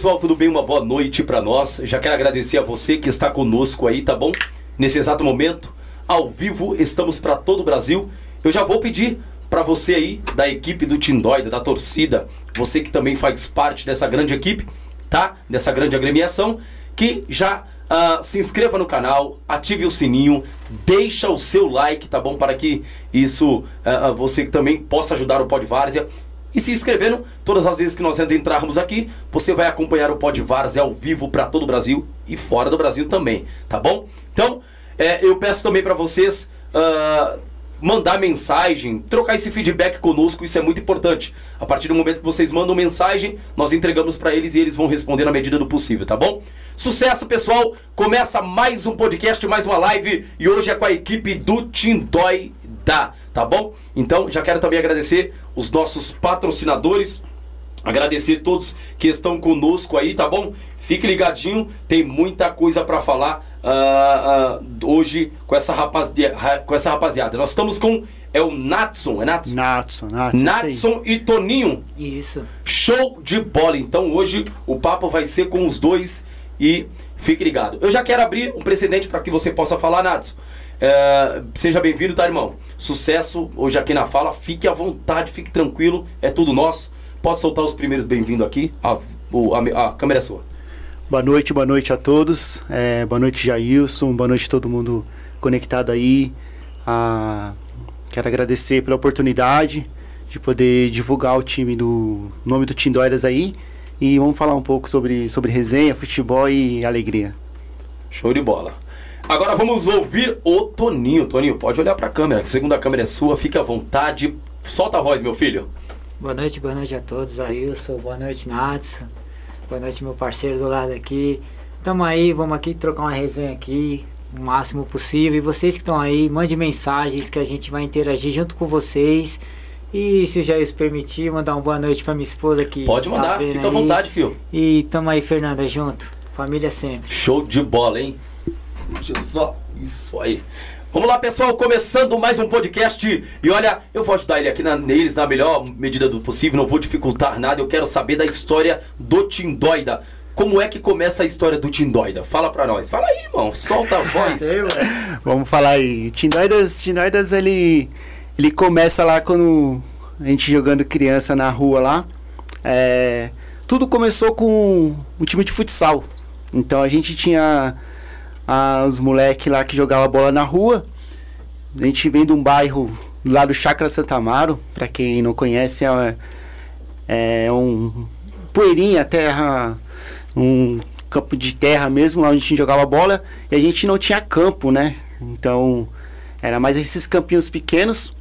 Pessoal, tudo bem? Uma boa noite para nós. Já quero agradecer a você que está conosco aí, tá bom? Nesse exato momento, ao vivo, estamos para todo o Brasil. Eu já vou pedir para você aí da equipe do Tindóida, da torcida, você que também faz parte dessa grande equipe, tá? Dessa grande agremiação, que já uh, se inscreva no canal, ative o sininho, deixa o seu like, tá bom? Para que isso uh, você também possa ajudar o Pod Várzea. E se inscrevendo, todas as vezes que nós entrarmos aqui, você vai acompanhar o Pod Várzea ao vivo para todo o Brasil e fora do Brasil também, tá bom? Então, é, eu peço também para vocês uh, mandar mensagem, trocar esse feedback conosco, isso é muito importante. A partir do momento que vocês mandam mensagem, nós entregamos para eles e eles vão responder na medida do possível, tá bom? Sucesso, pessoal! Começa mais um podcast, mais uma live e hoje é com a equipe do Tindói da, tá bom? Então, já quero também agradecer os nossos patrocinadores. Agradecer todos que estão conosco aí, tá bom? Fique ligadinho, tem muita coisa para falar uh, uh, hoje com essa, rapaziada, com essa rapaziada. Nós estamos com é o Natson, é Natson? Natson, Natson. Natson e Toninho. Isso. Show de bola. Então hoje o papo vai ser com os dois e fique ligado. Eu já quero abrir um precedente para que você possa falar, Natson. É, seja bem-vindo, tá, irmão? Sucesso hoje aqui na fala. Fique à vontade, fique tranquilo, é tudo nosso. Pode soltar os primeiros bem-vindos aqui. A, a, a câmera é sua. Boa noite, boa noite a todos. É, boa noite, Jailson. Boa noite todo mundo conectado aí. Ah, quero agradecer pela oportunidade de poder divulgar o time do nome do Tindóiras aí. E vamos falar um pouco sobre, sobre resenha, futebol e alegria. Show de bola. Agora vamos ouvir o Toninho. Toninho, pode olhar para a câmera. A segunda câmera é sua, fique à vontade. Solta a voz, meu filho. Boa noite, boa noite a todos. Ailson, boa noite, Natson. Boa noite, meu parceiro do lado aqui. Tamo aí, vamos aqui trocar uma resenha aqui, o máximo possível. E vocês que estão aí, mande mensagens que a gente vai interagir junto com vocês. E se o Jair permitir, mandar uma boa noite pra minha esposa aqui. Pode tá mandar, tá fica à vontade, filho. E tamo aí, Fernanda, junto. Família sempre. Show de bola, hein? Só. Isso aí. Vamos lá, pessoal, começando mais um podcast. E olha, eu vou ajudar ele aqui na, neles na melhor medida do possível, não vou dificultar nada. Eu quero saber da história do Tindóida. Como é que começa a história do Tindóida? Fala pra nós. Fala aí, irmão. Solta a voz. Vamos falar aí. Tindóidas, Tindóidas ele, ele começa lá quando a gente jogando criança na rua lá. É, tudo começou com um time de futsal. Então a gente tinha os moleques lá que jogava bola na rua. A gente vem de um bairro lá do Chácara Santa Amaro, para quem não conhece, é, é um poeirinha, terra, um campo de terra mesmo, lá onde a gente jogava bola, e a gente não tinha campo, né? Então, era mais esses campinhos pequenos.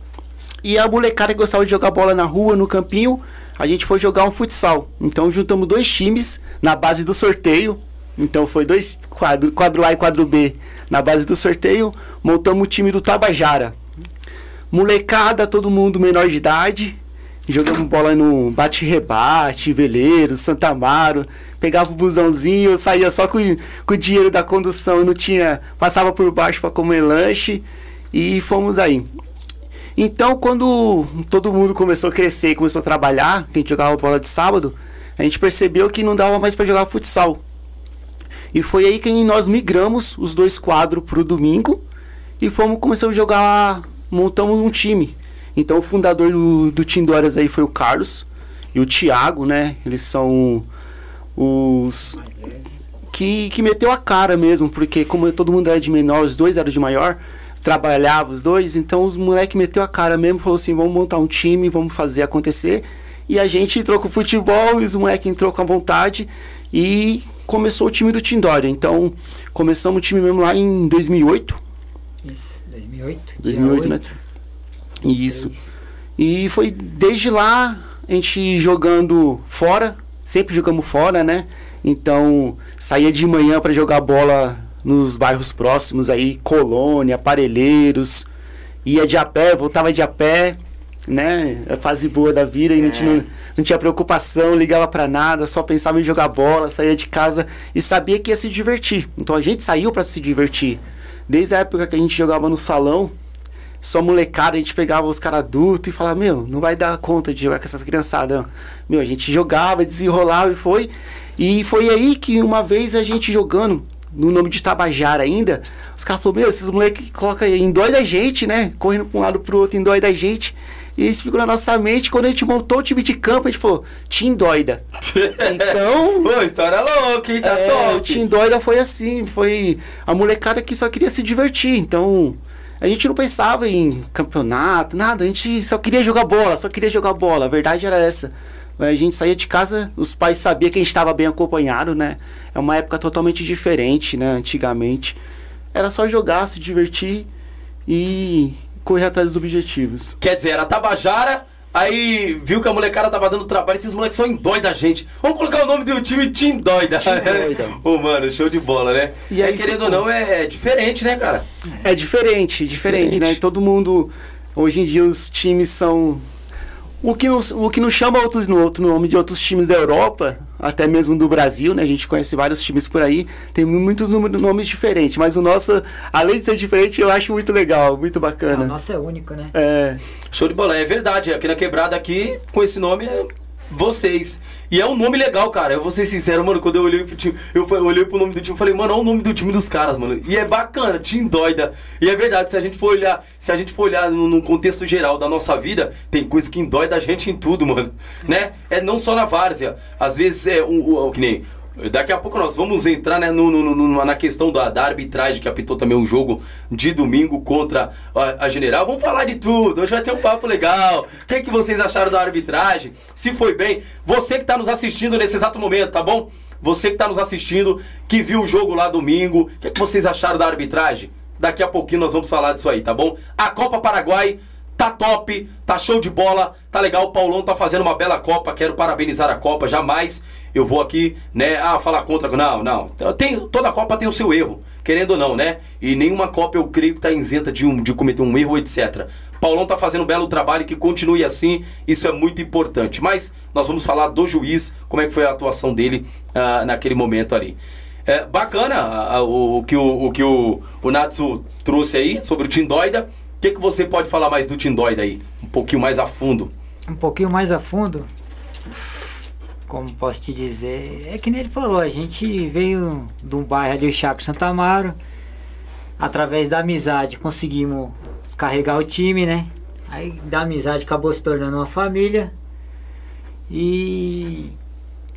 E a molecada que gostava de jogar bola na rua, no campinho, a gente foi jogar um futsal. Então juntamos dois times na base do sorteio. Então foi dois quadro, quadro A e quadro B na base do sorteio. Montamos o time do Tabajara. Molecada, todo mundo menor de idade. Jogamos bola no bate-rebate, veleiro, Santa Amaro. Pegava o busãozinho, saía só com, com o dinheiro da condução, não tinha. Passava por baixo para comer lanche. E fomos aí. Então, quando todo mundo começou a crescer, começou a trabalhar, que a gente jogava bola de sábado, a gente percebeu que não dava mais para jogar futsal. E foi aí que nós migramos os dois quadros para o domingo e fomos começamos a jogar montamos um time. Então o fundador do, do Team Dórias aí foi o Carlos e o Thiago, né? Eles são os que, que meteu a cara mesmo, porque como todo mundo era de menor, os dois eram de maior, trabalhava os dois, então os moleques meteu a cara mesmo, falou assim, vamos montar um time, vamos fazer acontecer. E a gente entrou com o futebol, e os moleques entrou com a vontade e começou o time do Tindória. Então, começamos o time mesmo lá em 2008. Isso, 2008. 2008, né? Isso. E foi desde lá a gente jogando fora, sempre jogamos fora, né? Então, saía de manhã para jogar bola nos bairros próximos aí, Colônia, Aparelheiros, ia de a pé, voltava de a pé né? A fase boa da vida e é. a gente não, não tinha preocupação, ligava para nada, só pensava em jogar bola, saía de casa e sabia que ia se divertir. Então a gente saiu para se divertir. Desde a época que a gente jogava no salão, só molecada, a gente pegava os caras adultos e falava, meu, não vai dar conta de jogar com essas criançadas. Meu, a gente jogava, desenrolava e foi. E foi aí que uma vez a gente jogando, no nome de Tabajara ainda, os caras falaram, meu, esses moleques colocam aí em dói da gente, né? Correndo pra um lado pro outro, em dói da gente. E isso ficou na nossa mente. Quando a gente montou o time de campo, a gente falou, Tim Doida. Então. Pô, história louca, hein? Tá É, o top. Tim Doida foi assim, foi a molecada que só queria se divertir. Então, a gente não pensava em campeonato, nada. A gente só queria jogar bola, só queria jogar bola. A verdade era essa. A gente saía de casa, os pais sabiam que a gente estava bem acompanhado, né? É uma época totalmente diferente, né? Antigamente. Era só jogar, se divertir e correr atrás dos objetivos. Quer dizer, era Tabajara, aí viu que a molecada tava dando trabalho, esses moleques são doida gente. Vamos colocar o nome do time Tim Doida. Tim Doida. Ô, mano, show de bola, né? E aí, aí querendo ficou. ou não, é, é diferente, né, cara? É diferente, diferente, Diferente. né? Todo mundo. Hoje em dia os times são. O que não, o que não chama outro, no outro nome de outros times da Europa, até mesmo do Brasil, né? A gente conhece vários times por aí, tem muitos nomes diferentes, mas o nosso, além de ser diferente, eu acho muito legal, muito O bacana. nosso é único, né? É, Show de bola, é verdade. Aqui na quebrada aqui, com esse nome é vocês. E é um nome legal, cara. Eu vou ser sincero, mano, quando eu olhei pro time, eu fa- eu olhei pro nome do time falei, mano, olha o nome do time dos caras, mano. E é bacana, Tim Doida. E é verdade, se a gente for olhar, se a gente for olhar no, no contexto geral da nossa vida, tem coisa que endoida a gente em tudo, mano. Né? É não só na várzea. Às vezes é um, um, um- que nem Daqui a pouco nós vamos entrar né, no, no- no- na questão da, da arbitragem que apitou também um jogo de domingo contra a, a General. Vamos falar de tudo. Hoje vai ter um papo legal. O que, que vocês acharam da arbitragem? Se foi bem. Você que está nos assistindo nesse exato momento, tá bom? Você que está nos assistindo, que viu o jogo lá domingo, o que, que vocês acharam da arbitragem? Daqui a pouquinho nós vamos falar disso aí, tá bom? A Copa Paraguai Tá top, tá show de bola, tá legal. O Paulão tá fazendo uma bela Copa. Quero parabenizar a Copa. Jamais eu vou aqui, né? Ah, falar contra. Não, não. Tem, toda Copa tem o seu erro, querendo ou não, né? E nenhuma Copa eu creio que tá isenta de, um, de cometer um erro, etc. Paulão tá fazendo um belo trabalho que continue assim. Isso é muito importante. Mas nós vamos falar do juiz, como é que foi a atuação dele ah, naquele momento ali. É, bacana ah, ah, o, o que, o, o, que o, o Natsu trouxe aí sobre o Tim Doida. O que, que você pode falar mais do Tim Doida aí? Um pouquinho mais a fundo. Um pouquinho mais a fundo, como posso te dizer, é que nem ele falou, a gente veio de um bairro ali, o Chaco Santa Amaro, através da amizade conseguimos carregar o time, né? Aí da amizade acabou se tornando uma família. E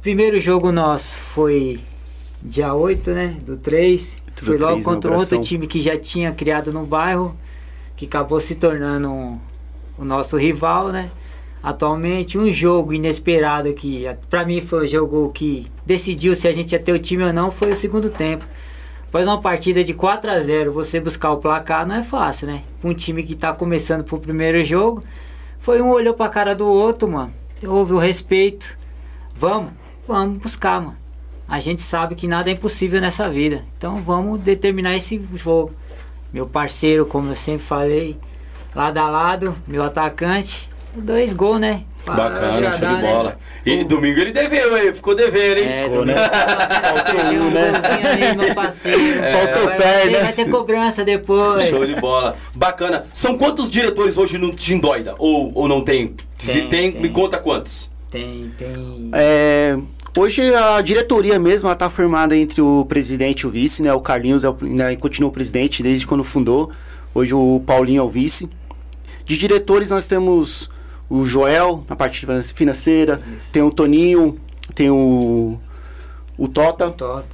primeiro jogo nosso foi dia 8, né? Do 3. Do Foi logo 3, contra um outro time que já tinha criado no bairro, que acabou se tornando um- o nosso rival, né? Atualmente, um jogo inesperado que pra mim foi o jogo que decidiu se a gente ia ter o time ou não foi o segundo tempo. Após uma partida de 4 a 0 você buscar o placar não é fácil, né? Um time que tá começando pro primeiro jogo, foi um olhou pra cara do outro, mano. Houve o respeito. Vamos, vamos buscar, mano. A gente sabe que nada é impossível nessa vida. Então vamos determinar esse jogo. Meu parceiro, como eu sempre falei, lado a lado, meu atacante, dois gols, né? Pra Bacana, show de né? bola. E domingo ele deveu, hein? Ficou devendo, hein? É, Ficou, né? Faltou um, né? ali, meu parceiro. Faltou vai, pé, vai ter, né? vai ter cobrança depois. Show de bola. Bacana. São quantos diretores hoje no Tim Doida? Ou, ou não tem? Se Tem, tem, tem. me conta quantos. Tem, tem. É, hoje a diretoria mesmo está formada entre o presidente e o vice, né? O Carlinhos é o, né, continua o presidente desde quando fundou. Hoje o Paulinho é o vice. De diretores nós temos o Joel na parte finan- financeira, tem o Toninho, tem o, o Tota, Top.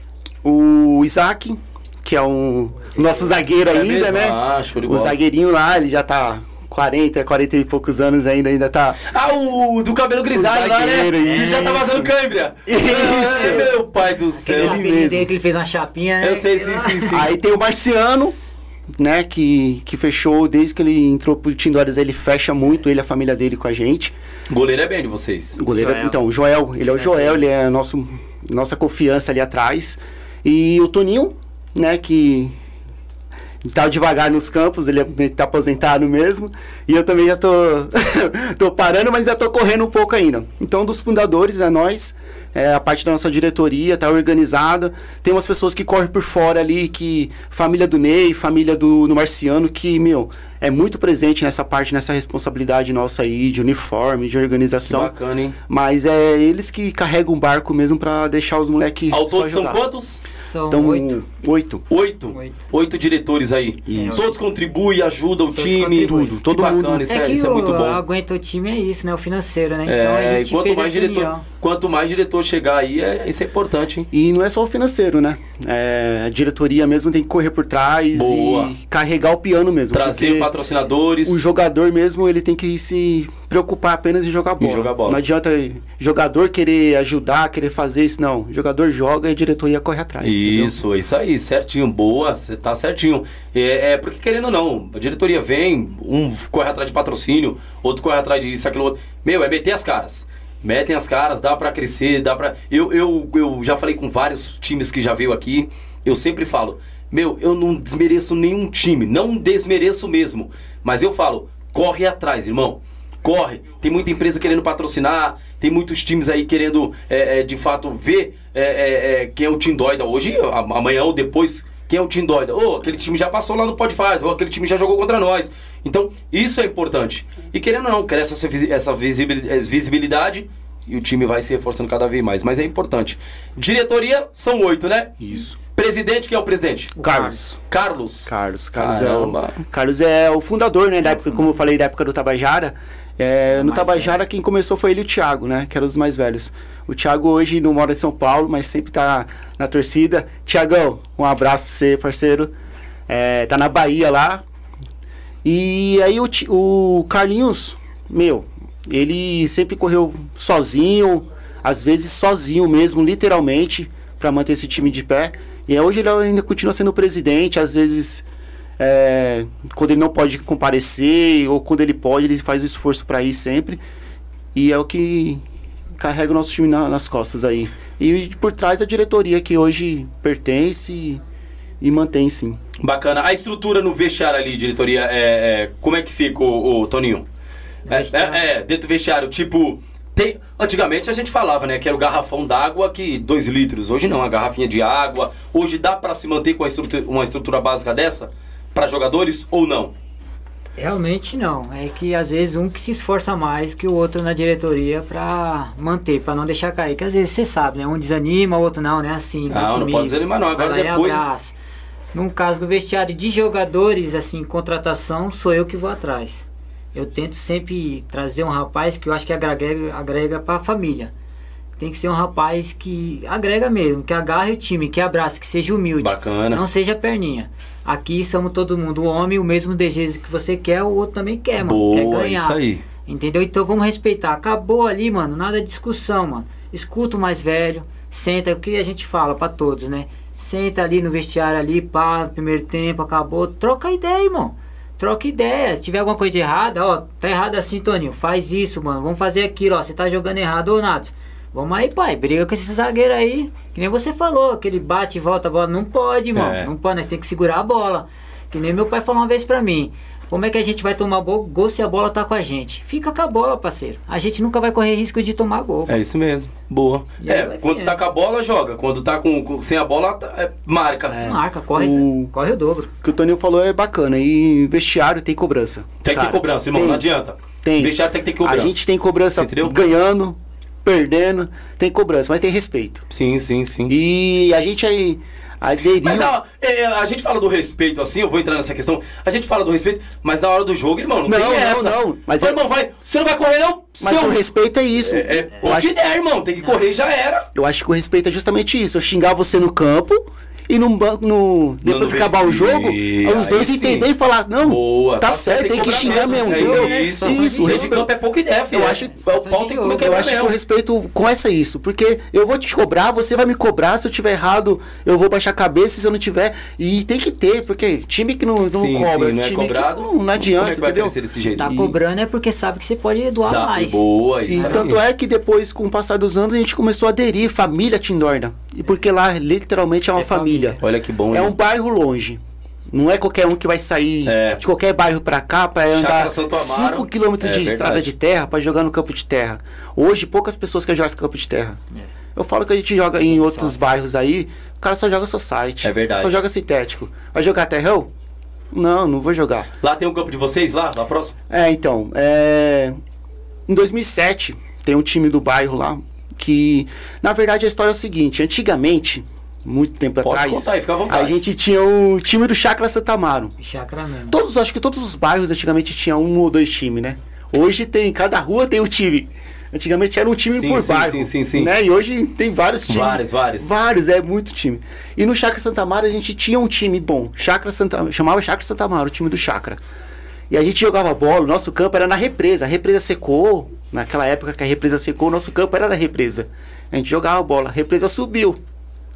o Isaac, que é um o nosso zagueiro É ainda, mesmo? né? Ah, o zagueirinho lá, ele já tá 40, 40 e poucos anos ainda, ainda tá. Ah, o do cabelo grisalho lá, né? zagueiro, Ele já tava isso. dando cãibra. Isso. É, meu pai do Aquele céu. Ele apelido mesmo. dele que ele fez uma chapinha, né? Eu sei, sim, sim, sim. Aí tem o Marciano, né, que, que fechou desde que ele entrou pro Tim Dórias, ele fecha muito, ele e a família dele com a gente. Goleiro é bem de vocês. O goleiro, Joel. então, o Joel, ele é o Joel, ele é nosso, nossa confiança ali atrás. E o Toninho, né, que tá devagar nos campos, ele é- tá aposentado mesmo. E eu também já tô, tô parando, mas já tô correndo um pouco ainda. Então, dos fundadores, é nós. É, a parte da nossa diretoria tá organizada. Tem umas pessoas que correm por fora ali, que família do Ney, família do, do Marciano, que, meu, é muito presente nessa parte, nessa responsabilidade nossa aí de uniforme, de organização. Bacana, hein? Mas é eles que carregam o barco mesmo pra deixar os moleques. Ao todo são quantos? São Então, oito. Oito. Oito. Oito. Oito diretores aí. Isso. Todos contribuem, ajudam o Todos time. contribuem. Tudo. Todo que mundo. bacana, isso, é é, isso é o, muito bom. aguenta o time é isso, né? O financeiro, né? Então a É, gente e quanto fez mais, diretor, união. quanto mais diretor chegar aí, é, isso é importante, hein? E não é só o financeiro, né? É, a diretoria mesmo tem que correr por trás Boa. e carregar o piano mesmo. Trazer porque patrocinadores. O jogador mesmo, ele tem que se preocupar apenas em jogar bola. jogar bola. Não adianta jogador querer ajudar, querer fazer isso, não. O jogador joga e a diretoria corre atrás. entendeu? Isso, isso aí, certinho, boa, tá certinho. É, é, porque querendo ou não, a diretoria vem, um corre atrás de patrocínio, outro corre atrás de isso, aquilo outro. Meu, é meter as caras. Metem as caras, dá pra crescer, dá pra. Eu, eu, eu já falei com vários times que já veio aqui, eu sempre falo, meu, eu não desmereço nenhum time, não desmereço mesmo. Mas eu falo, corre atrás, irmão. Corre. Tem muita empresa querendo patrocinar, tem muitos times aí querendo, é, é, de fato, ver é, é, é, quem é o Tim Doida hoje, amanhã ou depois, quem é o Tim Doida. Ô, aquele time já passou lá no Pode Faz, ou aquele time já jogou contra nós. Então, isso é importante. E querendo ou não, cresce essa, essa visibili- visibilidade e o time vai se reforçando cada vez mais. Mas é importante. Diretoria são oito, né? Isso. Presidente, quem é o presidente? Carlos. Carlos. Carlos. Carlos Caramba. é, o, Carlos é o fundador, né? Da época, como eu falei, da época do Tabajara. É, no mais Tabajara, quem começou foi ele e o Thiago, né? Que eram os mais velhos. O Thiago hoje não mora em São Paulo, mas sempre tá na torcida. Thiagão, um abraço pra você, parceiro. É, tá na Bahia lá. E aí o, o Carlinhos, meu, ele sempre correu sozinho, às vezes sozinho mesmo, literalmente, pra manter esse time de pé. E hoje ele ainda continua sendo presidente, às vezes é, quando ele não pode comparecer ou quando ele pode, ele faz o esforço pra ir sempre. E é o que carrega o nosso time na- nas costas aí. E por trás a diretoria que hoje pertence e, e mantém sim. Bacana. A estrutura no vestiário ali, diretoria, é, é, como é que fica, o, Toninho? É, é, é, dentro do vestiário, tipo. Tem, antigamente a gente falava, né, que era o garrafão d'água que 2 litros. Hoje não, a garrafinha de água. Hoje dá pra se manter com a estrutura, uma estrutura básica dessa pra jogadores ou não? Realmente não. É que às vezes um que se esforça mais que o outro na diretoria pra manter, pra não deixar cair. Que às vezes você sabe, né? Um desanima, o outro não, né? Assim. Não, não comigo, pode desanimar, não. Agora depois- abraça. No caso do vestiário de jogadores, assim, contratação, sou eu que vou atrás. Eu tento sempre trazer um rapaz que eu acho que agrega, agrega pra família. Tem que ser um rapaz que agrega mesmo, que agarre o time, que abrace, que seja humilde. Bacana. Não seja perninha. Aqui somos todo mundo homem, o mesmo desejo que você quer, o outro também quer, mano. quer Boa, ganhar. isso aí. Entendeu? Então vamos respeitar. Acabou ali, mano. Nada de discussão, mano. Escuta o mais velho. Senta, é o que a gente fala pra todos, né? Senta ali no vestiário ali, pá, primeiro tempo, acabou. Troca ideia, irmão. Troca ideia. Se tiver alguma coisa de errada, ó, tá errado assim, Toninho. Faz isso, mano. Vamos fazer aquilo, ó. Você tá jogando errado, ô Nato. Vamos aí, pai. Briga com esse zagueiro aí. Que nem você falou, aquele bate e volta a bola. Não pode, irmão. É. Não pode, nós temos que segurar a bola. Que nem meu pai falou uma vez pra mim. Como é que a gente vai tomar gol se a bola tá com a gente? Fica com a bola, parceiro. A gente nunca vai correr risco de tomar gol. É isso mesmo. Boa. E É, quando tá com a bola, joga. Quando tá com, com- sem a bola, tá- é, marca. Marca, corre, O- corre o dobro. O que o Toninho falou é bacana. E vestiário tem cobrança. Tem que ter cobrança, irmão. tem. Não adianta. Tem. Vestiário tem que ter cobrança. A gente tem cobrança entendeu? ganhando, perdendo, tem cobrança, mas tem respeito. Sim, sim, sim. E a gente aí aderiu. Mas ó, é, a gente fala do respeito assim, eu vou entrar nessa questão. A gente fala do respeito, mas na hora do jogo, irmão, não, Não, tem não, essa. não, mas Ô, é- irmão, vai, você não vai correr não? Mas Seu- o respeito é isso. É, é, o acho, que der, irmão, tem que correr e já era. eu acho que o respeito é justamente isso. Eu xingar você no campo e no banco, no, depois no que acabar o jogo, E os dois entenderem e falar, não, Boa. tá, certo, tem que cobrar xingar mesmo, É entendeu? Isso, de isso, o respeito. campo é pouco ideia, filho. Eu É, acho- o pau tem que comer Eu acho que o respeito começa isso, porque eu vou te cobrar, você vai me cobrar, se eu tiver errado, eu vou baixar a cabeça se eu não tiver. E tem que ter, porque time que não, não Sim, cobra, sim, não é time cobrado. que não, não adianta, Como é que vai entendeu? crescer desse jeito? Tá cobrando é porque sabe que você pode doar Tá, mais. boa, isso E aí. tanto é que depois, com o passar dos anos, a gente começou a aderir, família Tindorna. E porque lá literalmente é uma É família. Família. Olha que bom, É hein? um bairro longe. Não é qualquer um que vai sair É. de qualquer bairro pra cá pra Chácara andar Santo Amaro. 5 km É de verdade. estrada de terra pra jogar no campo de terra. Hoje poucas pessoas querem jogar no campo de terra. Eu falo que a gente joga em outros bairros aí, o cara só joga society. É verdade. Só joga sintético. Vai jogar terrão? Não, não vou jogar. Lá tem um campo de vocês, lá, lá próximo? É, então, é... em 2007 tem um time do bairro lá que, na verdade, a história é o seguinte: antigamente, muito tempo Pode atrás, contar aí, fica à vontade. a gente tinha um time do Chacra Santa Amaro. Chácara mesmo. Todos, acho que todos os bairros antigamente tinham um ou dois times, né? Hoje tem, cada rua tem um time. Antigamente era um time Sim, por sim, bairro. sim, sim, sim. Né? E hoje tem vários times. Vários, vários. Vários, é muito time. E no Chacra Santa Amaro a gente tinha um time bom. Chacra Santa, chamava Chacra Santa Amaro, o time do Chacra. E a gente jogava bola, o nosso campo era na represa. A represa secou, naquela época que a represa secou, o nosso campo era na represa. A gente jogava bola, a represa subiu.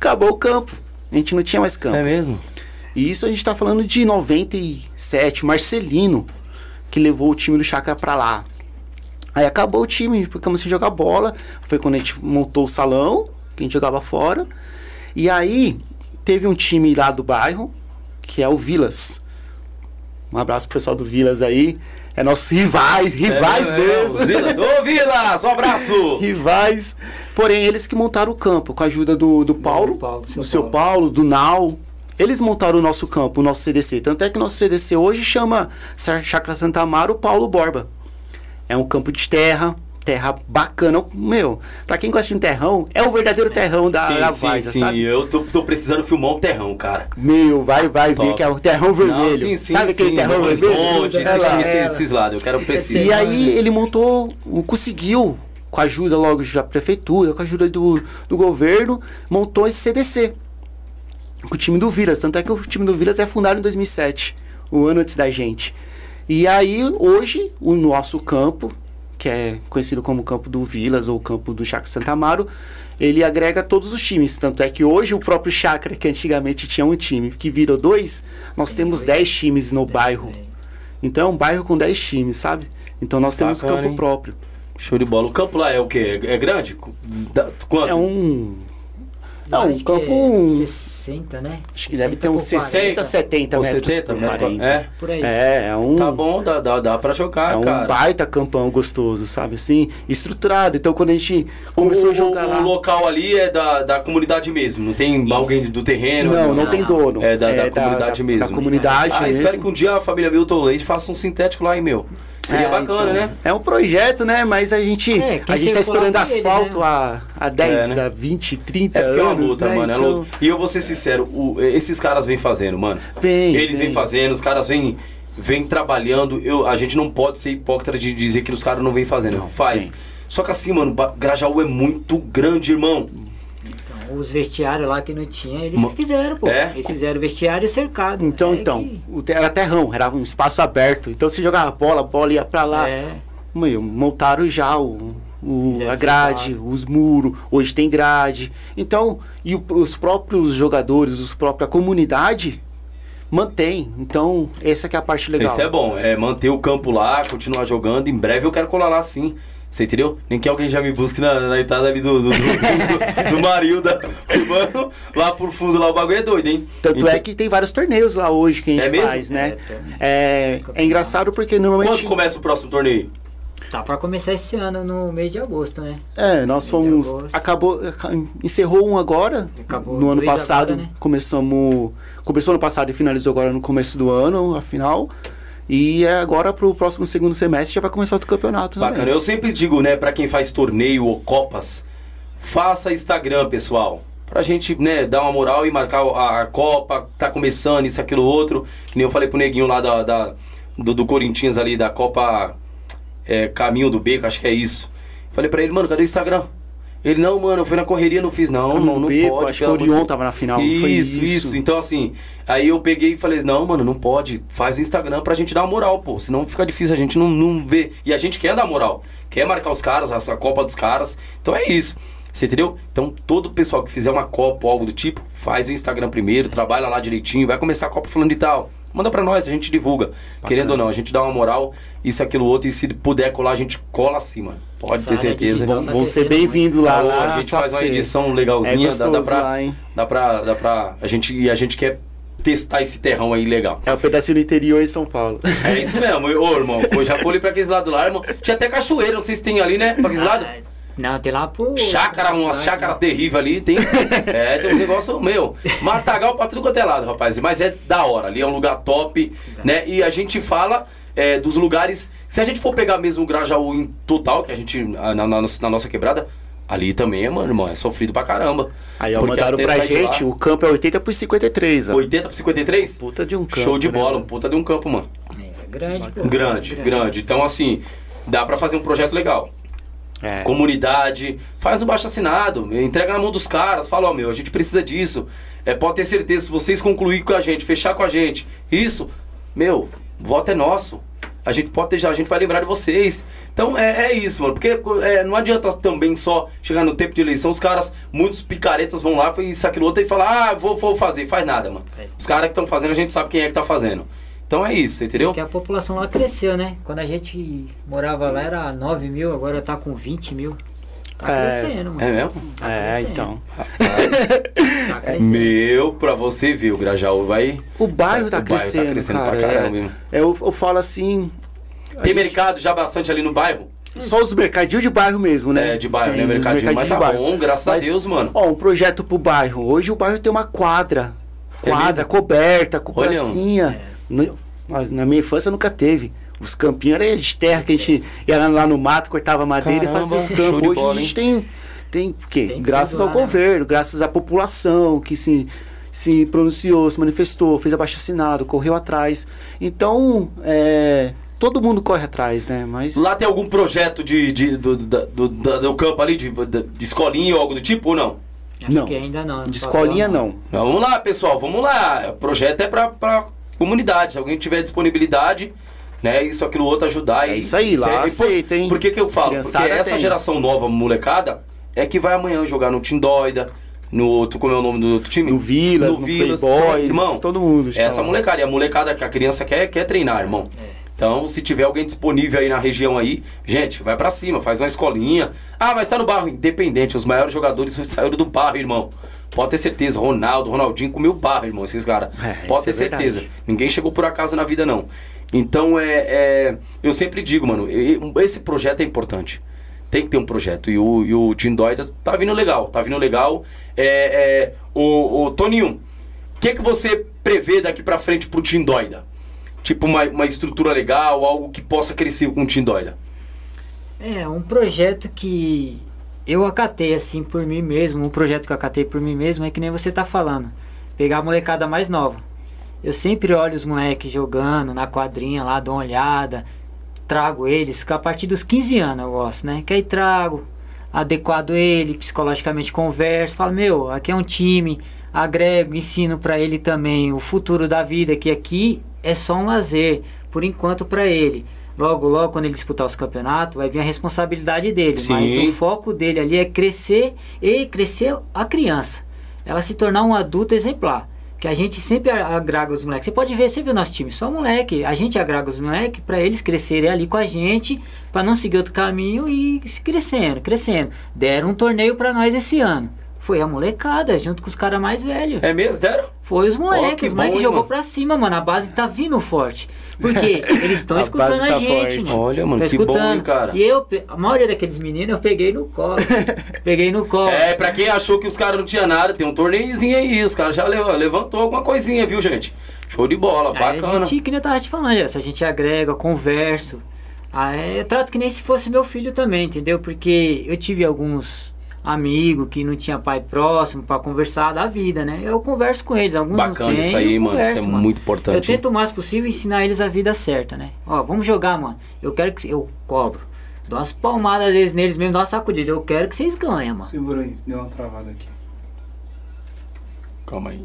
Acabou o campo. A gente não tinha mais campo. É mesmo? E isso a gente tá falando de 97, Marcelino, que levou o time do Chakra pra lá. Aí acabou o time, gente começou a jogar bola. Foi quando a gente montou o salão, que a gente jogava fora. E aí teve um time lá do bairro, que é o Vilas. Um abraço pro pessoal do Vilas aí. É nossos rivais, rivais é, mesmo. É, Vilas. Ô, Vilas, um abraço! rivais. Porém, eles que montaram o campo, com a ajuda do, do Paulo, Paulo, seu do seu Paulo. Paulo, do Nau. Eles montaram o nosso campo, o nosso CDC. Tanto é que o nosso CDC hoje chama Chacra Santa Amaro Paulo Borba. É um campo de terra, terra bacana. Meu, pra quem gosta de um terrão, é o verdadeiro terrão da, sim, da sim, sim. sabe? Eu tô, tô precisando filmar um terrão, cara. Meu, vai, vai Top. ver que é o terrão vermelho. Não, sim, sim, sabe aquele terrão vermelho? Horizonte, É esses, lá. esses, esses lados. Eu quero preciso. E aí ele montou, conseguiu, com a ajuda logo da prefeitura, com a ajuda do, do governo, montou esse CDC. Com o time do Vilas. Tanto é que o time do Vilas é fundado em 2007, o ano antes da gente. E aí, hoje, o nosso campo, que é conhecido como campo do Vilas ou campo do Chacra Santa Amaro, ele agrega todos os times. Tanto é que hoje o próprio Chacra, que antigamente tinha um time, que virou dois, nós temos 10 times no bairro. Então é um bairro com 10 times, sabe? Então nós temos Bacana, campo hein? próprio. Show de bola. O campo lá é o quê? É grande? Da- Quanto? É um. Não, Acho um campo. é 60, né? Acho que deve ter 60 uns por 60, 40, 70 Ou metros 70 por metros 40. É? Por aí. É, é um. Tá bom, dá, dá, dá pra jogar, É um cara. baita campão gostoso, sabe? Assim, estruturado. Então quando a gente começou o, a jogar o lá. local ali é da, da comunidade mesmo, não tem alguém do terreno? Não, não tem dono. É da, da É da- comunidade da- mesmo. da comunidade Ah, mesmo. espero que um dia a família Milton Leite faça um sintético lá, hein, meu? Seria É, bacana, então, né? É um projeto, né? Mas a gente, É, a gente tá esperando ele, asfalto né? há, há 10, É, né? a 20, 30 É porque é uma anos. luta, né? mano, é Então, luta. E eu vou ser sincero, o- esses caras vêm fazendo, mano. Vem, Eles vêm vem. fazendo, os caras vêm vêm trabalhando. Eu, a gente não pode ser hipócrita de dizer que os caras não vêm fazendo. Faz. vem. Só que assim, mano, Grajaú é muito grande, irmão. Os vestiários lá que não tinha, eles fizeram, pô. É? Eles fizeram vestiário cercado. Então, É então, que- era terrão, era um espaço aberto. Então você jogava bola, a bola ia pra lá. É. Meu, montaram já o, o- a grade, os muros, hoje tem grade. Então, e o- os próprios jogadores, os própria comunidade mantém. Então, essa que é a parte legal. Isso é bom, é manter o campo lá, continuar jogando. Em breve eu quero colar lá sim. Você entendeu? Nem que alguém já me busque na, na entrada ali do, do, do, do, do Marilda. Mano, lá por fundo lá o bagulho é doido, hein? Tanto Então, é que tem vários torneios lá hoje que a gente É mesmo? faz, né? É. É, é engraçado porque normalmente. Quando começa o próximo torneio? Tá pra começar esse ano, no mês de agosto, né? É, nós fomos. Acabou. Encerrou um agora. Acabou no ano passado. agora, né? Começamos. Começou no passado e finalizou agora no começo do ano, a final. E é agora pro próximo segundo semestre já vai começar outro campeonato. Bacana. também. Eu sempre digo, né, pra quem faz torneio ou copas, faça Instagram, pessoal. Pra gente, né, dar uma moral e marcar a, a Copa, tá começando, isso, aquilo, outro. Que nem eu falei pro neguinho lá da, da- do, do Corinthians ali, da Copa é, Caminho do Beco, acho que é isso. Falei pra ele, mano, cadê o Instagram? Ele, não, mano, eu fui na correria, não fiz, não, não, não Beco, pode. acho que o de Orion tava na final, Isso, isso? isso. Então, assim, aí eu peguei e falei, não, mano, não pode. Faz o Instagram pra gente dar uma moral, pô. Senão fica difícil, a gente não, não vê. E a gente quer dar moral. Quer marcar os caras, a, a Copa dos caras. Então é isso. Você entendeu? Então, todo pessoal que fizer uma Copa ou algo do tipo, faz o Instagram primeiro, trabalha lá direitinho, vai começar a Copa falando de tal. Manda pra nós, a gente divulga. Querendo ou não, a gente dá uma moral, isso, aquilo, outro, e se puder colar, a gente cola acima. Pode Essa ter certeza. Vão, tá vão ser bem-vindos lá, Tá lá. a gente pra faz uma edição É legalzinha, dá, dá gostoso pra. lá, hein? Dá pra. Dá pra. A gente, e a gente quer testar esse terrão aí legal. É o pedacinho do interior em São Paulo. É isso mesmo, ô irmão. Eu já colei pra aqueles lados lá, irmão. Tinha até cachoeira, não sei se tem ali, né? Pra aqueles lados. Não, tem lá pro. Chácara, uma Chácara. terrível ali, tem. É, tem uns negócios, meu. Matagal pra tudo quanto é lado, rapaz. Mas é da hora, ali é um lugar top, né? E a gente fala é, dos lugares. Se a gente for pegar mesmo o Grajaú em total, que a gente. Na, na- na nossa quebrada, ali também, mano, irmão, é sofrido pra caramba. Aí, ó, Porque mandaram pra gente, o campo é 80 por 53, ó. 80 por 53? Puta de um campo. Show de né, bola, mano? um puta de um campo, mano. É, grande, pô. Grande, grande. Então, assim, dá pra fazer um projeto legal. É. Comunidade, faz o baixo assinado, entrega na mão dos caras, fala, ó, meu, a gente precisa disso. É, pode ter certeza, se vocês concluir com a gente, fechar com a gente, isso, meu, voto é nosso. A gente pode ter, a gente vai lembrar de vocês. Então é, é isso, mano. Porque é, não adianta também só chegar no tempo de eleição, os caras, muitos picaretas vão lá e isso, aquilo, outro e falar, ah, vou, vou fazer, faz nada, mano. Os caras que estão fazendo, a gente sabe quem é que tá fazendo. Então é isso, entendeu? Porque a população lá cresceu, né? Quando a gente morava lá era 9 mil, agora tá com 20 mil. Tá É. crescendo, mano. É mesmo? Tá É, crescendo. então. Tá crescendo. Meu, pra você ver, o Grajaú vai. O bairro tá o bairro crescendo, tá crescendo cara. pra caramba, é. eu, eu falo assim, Tem mercado já bastante ali no bairro? só os mercadinhos de bairro mesmo, né? É, de bairro, Tem né? Mercadinho, mas tá de bairro. bom, graças a Mas, Deus, mano. Ó, um projeto pro bairro. Hoje o bairro tem uma quadra. É Quadra, mesmo? coberta, com Olha, pracinha. No- mas na minha infância nunca teve. Os campinhos eram de terra que a gente ia lá- lá no mato, cortava madeira Caramba, e fazia os campos. Hoje bola, a gente tem. Tem o quê? Tem graças tudo ao lá, né? governo, graças à população que se, se pronunciou, se manifestou, fez abaixo assinado, correu atrás. Então, é, todo mundo corre atrás, né? Mas. Lá tem algum projeto de, de- do, do, da- do campo ali, de, de, escolinha ou algo do tipo ou não? Acho Não. que ainda não. de escolinha não. Não, Vamos lá, pessoal, vamos lá. O projeto é pra, pra comunidade. Se alguém tiver disponibilidade, né, isso, aquilo, outro, ajudar. É e- isso aí, lá e por- aceita, hein? Por que que eu falo? Criançada Porque essa tem. geração nova, molecada, é que vai amanhã jogar no Tindóida, no outro, como é o nome do outro time? No Vilas, no Playboys, irmão, todo mundo está Essa lá. molecada, e a molecada que a criança quer, quer treinar, irmão. Então, se tiver alguém disponível aí na região aí, gente, vai pra cima, faz uma escolinha. Ah, mas tá no barro, independente, os maiores jogadores saíram do barro, irmão. Pode ter certeza, Ronaldo, Ronaldinho comeu barro, irmão, esses caras. É, Pode ter é certeza. verdade. Ninguém chegou por acaso na vida, não. Então, é, é, eu sempre digo, mano, esse projeto é importante. Tem que ter um projeto. E o, e o Tim Doida tá vindo legal, tá vindo legal. É, é, o, o Toninho, o que, que você prevê daqui pra frente pro Tim Doida? Tipo, uma, uma estrutura legal, algo que possa crescer com o Tim Doida. É, um projeto que eu acatei assim por mim mesmo, um projeto que eu acatei por mim mesmo é que nem você tá falando. Pegar a molecada mais nova. Eu sempre olho os moleques jogando na quadrinha lá, dou uma olhada, trago eles, a partir dos 15 anos eu gosto, né? Que aí trago, adequado ele, psicologicamente converso, falo, meu, aqui é um time, agrego, ensino pra ele também o futuro da vida, que aqui é só um lazer, por enquanto pra ele. Logo, logo, quando ele disputar os campeonatos, vai vir a responsabilidade dele. Sim. Mas o foco dele ali é crescer e crescer a criança. Ela se tornar um adulto exemplar. Que a gente sempre a- agrega os moleques. Você pode ver, você viu nosso time, só moleque. A gente agrega os moleques para eles crescerem ali com a gente, para não seguir outro caminho e se crescendo, crescendo. Deram um torneio para nós esse ano. Foi a molecada, junto com os caras mais velhos. É mesmo, deram? Foi os moleques, os moleques bom, hein, jogou mano? pra cima, mano. A base tá vindo forte. Porque eles estão escutando a tá gente, forte. mano. Olha, mano, Tão que bom, escutando. hein, cara? E eu, a maioria daqueles meninos eu peguei no colo. peguei no colo. É, pra quem achou que os caras não tinham nada, tem um torneiozinho aí, os caras já lev- levantou alguma coisinha, viu, gente? Show de bola, Aí bacana. a gente, que nem eu tava te falando, se a gente agrega, converso. Aí eu trato que nem se fosse meu filho também, entendeu? Porque eu tive alguns amigos que não tinha pai próximo pra conversar da vida, né? Eu converso com eles, alguns Bacana não têm, isso aí, eu mano, isso é converso, muito importante, Eu tento o mais possível ensinar eles a vida certa, né? Ó, vamos jogar, mano. Eu quero que eu cobro. Dou umas palmadas às vezes neles mesmo, dou uma sacudida. Eu quero que vocês ganhem, mano. Segura aí, deu uma travada aqui. Calma aí.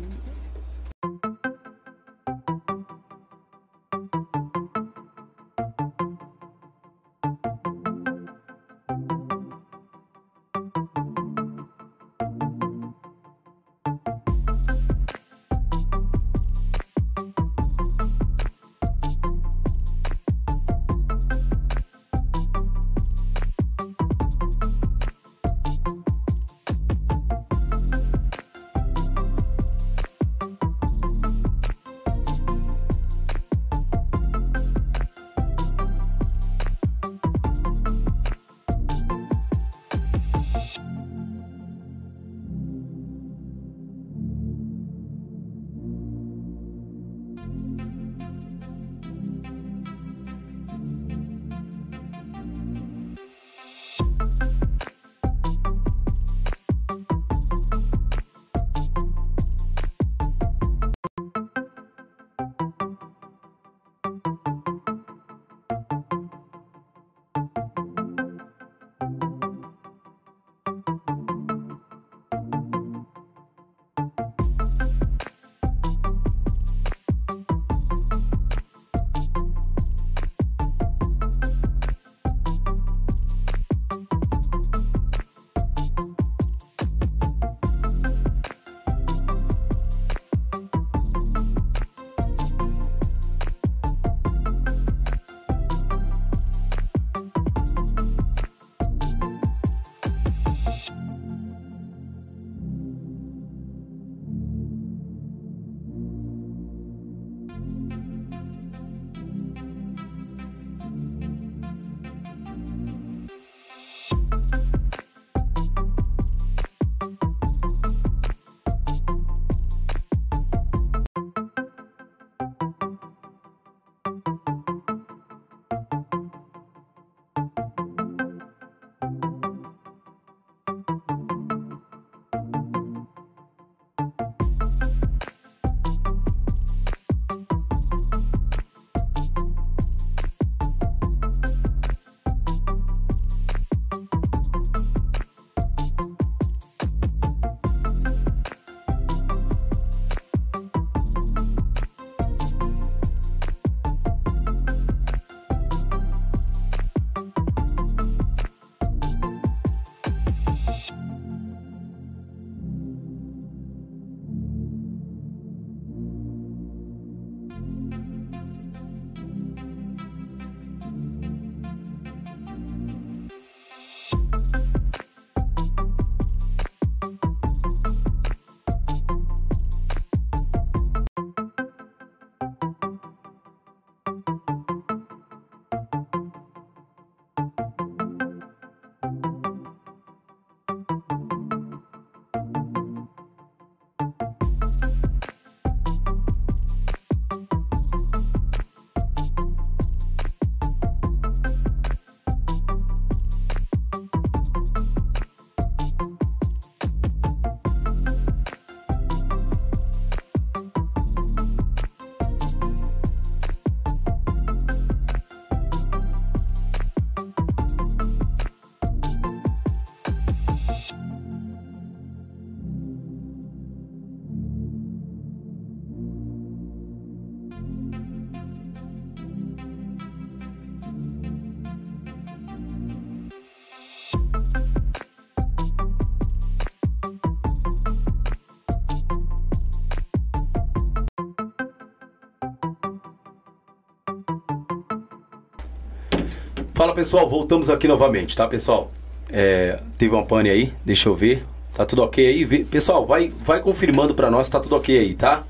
Fala pessoal, voltamos aqui novamente, tá pessoal? É, teve uma pane aí, deixa eu ver. Tá tudo ok aí? Pessoal, vai, vai confirmando pra nós se tá tudo ok aí, tá?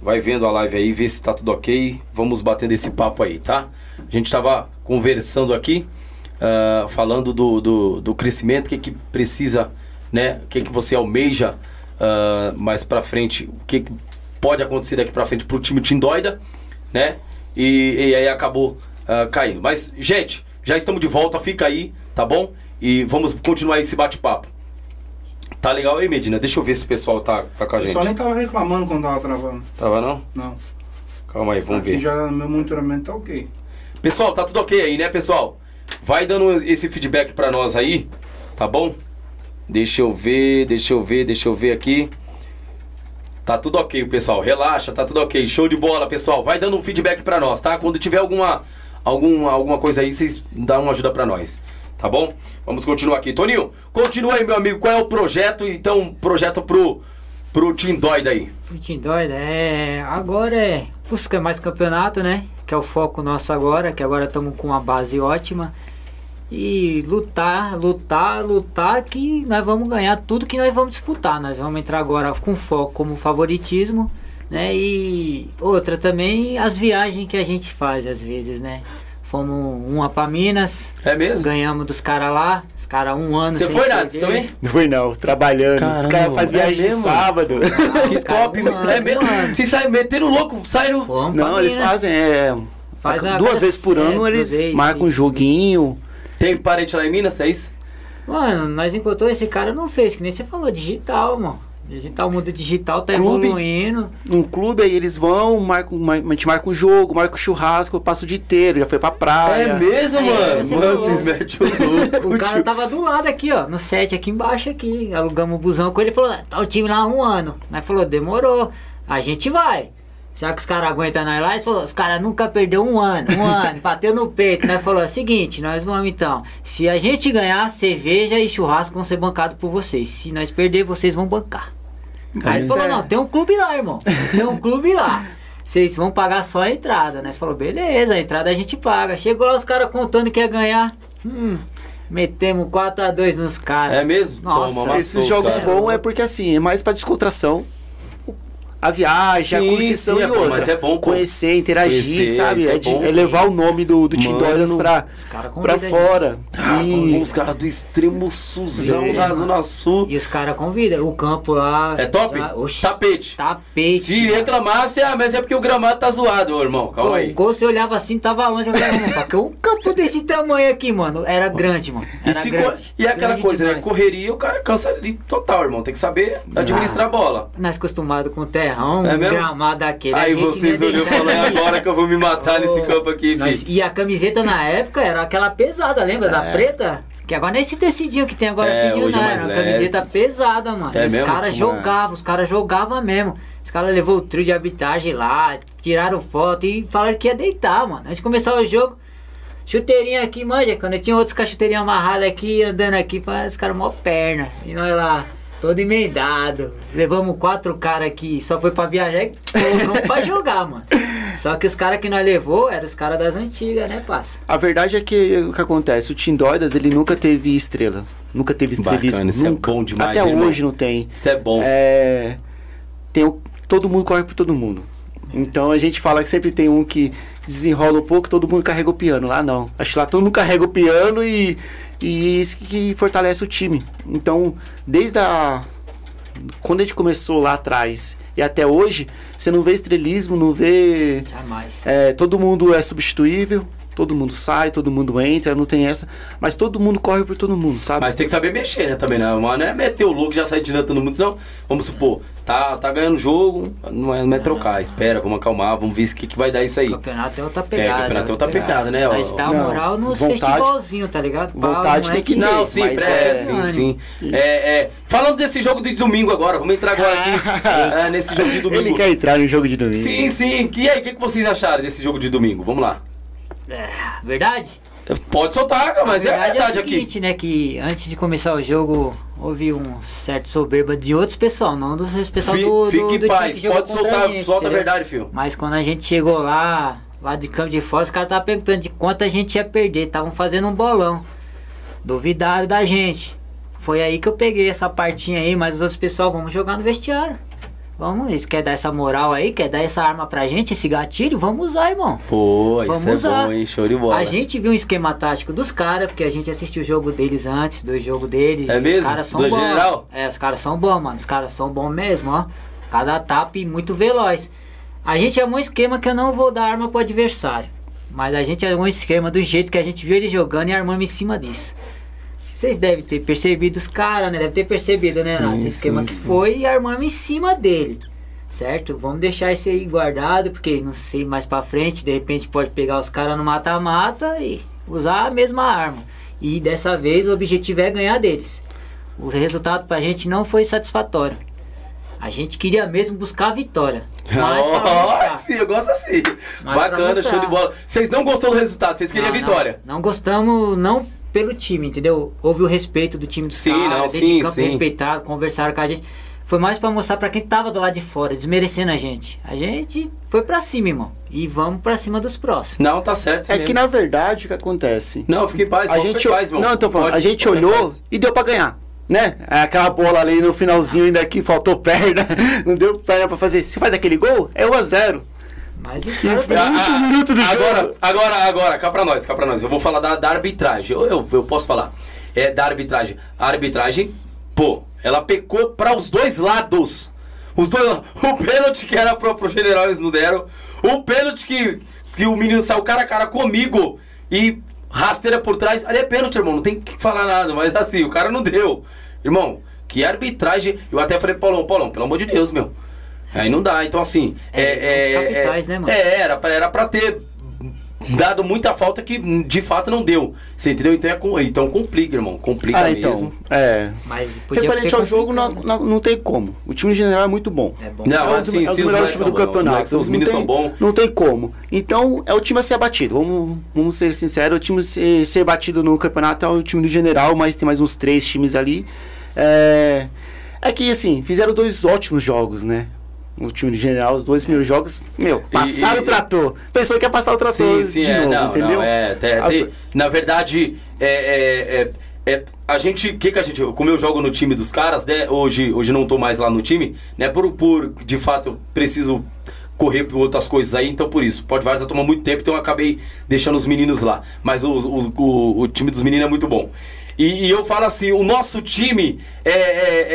Vai vendo a live aí, vê se tá tudo ok. Vamos batendo esse papo aí, tá? A gente tava conversando aqui, ah, falando do, do, do crescimento, o que, que precisa, né? O que, que você almeja ah, mais pra frente, o que, que pode acontecer daqui pra frente pro time Tindóida, né? E, e aí acabou ah, caindo. Mas, gente, já estamos de volta, fica aí, tá bom? E vamos continuar esse bate-papo. Tá legal aí, Medina? Deixa eu ver se o pessoal tá, tá com a gente. só nem tava reclamando quando tava travando. Tava não? Não. Calma aí, vamos Aqui ver. já meu monitoramento tá ok. Pessoal, tá tudo ok aí, né, pessoal? Vai dando esse feedback pra nós aí, tá bom? Deixa eu ver, deixa eu ver, deixa eu ver aqui. Tá tudo ok, pessoal. Relaxa, tá tudo ok. Show de bola, pessoal. Vai dando um feedback pra nós, tá? Quando tiver alguma, alguma, alguma coisa aí, vocês dão uma ajuda pra nós. Tá bom? Vamos continuar aqui. Toninho, continua aí, meu amigo. Qual é o projeto, então, projeto pro, pro Team Doida aí? O Team Doida é. Agora é. Busca mais campeonato, né? Que é o foco nosso agora, que agora estamos com uma base ótima. E lutar, lutar, lutar, que nós vamos ganhar tudo que nós vamos disputar. Nós vamos entrar agora com foco como favoritismo, né? E outra também, as viagens que a gente faz às vezes, né? Fomos uma pra Minas, É mesmo? ganhamos dos caras lá, os caras um ano Você sem foi, perder. também? Não foi não, trabalhando. Os Caramba, caras fazem é viagem de mesmo? sábado. Que Os caras top, um mano. ano, É mesmo? um. Vocês saem metendo louco, saíram. Não, eles Minas. fazem, é. Faz duas cada vezes por ano eles duas marcam um joguinho. Tem parente lá em Minas, é isso? Mano, nós encontrou esse cara não fez, que nem você falou, digital, mano. Digital, o mundo digital tá Clube. evoluindo. Num clube aí eles vão, marcam, ma- a gente marca um jogo, marca um churrasco, passa o dia inteiro, já foi pra praia. É mesmo, É, mano? você Mano, vocês metem o louco. O cara tava do lado aqui, ó, no set aqui embaixo aqui. Alugamos o busão com ele e falou, tá o time lá há um ano. Nós falou, demorou. A gente vai. Será que os caras aguentam nós lá? Ele falou, os caras nunca perdeu um ano, um ano, bateu no peito. Nós falou, é o seguinte, nós vamos então. Se a gente ganhar, cerveja e churrasco vão ser bancados por vocês. Se nós perder, vocês vão bancar. Aí Mas eles falou, é. não, tem um clube lá, irmão. Tem um clube lá. Vocês vão pagar só a entrada, né? Você falou, beleza, a entrada a gente paga. Chegou lá os caras contando que ia ganhar. Hum, metemos 4x2 nos caras. É mesmo? Nossa, Toma, amassou Esses os jogos caras. bons é porque assim, é mais pra descontração. A viagem, a Sim, curtição sim, e é bom, outra. mas é bom, pô. Conhecer, interagir, Conhecer, sabe? é É, de- bom. é levar o nome do, do. Doidas pra, pra a fora. Ah, E- os caras do extremo suzão É. da Zona Sul. E os caras convidam. O campo lá. É top? já- oxi, Tapete. Tapete. Se reclamasse, ah, mas é porque o gramado tá zoado, ô, irmão. Calma Pô, aí. O gol você olhava assim, tava longe. Eu falei, mano, porque um campo desse tamanho aqui, mano, era grande, mano. E, Era co- grande. e aquela Grande coisa, né? demais. Correria, o cara cansa ali total, irmão. Tem que saber administrar a bola. Nós acostumados com terrão, É um mesmo? gramado daquele. Aí vocês não olhou e falaram, é agora que eu vou me matar nesse Ô, campo aqui, nós- filho. E a camiseta na época era aquela pesada, lembra? Da preta? Que agora não é esse tecidinho que tem agora É, pediu, hoje é não. mais Era uma leve. camiseta pesada, mano. É os caras jogavam, os caras jogavam mesmo. Os caras levou o trio de arbitragem lá, tiraram foto e falaram que ia deitar, mano. Antes de começar o jogo, chuteirinha aqui, manja. Quando eu tinha outros com a chuteirinha amarrada aqui, andando aqui, falando, os caras mó perna. E nós lá. Todo emendado. Levamos quatro caras aqui, só foi pra viajar e colocamos pra jogar, mano. Só que os caras que nós levou eram os caras das antigas, né, parça? A verdade é que o que acontece, o Tim Doidas, ele nunca teve estrela. Nunca teve estrelismo. Bacana, isso é nunca. bom demais, Até irmão. hoje não tem. Isso é bom. É, tem o- todo mundo corre por todo mundo. Então a gente fala que sempre tem um que desenrola um pouco, todo mundo carrega o piano. Lá não. Acho que lá todo mundo carrega o piano e, e isso que fortalece o time. Então, desde a. Quando a gente começou lá atrás e até hoje, você não vê estrelismo, não vê. Jamais. é, todo mundo é substituível, todo mundo sai, todo mundo entra, não tem essa. Mas todo mundo corre por todo mundo, sabe? Mas tem que saber mexer, né, também, né? Não é meter o louco e já sair tirando todo mundo, senão, vamos supor, tá, tá ganhando o jogo, não é, não é trocar, espera, vamos acalmar, vamos ver o que, que vai dar isso aí. O campeonato é outra pegada. campeonato é outra pegada, né, Mas dá Não, moral nos vontade- festivalzinhos, tá ligado? Pau, vontade não é tem que ter. Não, sim, Mas é, é- sim, sim. É, é, falando desse jogo de domingo agora, vamos entrar agora aqui é, nesse jogo de domingo. Ele quer entrar no jogo de domingo. Sim, sim. E aí, o que, que vocês acharam desse jogo de domingo? Vamos lá. Verdade? Pode soltar, mas é a verdade é o aqui. seguinte, né? Que antes de começar o jogo, houve um certo soberba de outros pessoal, não dos pessoal Fi- do, do, Fique do em time paz, pode soltar, gente, solta a entendeu? verdade, filho. Mas quando a gente chegou lá, lá de campo de fora, os caras estavam perguntando de quanto a gente ia perder. Estavam fazendo um bolão. Duvidaram da gente. Foi aí que eu peguei essa partinha aí, mas os outros pessoal, vamos jogar no vestiário. Vamos, eles querem dar essa moral aí, quer dar essa arma pra gente, esse gatilho, vamos usar, irmão. Pô, Vamos isso é usar. bom, hein? Show de bola. A gente viu um esquema tático dos caras, porque a gente assistiu o jogo deles antes, do jogo deles. É mesmo? Os caras são Do bons. general? É, os caras são bons, mano. Os caras são bons mesmo, ó. Cada tapa e muito veloz. A gente armou um esquema que eu não vou dar arma pro adversário. Mas a gente armou um esquema do jeito que a gente viu ele jogando e armamos em cima disso. Vocês devem ter percebido os caras, né? Deve ter percebido, né, Nath? Esse esquema sim, que sim. foi e armamos em cima dele. Certo? Vamos deixar esse aí guardado, porque não sei mais pra frente, de repente pode pegar os caras no mata-mata e usar a mesma arma. E dessa vez o objetivo é ganhar deles. O resultado pra gente não foi satisfatório. A gente queria mesmo buscar a vitória. Mas mostrar. sim, eu gosto assim. Mas Bacana, show de bola. Vocês não gostou do resultado, vocês queriam a Não, vitória. Não, não gostamos, não pelo time, entendeu? Houve o respeito do time dos Sim, caras, não, dentro sim, de campo sim. respeitaram, conversaram com a gente. Foi mais pra mostrar pra quem tava do lado de fora, desmerecendo a gente. A gente foi pra cima, irmão. E vamos pra cima dos próximos. Não, tá certo. isso É mesmo. que na verdade o que acontece? Não, fique em paz, a gente, paz, irmão. não, tô falando, Pode- a gente olhou paz. e deu pra ganhar. Né? Aquela bola ali no finalzinho ainda que faltou perna, não deu perna pra fazer. Se faz aquele gol, é 1 a 0 Mas os caras No último minuto do agora, jogo. Agora, agora, cá pra nós, cá pra nós. Eu vou falar da, da arbitragem. Eu, eu, eu posso falar. É da arbitragem. A arbitragem, pô, ela pecou pra os dois lados. Os dois. O pênalti que era pro, pro general eles não deram. O pênalti que, que o menino saiu cara a cara comigo e rasteira por trás. Ali é pênalti, irmão. Não tem que falar nada. Mas assim, o cara não deu. Irmão, que arbitragem. Eu até falei pro Paulão, Paulão, pelo amor de Deus, meu. Aí não dá. Então assim. É, É, os capitais, é, né, mano? É, era pra, era pra ter dado muita falta que de fato não deu. Você entendeu? Então, é com- então complica, irmão. Complica Ah, então. mesmo. É. Mas podia Referente ter ao jogo, não, não, não tem como. O time general é muito bom. É bom. Não, é um mas dos, sim, é os melhores times do os campeonato. os Não meninos são bons. Não tem como. Então, é o time a ser batido. Vamos, vamos ser sinceros, o time ser, ser batido no campeonato é o time do general, mas tem mais uns três times ali. É, é que, assim, fizeram dois ótimos jogos, né? O time do general, os dois primeiros jogos, meu, passaram e- o trator. Pensou que ia passar o trator Sim, sim, de é, novo, não, entendeu? não, é, te- na verdade, é, é, é, é, a gente, o que que a gente, como eu jogo no time dos caras, né, hoje, hoje não tô mais lá no time, né, por, por, de fato, eu preciso correr por outras coisas aí, então por isso, pode várias tomar muito tempo, então eu acabei deixando os meninos lá, mas o, o, o, o time dos meninos é muito bom. E, e eu falo assim, o nosso time é, é,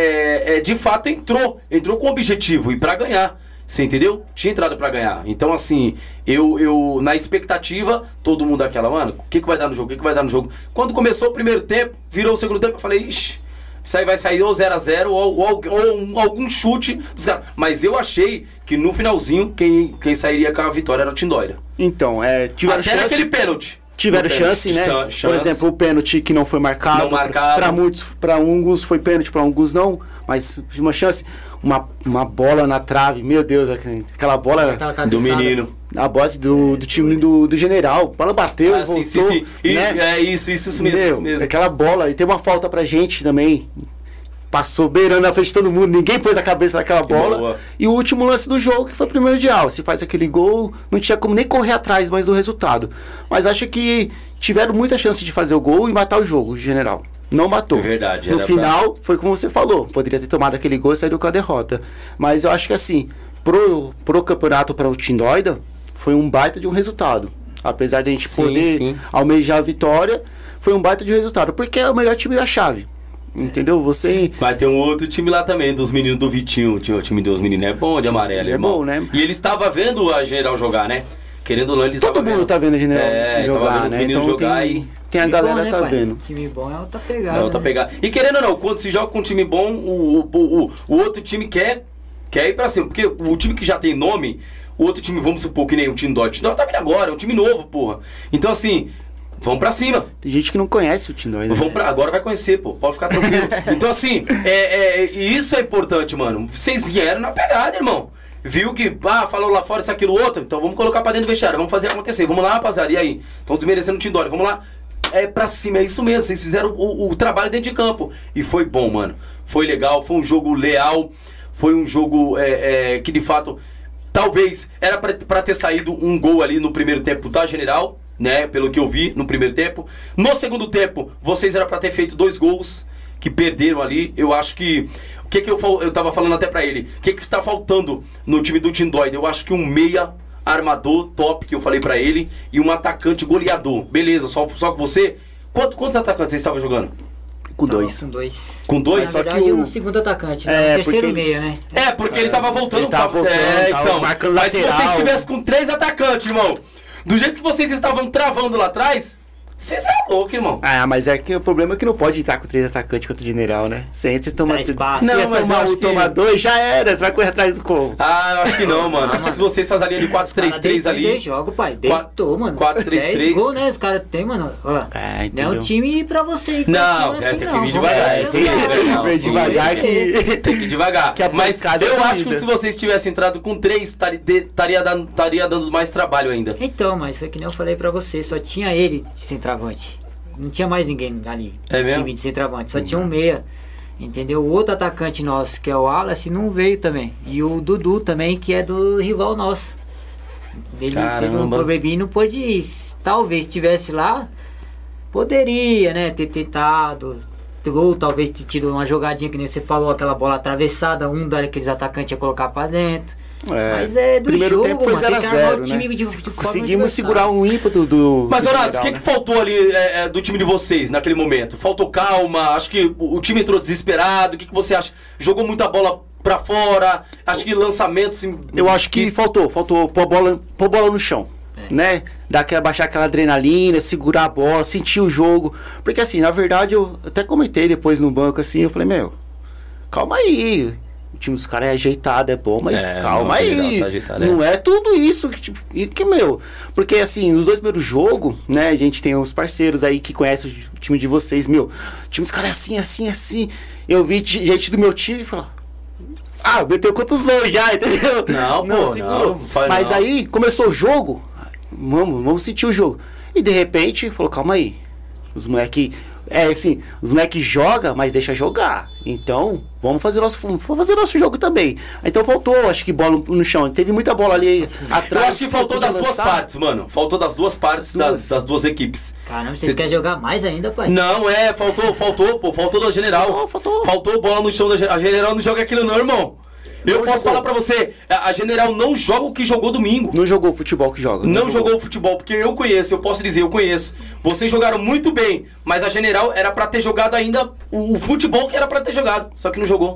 é, é, de fato entrou, entrou com objetivo e pra ganhar. Você entendeu? Tinha entrado pra ganhar. Então, assim, eu, eu na expectativa, todo mundo aquela, mano, o que, que vai dar no jogo? O que, que vai dar no jogo? Quando começou o primeiro tempo, virou o segundo tempo, eu falei, ixi, isso aí vai sair ou 0x0 ou, ou, ou um- algum chute dos caras. Mas eu achei que no finalzinho, quem, quem sairia com a vitória era o Tindória. Então, é, tiveram Até chance. naquele pênalti. Tiveram chance, né? Chan- Por chance. exemplo, o pênalti que não foi marcado. Não marcado. Para muitos, para alguns foi pênalti, para alguns não. Mas uma chance, uma, uma bola na trave, meu Deus, aquela bola, Aquela do menino. a bola do, do time do, do general. A bola bateu, Ah, voltou. sim, sim, sim. E- né? É isso, isso, isso mesmo, Meu, isso mesmo. Aquela bola, e tem uma falta pra gente também. Passou beirando na frente de todo mundo, ninguém pôs a cabeça naquela bola. boa. E o último lance do jogo, que foi primordial. Se faz aquele gol, não tinha como nem correr atrás mais do resultado. Mas acho que tiveram muita chance de fazer o gol e matar o jogo, general. Não matou. É verdade, No final, foi como você falou. Poderia ter tomado aquele gol e saído com a derrota. Mas eu acho que assim, pro, pro campeonato para o Tindóida, foi um baita de um resultado. Apesar de a gente Sim, poder sim. almejar a vitória, foi um baita de resultado. Porque é o melhor time da chave. Entendeu? Você. Vai ter um outro time lá também, dos meninos do Vitinho. O time dos meninos é bom de amarelo, É irmão. bom, né? E ele estava vendo a General jogar, né? Querendo ou não, ele Todo mundo vendo. tá vendo a General É, tava jogar, vendo os né? meninos Então jogar tem, e- tem a Time galera bom, né, tá pai? vendo. Time bom é outra pegada. Não, tá né? pegado. E querendo ou não, quando se joga com um time bom, o, o, o, o outro time quer, quer ir pra cima. Porque o time que já tem nome, o outro time, vamos supor que nem o time do Tindói, tá vindo agora, é um time novo, porra. Então assim, vamos pra cima. Tem gente que não conhece o Tindói, né? Vamos pra, agora vai conhecer, pô. Pode ficar tranquilo. então, assim, é, é, e isso é importante, mano. Vocês vieram na pegada, irmão. Viu que, ah, falou lá fora isso, aquilo, outro. Então vamos colocar pra dentro do vestiário. Vamos fazer acontecer. Vamos lá, rapaziada. E aí? Estão desmerecendo o Tindório. Vamos lá. É pra cima, é isso mesmo. Vocês fizeram o, o trabalho dentro de campo. E foi bom, mano. Foi legal. Foi um jogo leal. Foi um jogo é, é, que, de fato, Talvez era pra, pra ter saído um gol ali no primeiro tempo da General, né? Pelo que eu vi no primeiro tempo. No segundo tempo, vocês era pra ter feito dois gols que perderam ali. Eu acho que. O que, que eu, eu tava falando até pra ele? O que, que tá faltando no time do Tindoide? Eu acho que um meia armador top, que eu falei pra ele, e um atacante goleador. Beleza, só, só com você. Quanto- quantos atacantes vocês estavam jogando? Com Tava dois. Com dois. Com dois? Na Só que verdade, o- um segundo atacante, né? É, um terceiro porque ele- meia, né? É, porque ele tava voltando. Ele tava voltando, é, tava então. Mas se lateral. vocês estivessem com três atacantes, irmão, do jeito que vocês estavam travando lá atrás, vocês é louco, irmão. Ah, mas é que o problema é que não pode entrar com três atacantes contra o general, né? Você entra e toma espaço. Não, mas tomar um, que- toma dois, já era. Você vai correr atrás do como? Ah, eu acho que não, mano. Acho que se vocês fazem a linha de 4-3-3 ali. jogo, pai. Quatro- Deitou, mano. quatro, três, 10 três. gols, né? Os caras tem, mano. Ó, É, não é um time pra você ir Não, cima é, assim, tem que vir devagar. é, é, Vem sim, devagar que- Tem que ir devagar. Que Mas é eu acho que se vocês tivessem entrado com três, estaria dando, estaria dando mais trabalho ainda. Então, mas foi que nem eu falei pra você, só tinha ele de centroavante. Não tinha mais ninguém ali É no mesmo? time de centroavante, só tinha um meia. Entendeu? O outro atacante nosso, que é o Wallace, não veio também. E o Dudu também, que é do rival nosso. Ele teve um Caramba. probleminha e não pôde ir. Talvez estivesse lá, poderia, né? Ter tentado. Ou talvez ter tido uma jogadinha que nem você falou, aquela bola atravessada, um daqueles atacantes ia colocar pra dentro. Mas é do Primeiro jogo, tempo foi mano, tem que 0x0, armar o né? time de- Conseguimos segurar um ímpeto do. Mas, do Horácio, o que, né? que faltou ali é, é, do time de vocês naquele momento? Faltou calma? Acho que o, o time entrou desesperado. O que, que você acha? Jogou muita bola pra fora? Acho que lançamentos. Eu acho que faltou, faltou pôr a bola, pôr bola no chão. É. Né? Dar aquela, baixar aquela adrenalina, segurar a bola, sentir o jogo. Porque assim, na verdade, eu até comentei depois no banco assim, eu falei, meu, calma aí. O time dos caras é ajeitado, é bom, mas É, calma não, aí. tá ajeitado, não é. tudo isso que, tipo, que, meu. Porque assim, nos dois primeiros jogos, né, a gente tem os parceiros aí que conhecem o time de vocês, meu. O time dos caras é assim, assim, assim. Eu vi gente do meu time e falar. Ah, meteu contusão já, entendeu? Não, pô, segurou. não, Mas não. aí começou o jogo, vamos, vamos sentir o jogo. E de repente, falou, calma aí. Os moleque. É assim, os moleque joga, mas deixa jogar. Então, vamos fazer nosso, vamos fazer nosso jogo também. Então faltou, acho que bola no chão. Teve muita bola ali atrás. Eu acho que faltou das duas partes, mano. Faltou das duas partes das, Duas. das duas equipes. Caramba, Cê- vocês querem jogar mais ainda, pai? Não, é, faltou, faltou, pô, faltou da general. Faltou, faltou. Faltou bola no chão da general. A general não joga aquilo, não, irmão. Eu Não posso jogou. falar pra você, a general não joga o que jogou domingo. Não jogou o futebol que joga. Não jogou o futebol, porque eu conheço, eu posso dizer, eu conheço. Vocês jogaram muito bem, mas a general era pra ter jogado ainda o, o futebol que era pra ter jogado, só que não jogou.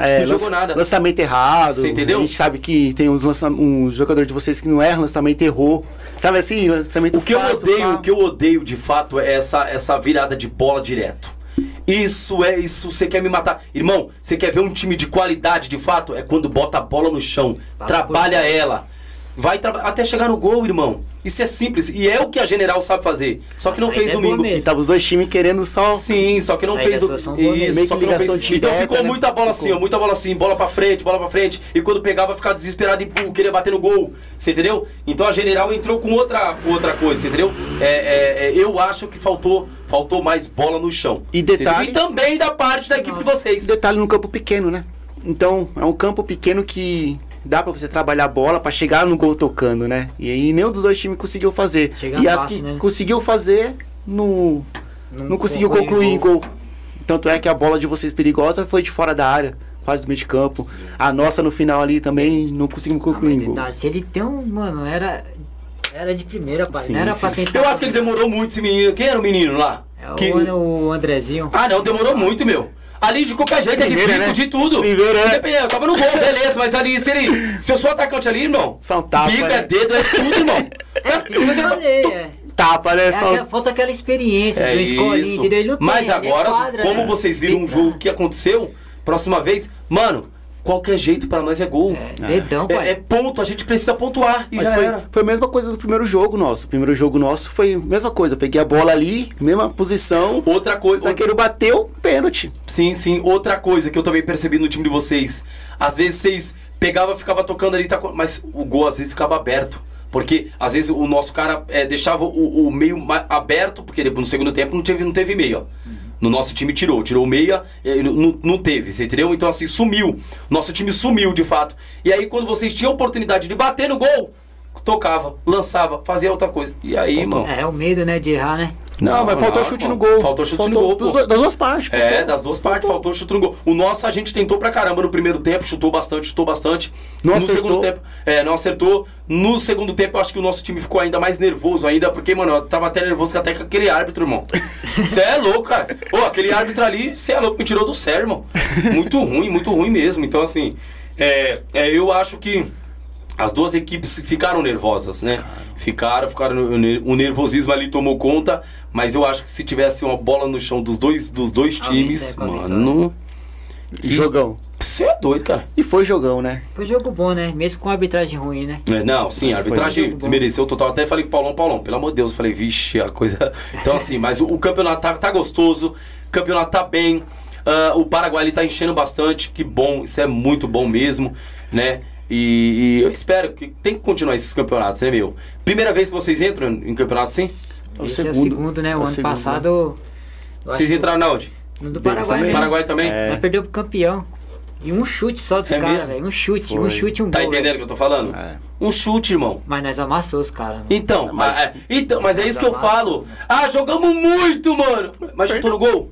É, não jogou nada. Lançamento errado. Você entendeu? A gente sabe que tem uns lança um jogador de vocês que não erra, lançamento errou. Sabe assim, lançamento O que eu odeio, pá. o que eu odeio de fato é essa, essa virada de bola direto. Isso é isso, você quer me matar. Irmão, você quer ver um time de qualidade de fato? É quando bota a bola no chão, trabalha ela. Vai até chegar no gol, irmão. Isso é simples. E é o que a general sabe fazer. Só que não Essa fez ideia é domingo. E tava os dois times querendo só. Sim, só que não Essa fez do... boa mesmo. Isso, Meio só que que não fez. Então ficou né? muita bola assim, ó, muita bola assim, bola pra frente, bola pra frente. E quando pegava, ficava desesperado e pô, queria bater no gol. Você entendeu? Então a general entrou com outra, com outra coisa, você entendeu? É, é, é, eu acho que faltou, faltou mais bola no chão. E detalhe-? E também da parte da equipe de vocês. Detalhe no campo pequeno, né? Então, é um campo pequeno que dá pra você trabalhar a bola pra chegar no gol tocando, né? E aí nenhum dos dois times conseguiu fazer. Chega e as que né? conseguiu fazer, não, Não não, conseguiu concluir em em gol. Tanto é que a bola de vocês perigosa foi de fora da área, quase do meio de campo. A nossa no final ali também não conseguimos Ah, concluir gol. detalhe, se ele tem um. Mano, era. Era de primeira, pai. Sim, não era sim. pra tentar. Eu acho que ele demorou muito esse menino. Quem era o menino lá? É Que- o, o Andrezinho. Ah, não, demorou muito, meu. Ali de qualquer jeito, é de Primeira, bico, né? de tudo. Primeira, né? Independente, eu tava no gol, beleza, mas ali, se ele. Se eu sou atacante ali, irmão. Só um tapa, bico né? é dedo, é tudo, irmão. É, é. Tapa, né? É Só... falta aquela experiência É do escolinho, isso. entendeu? Ele não Mas tem, é agora, quadra, como né? vocês viram um jogo que aconteceu, próxima vez, mano, qualquer jeito pra nós é gol. É, dedão. É, é ponto, a gente precisa pontuar e Mas já foi, era. foi a mesma coisa do primeiro jogo nosso. O primeiro jogo nosso foi a mesma coisa. Peguei a bola ali, mesma posição. Outra O coisa, zagueiro bateu, pênalti. sim, sim, outra coisa que eu também percebi no time de vocês. Às vezes vocês pegavam, ficava tocando ali, tá mas o gol às vezes ficava aberto. Porque às vezes o nosso cara é, deixava o, o meio aberto, porque no segundo tempo não teve, não teve meio, ó. No nosso time tirou, tirou meia, não- não teve, você entendeu? Então assim, sumiu. Nosso time sumiu de fato. E aí quando vocês tinham oportunidade de bater no gol, tocava, lançava, fazia outra coisa. E aí, irmão? É, é o medo, né, de errar, né? Não, mas faltou não, chute irmão. no gol. Faltou chute no gol, dos pô. dois- das duas partes. É, faltou. das duas partes, faltou chute no gol. O nosso a gente tentou pra caramba no primeiro tempo, chutou bastante, chutou bastante. Não no acertou. segundo tempo, é, não acertou. No segundo tempo, eu acho que o nosso time ficou ainda mais nervoso ainda, porque, mano, eu tava até nervoso até com aquele árbitro, irmão. Você é louco, cara. Ô, aquele árbitro ali, você é louco, me tirou do sério, irmão. Muito ruim, muito ruim mesmo. Então, assim, é, é, eu acho que as duas equipes ficaram nervosas, né? Ficaram, ficaram. o ne- O nervosismo ali tomou conta, mas eu acho que se tivesse uma bola no chão dos dois, dos dois times, a mano. que- Jogão. Você é doido, cara. E foi jogão, né? Foi jogo bom, né? Mesmo com a arbitragem ruim, né? É, Não, sim, a Mas arbitragem desmereceu total. Até falei com o Paulão, Paulão, pelo amor de Deus, eu falei, vixe, a coisa. Então, assim, mas o, o campeonato tá, tá gostoso, o campeonato tá bem. ah, o Paraguai ele tá enchendo bastante, que bom, isso é muito bom mesmo, né? E, e eu espero que tem que continuar esses campeonatos, né, meu? Primeira vez que vocês entram em campeonato, sim? É o Esse é o segundo. segundo, né? É O o ano segundo, passado. eu Vocês entraram na onde? No do Paraguai, também. né? Paraguai também? É. Nós perdeu pro campeão. E um chute só dos É caras, velho. Um chute, Foi. um chute e um Tá gol. entendendo o que eu tô falando? É. Um chute, irmão. Mas nós amassou os caras. Então, Mas- mas, é, então, mas é isso que eu Mas falo. Ah, jogamos muito, mano. Mas chutou no gol?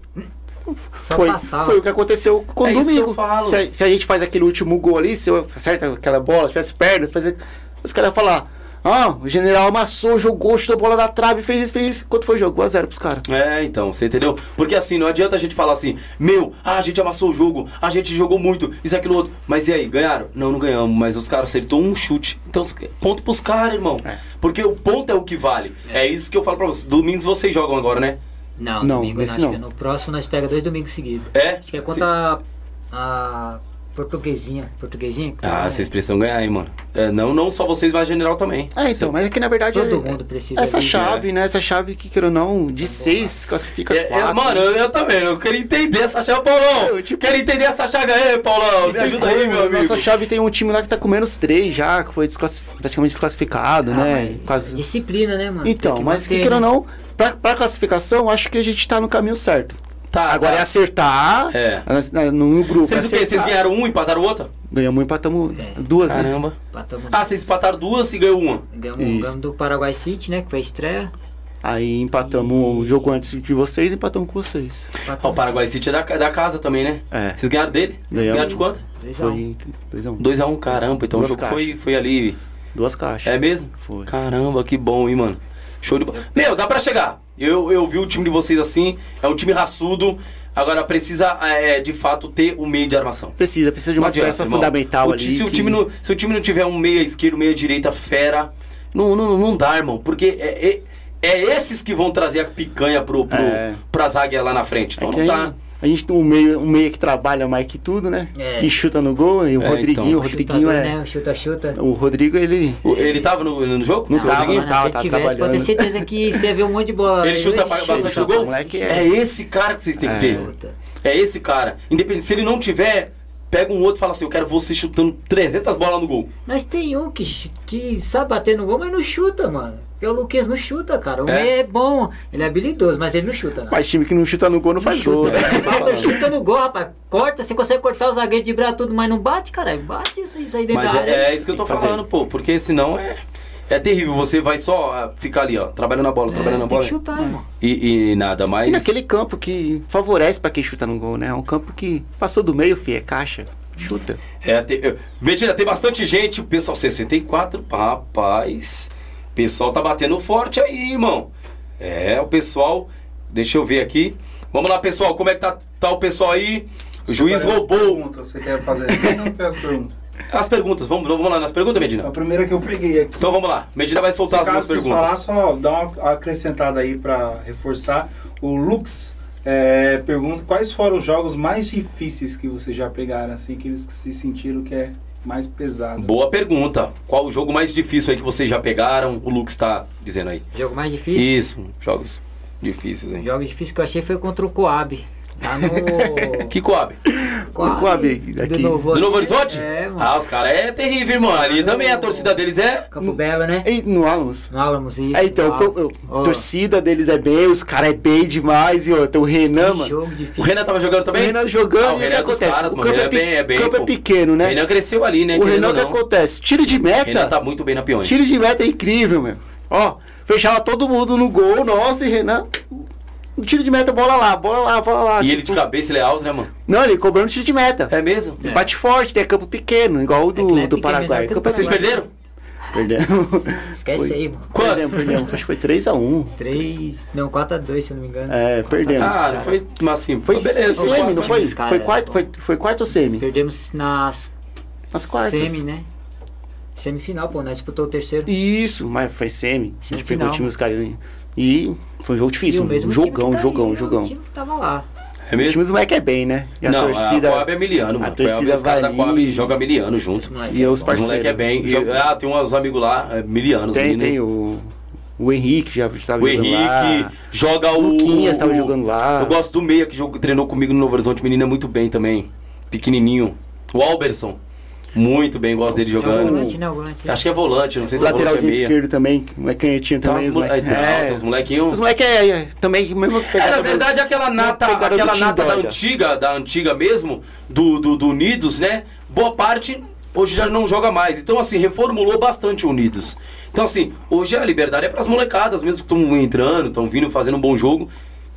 Só foi, passava. foi o que aconteceu com É domingo. Se, a- se a gente faz aquele último gol ali, se eu acerta aquela bola, se tivesse perna, fazer. Os caras iam falar. Ah, o general amassou, jogou, chutou a bola na trave, fez isso, fez isso. Quanto foi o jogo? 1x0 pros caras. É, então, você entendeu? Porque assim, não adianta a gente falar assim, meu, ah, a gente amassou o jogo, a gente jogou muito, isso, aquilo, outro. Mas e aí, ganharam? Não, não ganhamos, mas os caras acertou um chute. Então, ponto pros caras, irmão. É. Porque o ponto é o que vale. É. isso que eu falo pra vocês. Domingos vocês jogam agora, né? Não, Não, domingo nesse não. que No próximo nós pega dois domingos seguidos. É? Acho que é contra a, a portuguesinha. Portuguesinha? Ah, vocês precisam ganhar, hein, mano. É, não, não só vocês, mas geral também. É, então, mas é que na verdade. Todo é- mundo precisa Essa chave, né? Essa chave que, queira ou não, de seis classifica É, é, quatro. mano, eu, eu também, eu queria entender essa chave, Paulão. Eu, tipo- Quero entender essa chave aí, Paulão. Me Tem ajuda aí, meu amigo. Nossa chave tem um time lá que tá com menos três já, que foi desclassi- praticamente desclassificado, Ah, né? causa- Disciplina, né, mano? Então, que mas que manter, queira ou né? não, pra, pra classificação, acho que a gente tá no caminho certo. Tá, Agora tá. é acertar É. no grupo. Vocês o quê? Vocês acertar. ganharam um e empataram outra? Ganhamos e empatamos É. duas, né? Caramba. Empatamos- Ah, vocês empataram duas e ganhou uma. Ganhamos, do Paraguai City, né? Que foi a estreia. Aí empatamos o jogo antes de vocês e empatamos com vocês. Ah, o Paraguai City é da, da casa também, né? É. Vocês ganharam dele? Ganhamos. Ganharam de quanto? 2 a 1. Foi 2x1. 2x1, caramba. Então Duas o jogo foi, foi ali. Duas caixas. É mesmo? Foi. Caramba, que bom, hein, mano. Show de bola. Meu, dá pra chegar. Eu, eu vi o time de vocês assim. É um time raçudo. Agora precisa, é, de fato, ter um meio de armação. Precisa, precisa de uma adianta, peça irmão. fundamental O ali. se, o que- time não, se o time não tiver um meia esquerdo, meia direita fera, não, não, não dá, irmão. Porque é, é, é esses que vão trazer a picanha pro, pro, É. pra zaga lá na frente. Então É não dá. A gente tem um meio, um meio que trabalha mais que tudo, né? É. Que chuta no gol. E o É, Rodriguinho, então. o O Rodriguinho chutador, é. né? O chuta-chuta. O Rodrigo, ele. O- Ele tava no, no jogo? Não tava, Rodriguinho? não tava, se tá tivesse, pode ter certeza que você ia ver um monte de bola. Ele chuta Ele bastante chuta. no gol? moleque É é- esse cara que vocês têm que ter. Chuta. É esse cara. Independente, se ele não tiver, pega um outro e fala assim: Eu quero você chutando 300 bolas no gol. Mas tem um que, que sabe bater no gol, mas não chuta, mano. Porque o Luquinhas não chuta, cara. O É? meia é bom, ele é habilidoso, mas ele não chuta, não. Mas time que não chuta no gol não faz chuta, gol. né? é Falta, falando. chuta no gol, rapaz. Corta, você consegue cortar o zagueiro de braço tudo, mas não bate, cara. Bate isso, isso aí dentro Mas da área. é, é isso que eu tô fazer. falando, pô. Porque senão é. É terrível, você vai só ah, ficar ali, ó, trabalhando na bola, É, trabalhando na tem bola. que chutar, irmão. E, e nada mais. E naquele campo que favorece pra quem chuta no gol, né? É um campo que passou do meio, fi, é caixa. Chuta. É, tem, eu- Medina, tem bastante gente. O pessoal 64, rapaz. O pessoal tá batendo forte aí, irmão. É, o pessoal. Deixa eu ver aqui. Vamos lá, pessoal. Como é que tá, tá o pessoal aí? O juiz roubou? Você quer fazer assim quer as perguntas? as perguntas. Vamos, vamos lá nas perguntas, Medina? A primeira que eu peguei aqui. Então vamos lá. Medina vai soltar as Se duas caso vocês falar, perguntas. só dá uma acrescentada aí pra reforçar. O Lux é, pergunta quais foram os jogos mais difíceis que vocês já pegaram, assim, aqueles que vocês sentiram que é mais pesado. Boa pergunta. Qual o jogo mais difícil aí que vocês já pegaram? O Lux tá dizendo aí. Jogo mais difícil. Isso, jogos difíceis, hein? Jogo difícil que eu achei foi contra o Coab. Lá no. Que Coab? Coab Coab. Daqui. Novo, Do Novo Horizonte? É, mano. Ah, os caras é terrível, irmão. Ali também a torcida deles é. Campo Belo, né? E no Alamos. No Álamos, isso. É, então, a torcida deles é bem, os caras é bem demais. E ó, tem o Renan, que mano. jogo O. Renan tava jogando O também? Renan jogando Ah, o e o que Renan é dos acontece? caras, o mano. campo, Renan é, é bem- é bem, campo é pequeno, né? O Renan cresceu ali, né? o Renan, o que acontece? Tiro de O Renan meta. tá muito bem na peões. Tiro de meta é incrível, meu. Ó, fechava todo mundo no gol, nossa, e Renan. Tiro de meta, bola lá, bola lá, bola lá. E ele de tipo, cabeça, ele é alto, né, mano? Não, ele cobrando tiro de meta. É mesmo? Ele Bate forte, tem campo pequeno, igual o É do, ele é do Paraguai. o Campo Vocês Paraguai. perderam? Perdemos. Esquece Foi. aí, mano. Quanto? Perdemos, perdemos. Acho que foi 3x1. 3. Não, 4x2, se eu não me engano. É, perdemos. Ah, não foi mas assim. Foi, Foi beleza. semi, não foi? Caras Foi é quarto, foi, foi quarto ou semi? Perdemos nas Nas quartas. semi, né? Semifinal, pô, nós disputou o terceiro. Isso, mas foi semi. A gente Semifinal. pegou o time dos caras. E foi um jogo E difícil. o Um mesmo time jogão, que tá jogão, aí, jogão. O time que tava lá. É O time mesmo? dos moleques é bem, né? E a não, torcida. a Coab é miliano, mano. torcida os caras da vai Coab ali. jogam miliano junto. E os Os parceiros. moleques é bem. Joga- E- ah, tem uns amigos lá, é, milianos, Tem, menino. tem o. O Henrique já estava O jogando Henrique lá. joga O o. Luquinhas estava o- jogando lá. Eu gosto do meia que jogou, treinou comigo no Novo Horizonte. Menino é muito bem também. Pequenininho. O Alberson. Muito bem, gosto dele É o jogando. volante, né? Volante. Acho que é volante, não sei se é volante é meia. esquerdo também, é canhotinho Tá, também. os os mole- moleque- é, é, tem os molequinhos. Os moleques é, é, também mesmo É, na verdade, aquela nata, aquela nata da antiga, da antiga mesmo, do, do, do Unidos, né? Boa parte hoje já não joga mais. Então, assim, reformulou bastante o Unidos. Então, assim, hoje a liberdade é pras molecadas, mesmo que estão entrando, estão vindo fazendo um bom jogo.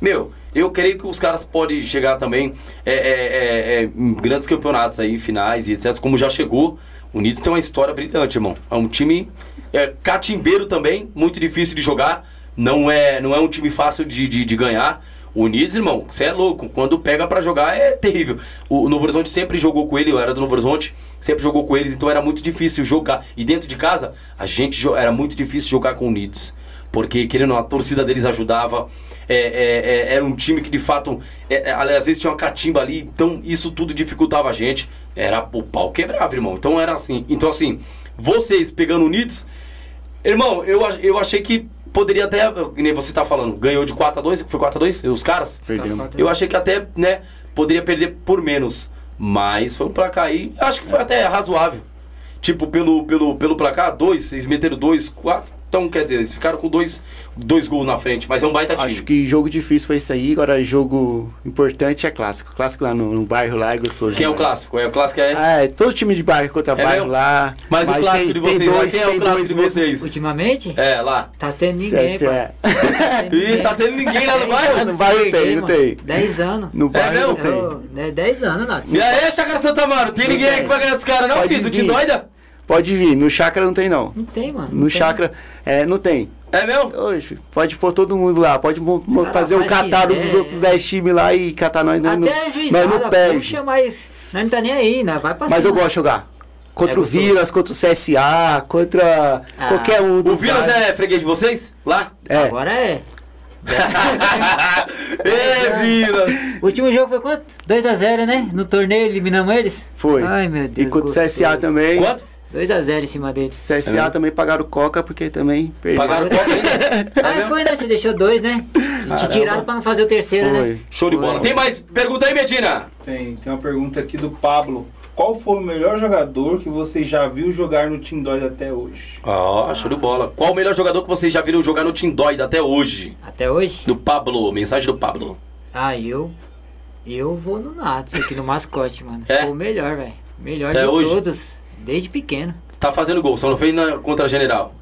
Meu, eu creio que os caras podem chegar também é, é, é, é, em grandes campeonatos aí, finais e etc. Como já chegou. O Unidos tem uma história brilhante, irmão. É um time é, catimbeiro também, muito difícil de jogar. Não é, não é um time fácil de, de, de ganhar. O Unidos, irmão, você é louco. Quando pega pra jogar é terrível. O Novo Horizonte sempre jogou com ele, eu era do Novo Horizonte, sempre jogou com eles, então era muito difícil jogar. E dentro de casa, a gente era muito difícil jogar com o Unidos. Porque, querendo a torcida deles ajudava. É, é, é, era um time que de fato. É, é, aliás, às vezes tinha uma catimba ali, então isso tudo dificultava a gente. Era o pau quebrava, irmão. Então era assim. Então, assim, vocês pegando Unidos. Irmão, eu, eu achei que poderia até. Nem você tá falando, ganhou de 4x2, foi 4x2? Os caras? Perdemos. Eu achei que até, né, poderia perder por menos. Mas foi um placar aí, acho que foi até razoável. Tipo, pelo, pelo, pelo placar, dois, vocês meteram dois, quatro. Então, quer dizer, eles ficaram com dois, dois gols na frente, mas é um baita time. Acho que jogo difícil foi isso aí, agora jogo importante é clássico. Clássico lá no, no bairro lá é gostoso. Quem é o clássico? É o clássico é. Ah, é todo time de bairro contra É bairro mesmo? lá. mas, o clássico tem- de vocês lá, dois- quem é o clássico de mesmo. vocês? Ultimamente? É, lá. Tá tendo ninguém, CSE. pai. Tá tendo Ih, ninguém. tá tendo ninguém lá no Dez bairro? No bairro tem, não tem. 10 anos. No bairro mesmo? não tem. Eu- é 10 anos, Nath. E aí, Chacara Santa Mara, tem ninguém aí que vai ganhar dos caras, não, filho? Tu te doida? Pode vir, no chácara não tem não. Não tem, mano. não No tem. chácara, é, não tem. É mesmo? Hoje, pode pôr todo mundo lá, pode caras fazer o quiser. dos outros 10 times lá e catar nós, não- Até a nós juizada não perde. puxa, mas nós não tá nem aí, né? Vai passar. Mas eu gosto de jogar. Contra É o. Vilas, contra o CSA, contra Ah, qualquer um O Vilas é freguês de vocês? Lá? É, Agora é. Ê, Vilas! O último jogo foi quanto? 2x0, né? No torneio eliminamos eles? foi. Ai, meu Deus. e contra o. CSA também. Quanto? 2x0 em cima deles. CSA também pagaram coca porque também perdeu. Pagaram quanto ainda? É Ah, foi, né? Você deixou dois, né? Te tiraram pra não fazer o terceiro, né? Foi. Show de bola. Tem mais pergunta aí, Medina? Tem, tem uma pergunta aqui do Pablo. Qual foi o melhor jogador que você já viu jogar no Team Dói até hoje? Ó, show de bola. Qual o melhor jogador que vocês já viram jogar no Tindóide até hoje? Até hoje? Do Pablo, mensagem do Pablo. Ah, eu. Eu vou no Nats aqui no mascote, mano. É? Foi o melhor, velho. Melhor Até de hoje? todos. Desde pequeno. Tá fazendo gol, só não fez na, contra a General.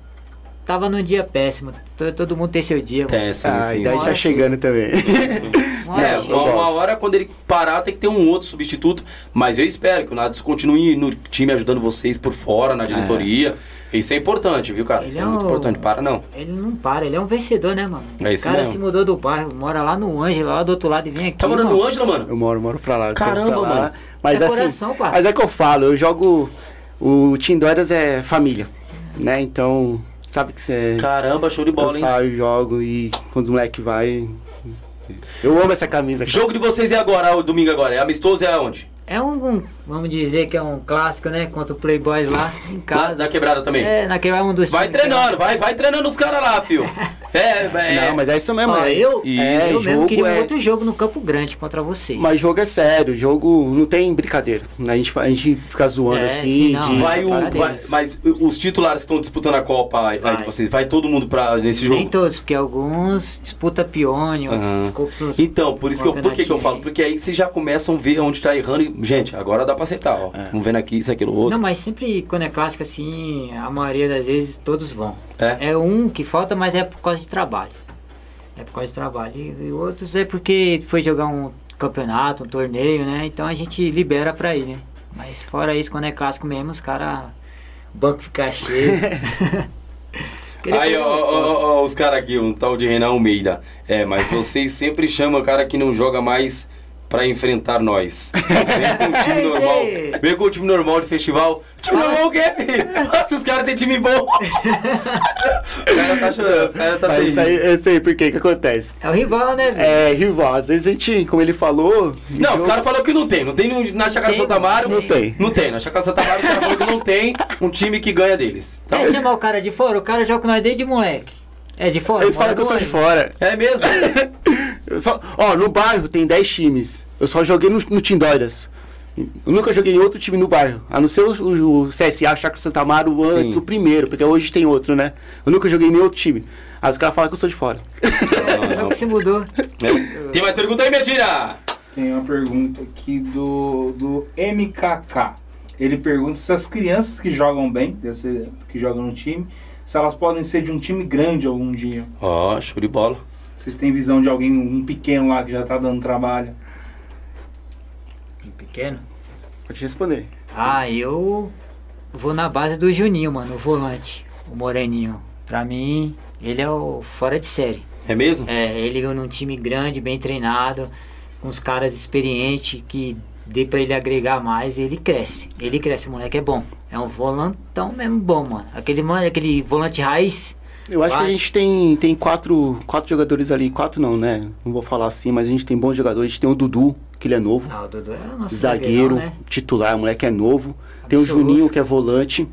Tava num dia péssimo. Todo, todo mundo tem seu dia, mano. É, sim, Ah, a sim. idade sim. tá chegando também. Uma É, hora uma, chega. uma gosto. hora quando ele parar tem que ter um outro substituto, mas eu espero que o Nades continue no time ajudando vocês por fora, na diretoria. Isso é importante, viu, cara? Ele Isso é, é muito importante. Para não. Ele não para, ele é um vencedor, né, mano? É isso o cara mesmo. se mudou do bairro, mora lá no Ângelo, lá do outro lado e vem aqui. Tá morando mano. no Ângela, mano? Eu moro, moro pra lá. Caramba, pra lá. mano. Mas É assim, coração, parça. mas é que eu falo, eu jogo o Team Doidas é família, né? Então, sabe que você Caramba, show de eu bola, hein? saio, jogo e quando os moleques vai, eu amo essa camisa. cara. Jogo de vocês é agora, o domingo agora. É amistoso é aonde? É um, um- vamos dizer que é um clássico, né? Contra o Playboys lá em Lá casa. na quebrada também. É, naquele é um dos Vai que- treinando, vai, vai treinando os caras lá, fio. É, é. Não, mas é isso mesmo. Ó, é, eu, Isso. eu É, mesmo queria jogo um é- outro jogo no Campo Grande contra vocês. Mas jogo é sério, jogo não tem brincadeira. A gente, a gente fica zoando É, assim. sim, não. de- Vai o, vai- mas os titulares que estão disputando a Copa aí Vai. de vocês, vai todo mundo pra, nesse Nem jogo? todos, porque alguns disputa pione, outros disputam... Então, por isso que eu, por que, que eu falo? Porque aí vocês já começam a ver onde tá errando e, gente, agora dá pra acertar, ó. Vamos vendo aqui, isso, aquilo, outro. Não, mas sempre quando é clássico assim, a maioria das vezes todos vão. É? É um que falta, mas é por causa de trabalho. É por causa de trabalho. E, e outros é porque foi jogar um campeonato, um torneio, né? Então a gente libera pra ir, né? Mas fora isso, quando é clássico mesmo, os caras. O banco fica cheio. Aí, ó, ó, ó, os caras aqui, um tal de Renan Almeida. É, mas vocês sempre chamam o cara que não joga mais pra enfrentar nós. Vem com o time É normal. aí. Vem com o time normal de festival. Time normal o quê, filho? Nossa, os caras têm time bom. os caras tá chorando, os caras tá Mas isso aí, eu sei por que que acontece. É o rival, né, velho? É, rival, às vezes a gente, como ele falou. Não, os jogo- caras falaram que não tem. Não tem na Chácara Tem, Santa Amaro. Não tem. Não tem. Na Chácara Santa Amaro os caras falaram que não tem um time que ganha deles. Então, Quer chamar o cara de fora? O cara joga com nós desde moleque. É de fora? Eles falam que eu sou de fora. é mesmo? Só, ó, no bairro tem 10 times. Eu só joguei no, no Tindóiras. Eu nunca joguei em outro time no bairro. A não ser o, o, o CSA, o Chácara Santa Amaro, o antes, Sim. o primeiro, porque hoje tem outro, né? Eu nunca joguei em nenhum outro time. Aí os caras falam que eu sou de fora. Não que se mudou. É. Tem mais pergunta aí, Medina? Tem uma pergunta aqui do, do MKK. Ele pergunta se as crianças que jogam bem, deve ser que jogam no time, se elas podem ser de um time grande algum dia. Ó, show de bola. Vocês têm visão de alguém, um pequeno lá que já tá dando trabalho? Pequeno. Pode responder. Ah, eu vou na base do Juninho, mano, o volante, o Moreninho. Pra mim, ele é o fora de série. É mesmo? É, ele num time grande, bem treinado, com os caras experientes que dê pra ele agregar mais, ele cresce. Ele cresce, o moleque é bom. É um volantão mesmo bom, mano. Aquele, mano, aquele volante raiz. Eu acho que a Vai. gente tem, tem quatro, quatro jogadores ali. Quatro não, né? Não vou falar assim, mas a gente tem bons jogadores. A gente tem o Dudu, que ele é novo. Ah, o Dudu é o nosso zagueiro, zagueirão, né? titular, moleque é novo. Tem o Absoluto. Juninho, que é volante.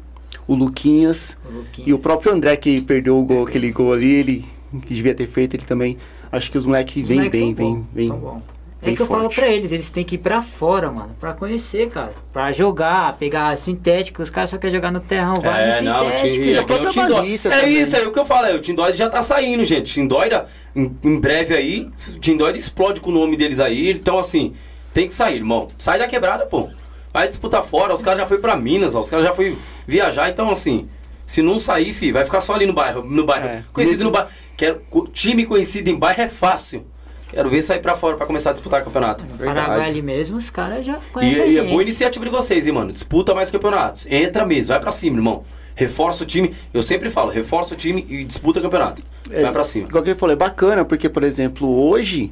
O Luquinhas. O Luquinhas. E o próprio André, que perdeu o gol, aquele gol ali, ele que devia ter feito, ele também. Acho que os moleques vêm bem, são vem, É que eu falo pra eles, eles têm que ir pra fora, mano, pra conhecer, cara. Pra jogar, pegar sintético, os caras só querem jogar no terrão, vai no É, não, o sintético. E a é o Tindói. É também. isso, é o que eu falo, é, o Tindóide já tá saindo, gente. Tindóide, em, em breve aí, o Tindóide explode com o nome deles aí. Então, assim, tem que sair, irmão. Sai da quebrada, pô. Vai disputar fora, os caras já foi pra Minas, ó, os caras já foi viajar, então assim. Se não sair, fi, vai ficar só ali no bairro. No bairro. É, Conhecido mesmo- no bairro. Quero, time conhecido em bairro é fácil. Quero ver sair pra fora pra começar a disputar campeonato. Verdade. Paraguai ali mesmo, os caras já E, conhecem a e é gente. boa iniciativa de vocês, hein, mano. Disputa mais campeonatos. Entra mesmo, vai pra cima, irmão. Reforça o time. Eu sempre falo, reforça o time e disputa campeonato. É, vai pra cima. Igual que ele falou, é bacana, porque, por exemplo, hoje,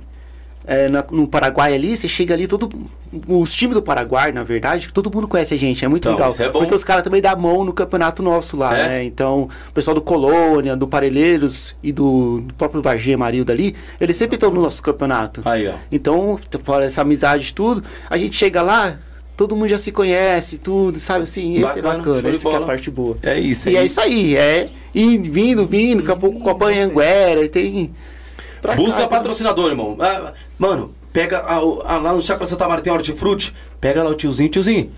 é, na- no Paraguai ali, você chega ali, todo. Os times do Paraguai, na verdade, todo mundo conhece a gente, é muito Então, legal. isso é bom. Porque os caras também dão mão no campeonato nosso lá, É? né? Então, o pessoal do Colônia, do Parelheiros e do, do próprio Varginha Marilda ali, eles sempre estão no nosso campeonato. Aí, ó. Então, fora essa amizade e tudo, a gente chega lá, todo mundo já se conhece, tudo, sabe assim? Esse é Bacana, bacana, essa que é a parte boa. É isso E aí. é isso aí, é indo, vindo, vindo, daqui a pouco Copa Anhanguera, e tem. Pra Busca cá, patrocinador, irmão. Ah, mano, pega a- a- lá no Chácara Santa Maria tem hortifruti. Pega lá o tiozinho, tiozinho.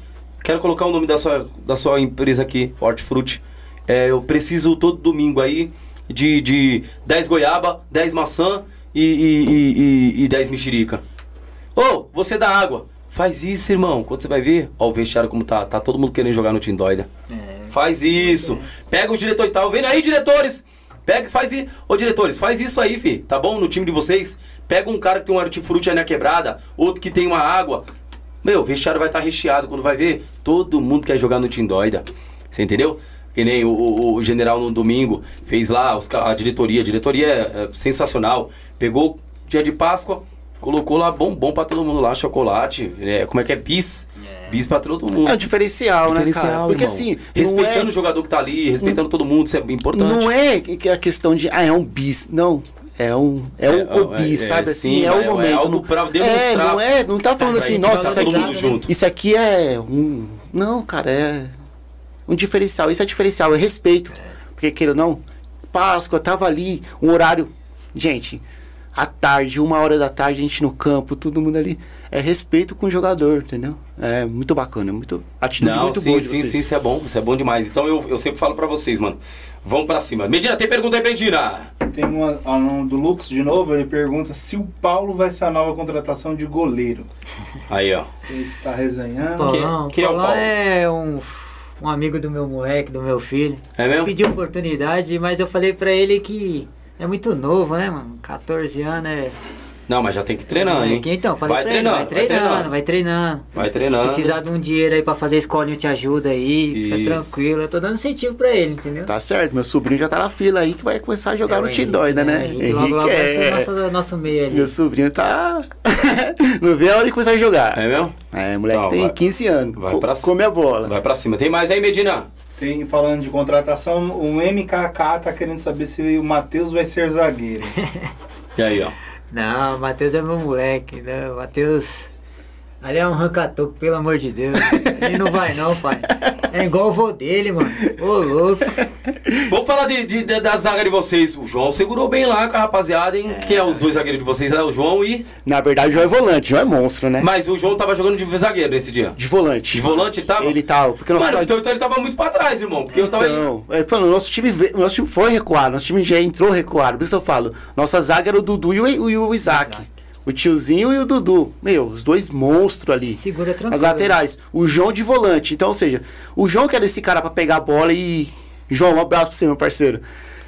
Quero colocar o nome da sua, da sua empresa aqui, Hortifruti. É, eu preciso todo domingo aí de, de 10 goiaba, 10 maçã e, e, e, e, e 10 mexerica. Ô, você dá água. Faz isso, irmão. Quando você vai ver, ó, o vestiário como tá. Tá todo mundo querendo jogar no Team Doida. É, Faz isso. Pega os diretores e tal. Vem aí, diretores. Pega e faz isso. Ô, diretores, faz isso aí, fi. Tá bom? No time de vocês. Pega um cara que tem um hortifruti na quebrada. Outro que tem uma água. Meu, o vestiário vai estar recheado. Quando vai ver, todo mundo quer jogar no Team Doida. Você entendeu? Que nem o, o- o general no domingo fez lá os a diretoria. A diretoria é, é sensacional. Pegou dia de Páscoa, colocou lá bombom pra todo mundo lá, chocolate. é, como é que é? Bis. Bis pra todo mundo. É um diferencial, né, cara? Diferencial, Porque irmão. assim, respeitando não o é, jogador que tá ali, respeitando todo mundo, isso é importante. não é é a questão de, ah, é um bis. Não. É um, é, É, um o é, bis, é, sabe sim, assim? É é- o é momento. algo não- pra demonstrar. É, não é, não tá falando assim, nossa, isso aqui, isso aqui é um... Não, cara, é um diferencial. Isso é diferencial, é respeito. Porque, queira ou não, Páscoa, tava ali, um horário. Gente, à tarde, uma hora da tarde, a gente no campo, todo mundo ali. É respeito com o jogador, entendeu? É muito bacana, muito. Atitude Não, muito sim, boa. sim, vocês. sim, isso é bom, isso é bom demais. Então eu, eu sempre falo pra vocês, mano. Vamos pra cima. Medina, tem pergunta aí, Medina? Tem uma ó, no- do Lux de novo, ele pergunta se o Paulo vai ser a nova contratação de goleiro. Aí, ó. Você está resenhando. Paulão, quem é o Paulão Paulo? é um, um amigo do meu moleque, do meu filho. É mesmo? Pediu oportunidade, mas eu falei pra ele que é muito novo, né, mano? 14 anos é. Não, mas já tem que ir treinando, hein? Então, falei Vai pra ele, treinando, vai vai treinando, treinando. vai treinando. Vai treinando. Se precisar de um dinheiro aí pra fazer escolinha, eu te ajuda aí, fica Isso. tranquilo. Eu tô dando incentivo pra ele, entendeu? Tá certo, meu sobrinho já tá na fila aí que vai começar a jogar É, no o Henrique, Tindóida, né? Henrique, logo, logo vai ser é- nosso, nosso meio ali. Meu sobrinho tá. não vê a hora de começar a jogar. É mesmo? É, moleque Não, tem vai- 15 anos. vai pra cima. come a bola. Vai pra cima. Tem mais aí, Medina? Tem, falando de contratação, o MKK tá querendo saber se o Matheus vai ser zagueiro. E aí, ó. Não, o Matheus é meu moleque, né? O Matheus. Ali é um rancatoco, pelo amor de Deus. Ele não vai não, pai. É igual o vô dele, mano. Ô, louco. Vamos falar de, de- de- da zaga de vocês. O João segurou bem lá com a rapaziada, hein? Quem é os dois zagueiros de vocês? É o João e. Na verdade, o João é volante, o João é monstro, né? Mas o João tava jogando de zagueiro nesse dia. De volante. De volante ele tava? Ele tava, porque nós Mano, então, então ele tava muito pra trás, irmão. Porque eu tava aí. Então, é, falando, nosso time, nosso time foi recuado, nosso time já entrou recuado. Por isso eu falo, nossa zaga era o Dudu e o, e o Isaac. O tiozinho e o Dudu. Meu, os dois monstros ali. Segura As tranquilo. laterais. O João de volante. Então, ou seja, o João que era esse cara pra pegar a bola e. João, um abraço pra você, meu parceiro.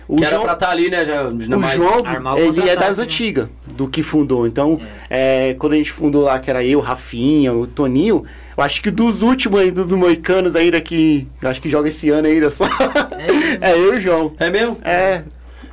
O Que era João, pra estar ali, né? Já, o mais- João, armar o ele é das né? antigas, do que fundou. Então, é, quando a gente fundou lá, que era eu, Rafinha, o Toninho, eu acho que dos últimos aí, dos moicanos ainda que. Eu acho que joga esse ano ainda só. É, eu e o João. É mesmo? É.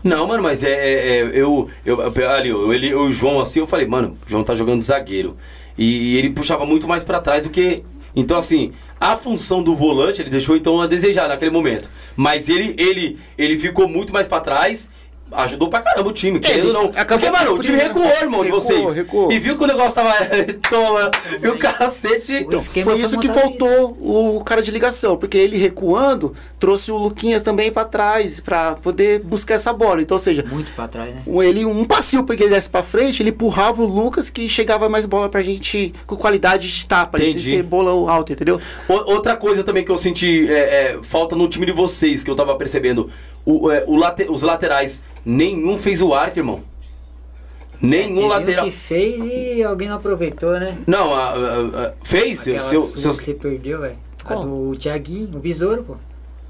Não, mano, mas é. é- é- eu, eu, Ali, eu- ele, o João assim, eu falei, mano, o João tá jogando zagueiro. E, ele puxava muito mais pra trás do que. Então, assim, a função do volante ele deixou então a desejar naquele momento. Mas ele, ele, ele ficou muito mais pra trás. Ajudou pra caramba o time, querendo ou não. acabou- Porque, mano, o time podia- recuou, irmão, de recuou, vocês. recuou. E viu que o negócio tava. Toma. E o cacete. Então, Foi isso que faltou o cara de ligação, porque ele recuando trouxe o Luquinhas também pra trás pra poder buscar essa bola. Então, ou seja, Muito pra trás, né? ele um passinho para que ele desse pra frente, ele empurrava o Lucas que chegava mais bola pra gente com qualidade de tapa, Entendi. ser bola alta, entendeu? O- Outra coisa também que eu senti é, é, falta no time de vocês, que eu tava percebendo. O, é, o late- os laterais, nenhum fez o arco, irmão. Nenhum um lateral. que fez e alguém não aproveitou, né? Não, a- a- a- fez? Aquela Seu, seus- que você perdeu, velho. A do Thiaguinho, o Besouro, pô. O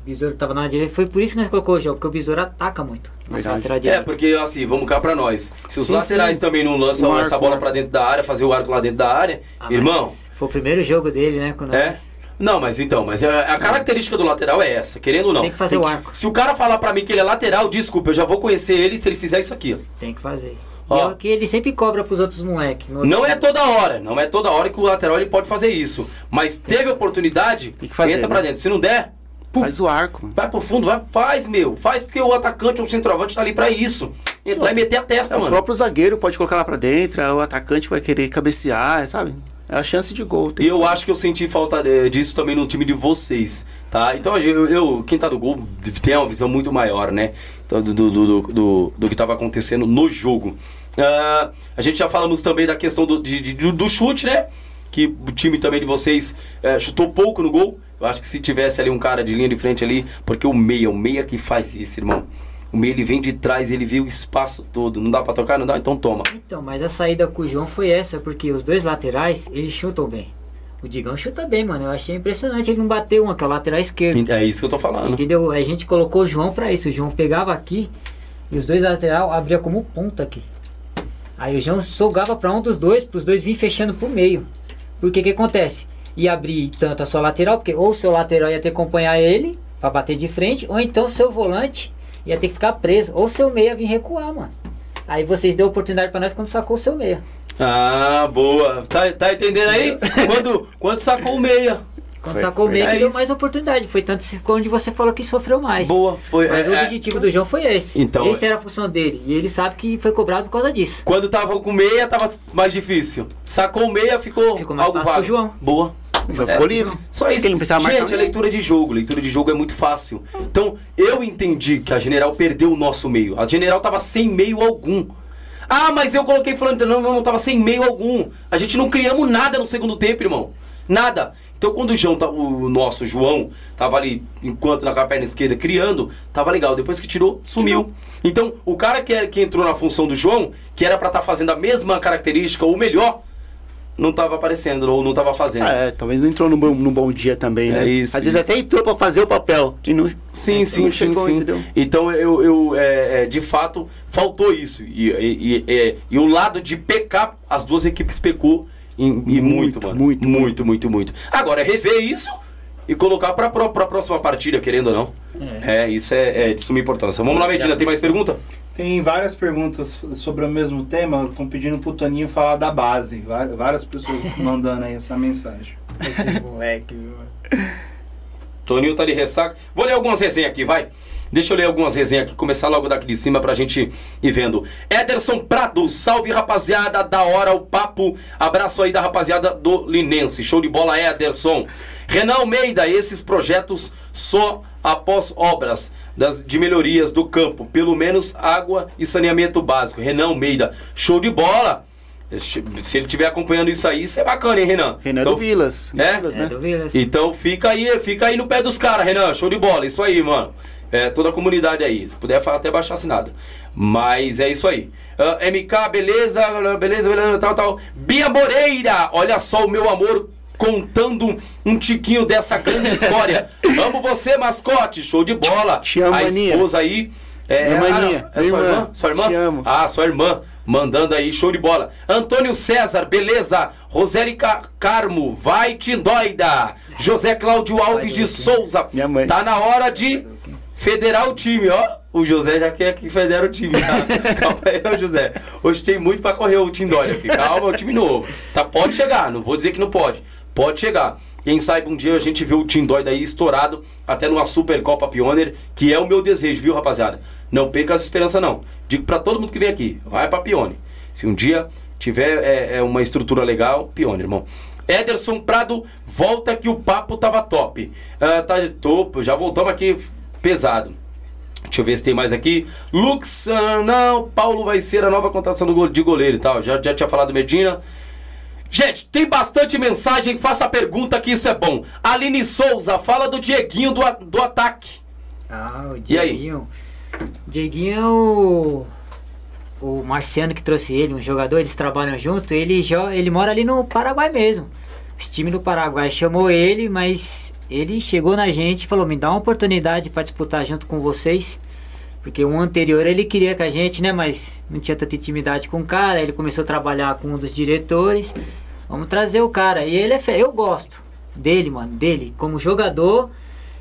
Besouro tava na direita. Foi por isso que nós colocou o jogo, porque o Besouro ataca muito. Nossa É, porque assim, vamos cá pra nós. Se os Sim, laterais sim. também não lançam Um essa arco, bola pra dentro da área, fazer o arco lá dentro da área, Ah, irmão, Foi o primeiro jogo dele, né? Com é. Não, mas então, mas a, a característica do lateral é essa, querendo ou não. Tem que fazer o arco. Se o cara falar pra mim que ele é lateral, desculpa, eu já vou conhecer ele se ele fizer isso aqui. ó. Tem que fazer. Ó. E é o que ele sempre cobra pros outros moleques. Não é toda hora, não é toda hora que o lateral ele pode fazer isso. Mas teve oportunidade, Tem que fazer, entra né? pra dentro. Se não der, puf, Faz o arco. vai pro fundo, vai, faz, meu. Faz porque o atacante ou o centroavante tá ali pra isso. Entrar e meter a testa, É, o mano. próprio zagueiro pode colocar lá pra dentro, é o atacante vai querer cabecear, sabe? É a chance de gol. E eu acho que eu senti falta eh, disso também no time de vocês, tá? Então eu, eu- quem tá do gol tem uma visão muito maior, né? Então, Do, do, do, do, do que tava acontecendo no jogo. Ah, a gente já falamos também da questão do, de- de- do, chute, né? Que o time também de vocês eh, chutou pouco no gol. Eu acho que se tivesse ali um cara de linha de frente ali, porque o meia, o meia que faz isso, irmão. O meia ele vem de trás, ele vê o espaço todo. Não dá pra tocar? Não dá? Então toma. Então, mas a saída com o João foi essa, porque os dois laterais, eles chutam bem. O Digão chuta bem, mano. Eu achei impressionante ele não bateu uma, que é o lateral esquerdo. É isso que eu tô falando. Entendeu? A gente colocou o João pra isso. O João pegava aqui e os dois lateral abria como ponta aqui. Aí o João sogava pra um dos dois, pros dois virem fechando pro meio. Porque que acontece? Ia abrir tanto a sua lateral, porque ou o seu lateral ia ter que acompanhar ele pra bater de frente, ou então o seu volante ia ter que ficar preso, ou seu meia vir recuar, mano. Aí vocês deu oportunidade pra nós quando sacou o seu meia. Ah, boa. Tá, tá entendendo aí? quando, quando sacou o meia. Quando Foi- sacou o meia, é que deu isso. mais oportunidade. Foi tanto se- onde você falou que sofreu mais. Boa. Foi, Mas é, o é, objetivo do João foi esse. Então, Esse era a função dele. E ele sabe que foi cobrado por causa disso. quando tava com meia, tava mais difícil. Sacou o meia, ficou, Ficou mais algo fácil vago. João. Boa. O jogo É. ficou livre. Só isso. Porque ele não precisava marcar Gente, a ninguém. leitura de jogo. Leitura de jogo é muito fácil. Então, eu entendi que a General perdeu o nosso meio. A General tava sem meio algum. Ah, mas eu coloquei falando, não, não, não tava sem meio algum. A gente não criamos nada no segundo tempo, irmão. Nada. Então quando o João, tá- o nosso João, tava ali, enquanto na perna esquerda, criando, tava legal. Depois que tirou, sumiu. Então, o cara que, era- que entrou na função do João, que era pra estar fazendo a mesma característica, ou melhor, não tava aparecendo, ou não tava fazendo. É, talvez não entrou num bom, num bom dia também, né? É isso, Às vezes isso. até entrou pra fazer o papel. E não, Sim, não sim, sim, chegou, sim. entendeu? Então eu, eu é, é, de fato faltou isso e, e, e, é, e o lado de pecar, as duas equipes pecou e muito, Muito, mano. muito, muito, muito, muito. Agora rever isso e colocar pra, pra, pra próxima partida, querendo ou não. É, isso é, é de suma importância. Vamos lá, Medina, tem mais pergunta? Tem várias perguntas sobre o mesmo tema. Estão pedindo pro Toninho falar da base. Vá- Várias pessoas mandando aí essa mensagem. Esses moleque, viu? Toninho tá de ressaca. Vou ler algumas resenhas aqui, vai. Deixa eu ler algumas resenhas aqui, começar logo daqui de cima pra gente ir vendo. Ederson Prado, salve rapaziada, da hora o papo. Abraço aí da rapaziada do Linense. Show de bola, Ederson. Renan Almeida, esses projetos só após obras das, de melhorias do campo, pelo menos água e saneamento básico. Renan Almeida, show de bola. Se ele estiver acompanhando isso aí, isso é bacana, hein, Renan? Renan Então, do Vilas. É? Vilas, É né? do Vilas. então fica aí, fica aí no pé dos caras, Renan. Show de bola, isso aí, mano. É, toda a comunidade aí. Se puder falar até baixar assinado. Mas é isso aí. Ah, MK, beleza, beleza, beleza, tal, tal. Bia Moreira, olha só o meu amor contando um tiquinho dessa grande história. Amo você, mascote. Show de bola. Te amo, a esposa aí. É, Minha ah, maninha, é sua irmã? irmã. Sua irmã? Te amo. Ah, sua irmã. Mandando aí, show de bola. Antônio César, beleza. Roseli Ca- Carmo, vai te doida. José Cláudio Alves de Souza. Minha mãe. Tá na hora de federar o time, ó. O José já quer que federa o time. Tá? Calma aí, José. Hoje tem muito pra correr o Tindóia, filho. Calma, o time novo. Tá, pode chegar, não vou dizer que não pode. Pode chegar. Quem sabe um dia a gente vê o Tindói daí estourado até numa Supercopa Pioneer, que é o meu desejo, viu, rapaziada? Não perca essa esperança, não. Digo pra todo mundo que vem aqui, vai pra Pioneer. Se um dia tiver é, é, uma estrutura legal, Pioneer, irmão. Ederson Prado, volta que o papo tava top. Ah, tá topo, já voltamos aqui pesado. Deixa eu ver se tem mais aqui. Lux, ah, não, Paulo vai ser a nova contratação de goleiro e tal. Já, já tinha falado Medina. Gente, tem bastante mensagem, faça pergunta que isso é bom. Aline Souza, fala do Dieguinho do, do ataque. Ah, o E aí? Dieguinho. Dieguinho é o. Marciano que trouxe ele, um jogador, eles trabalham junto. Ele, ele mora ali no Paraguai mesmo. Esse time do Paraguai chamou ele, mas ele chegou na gente e falou: me dá uma oportunidade para disputar junto com vocês. Porque um anterior ele queria com a gente, né? Mas não tinha tanta intimidade com o cara. Ele começou a trabalhar com um dos diretores. Vamos trazer o cara. E ele é fe... Eu gosto dele, mano. Dele como jogador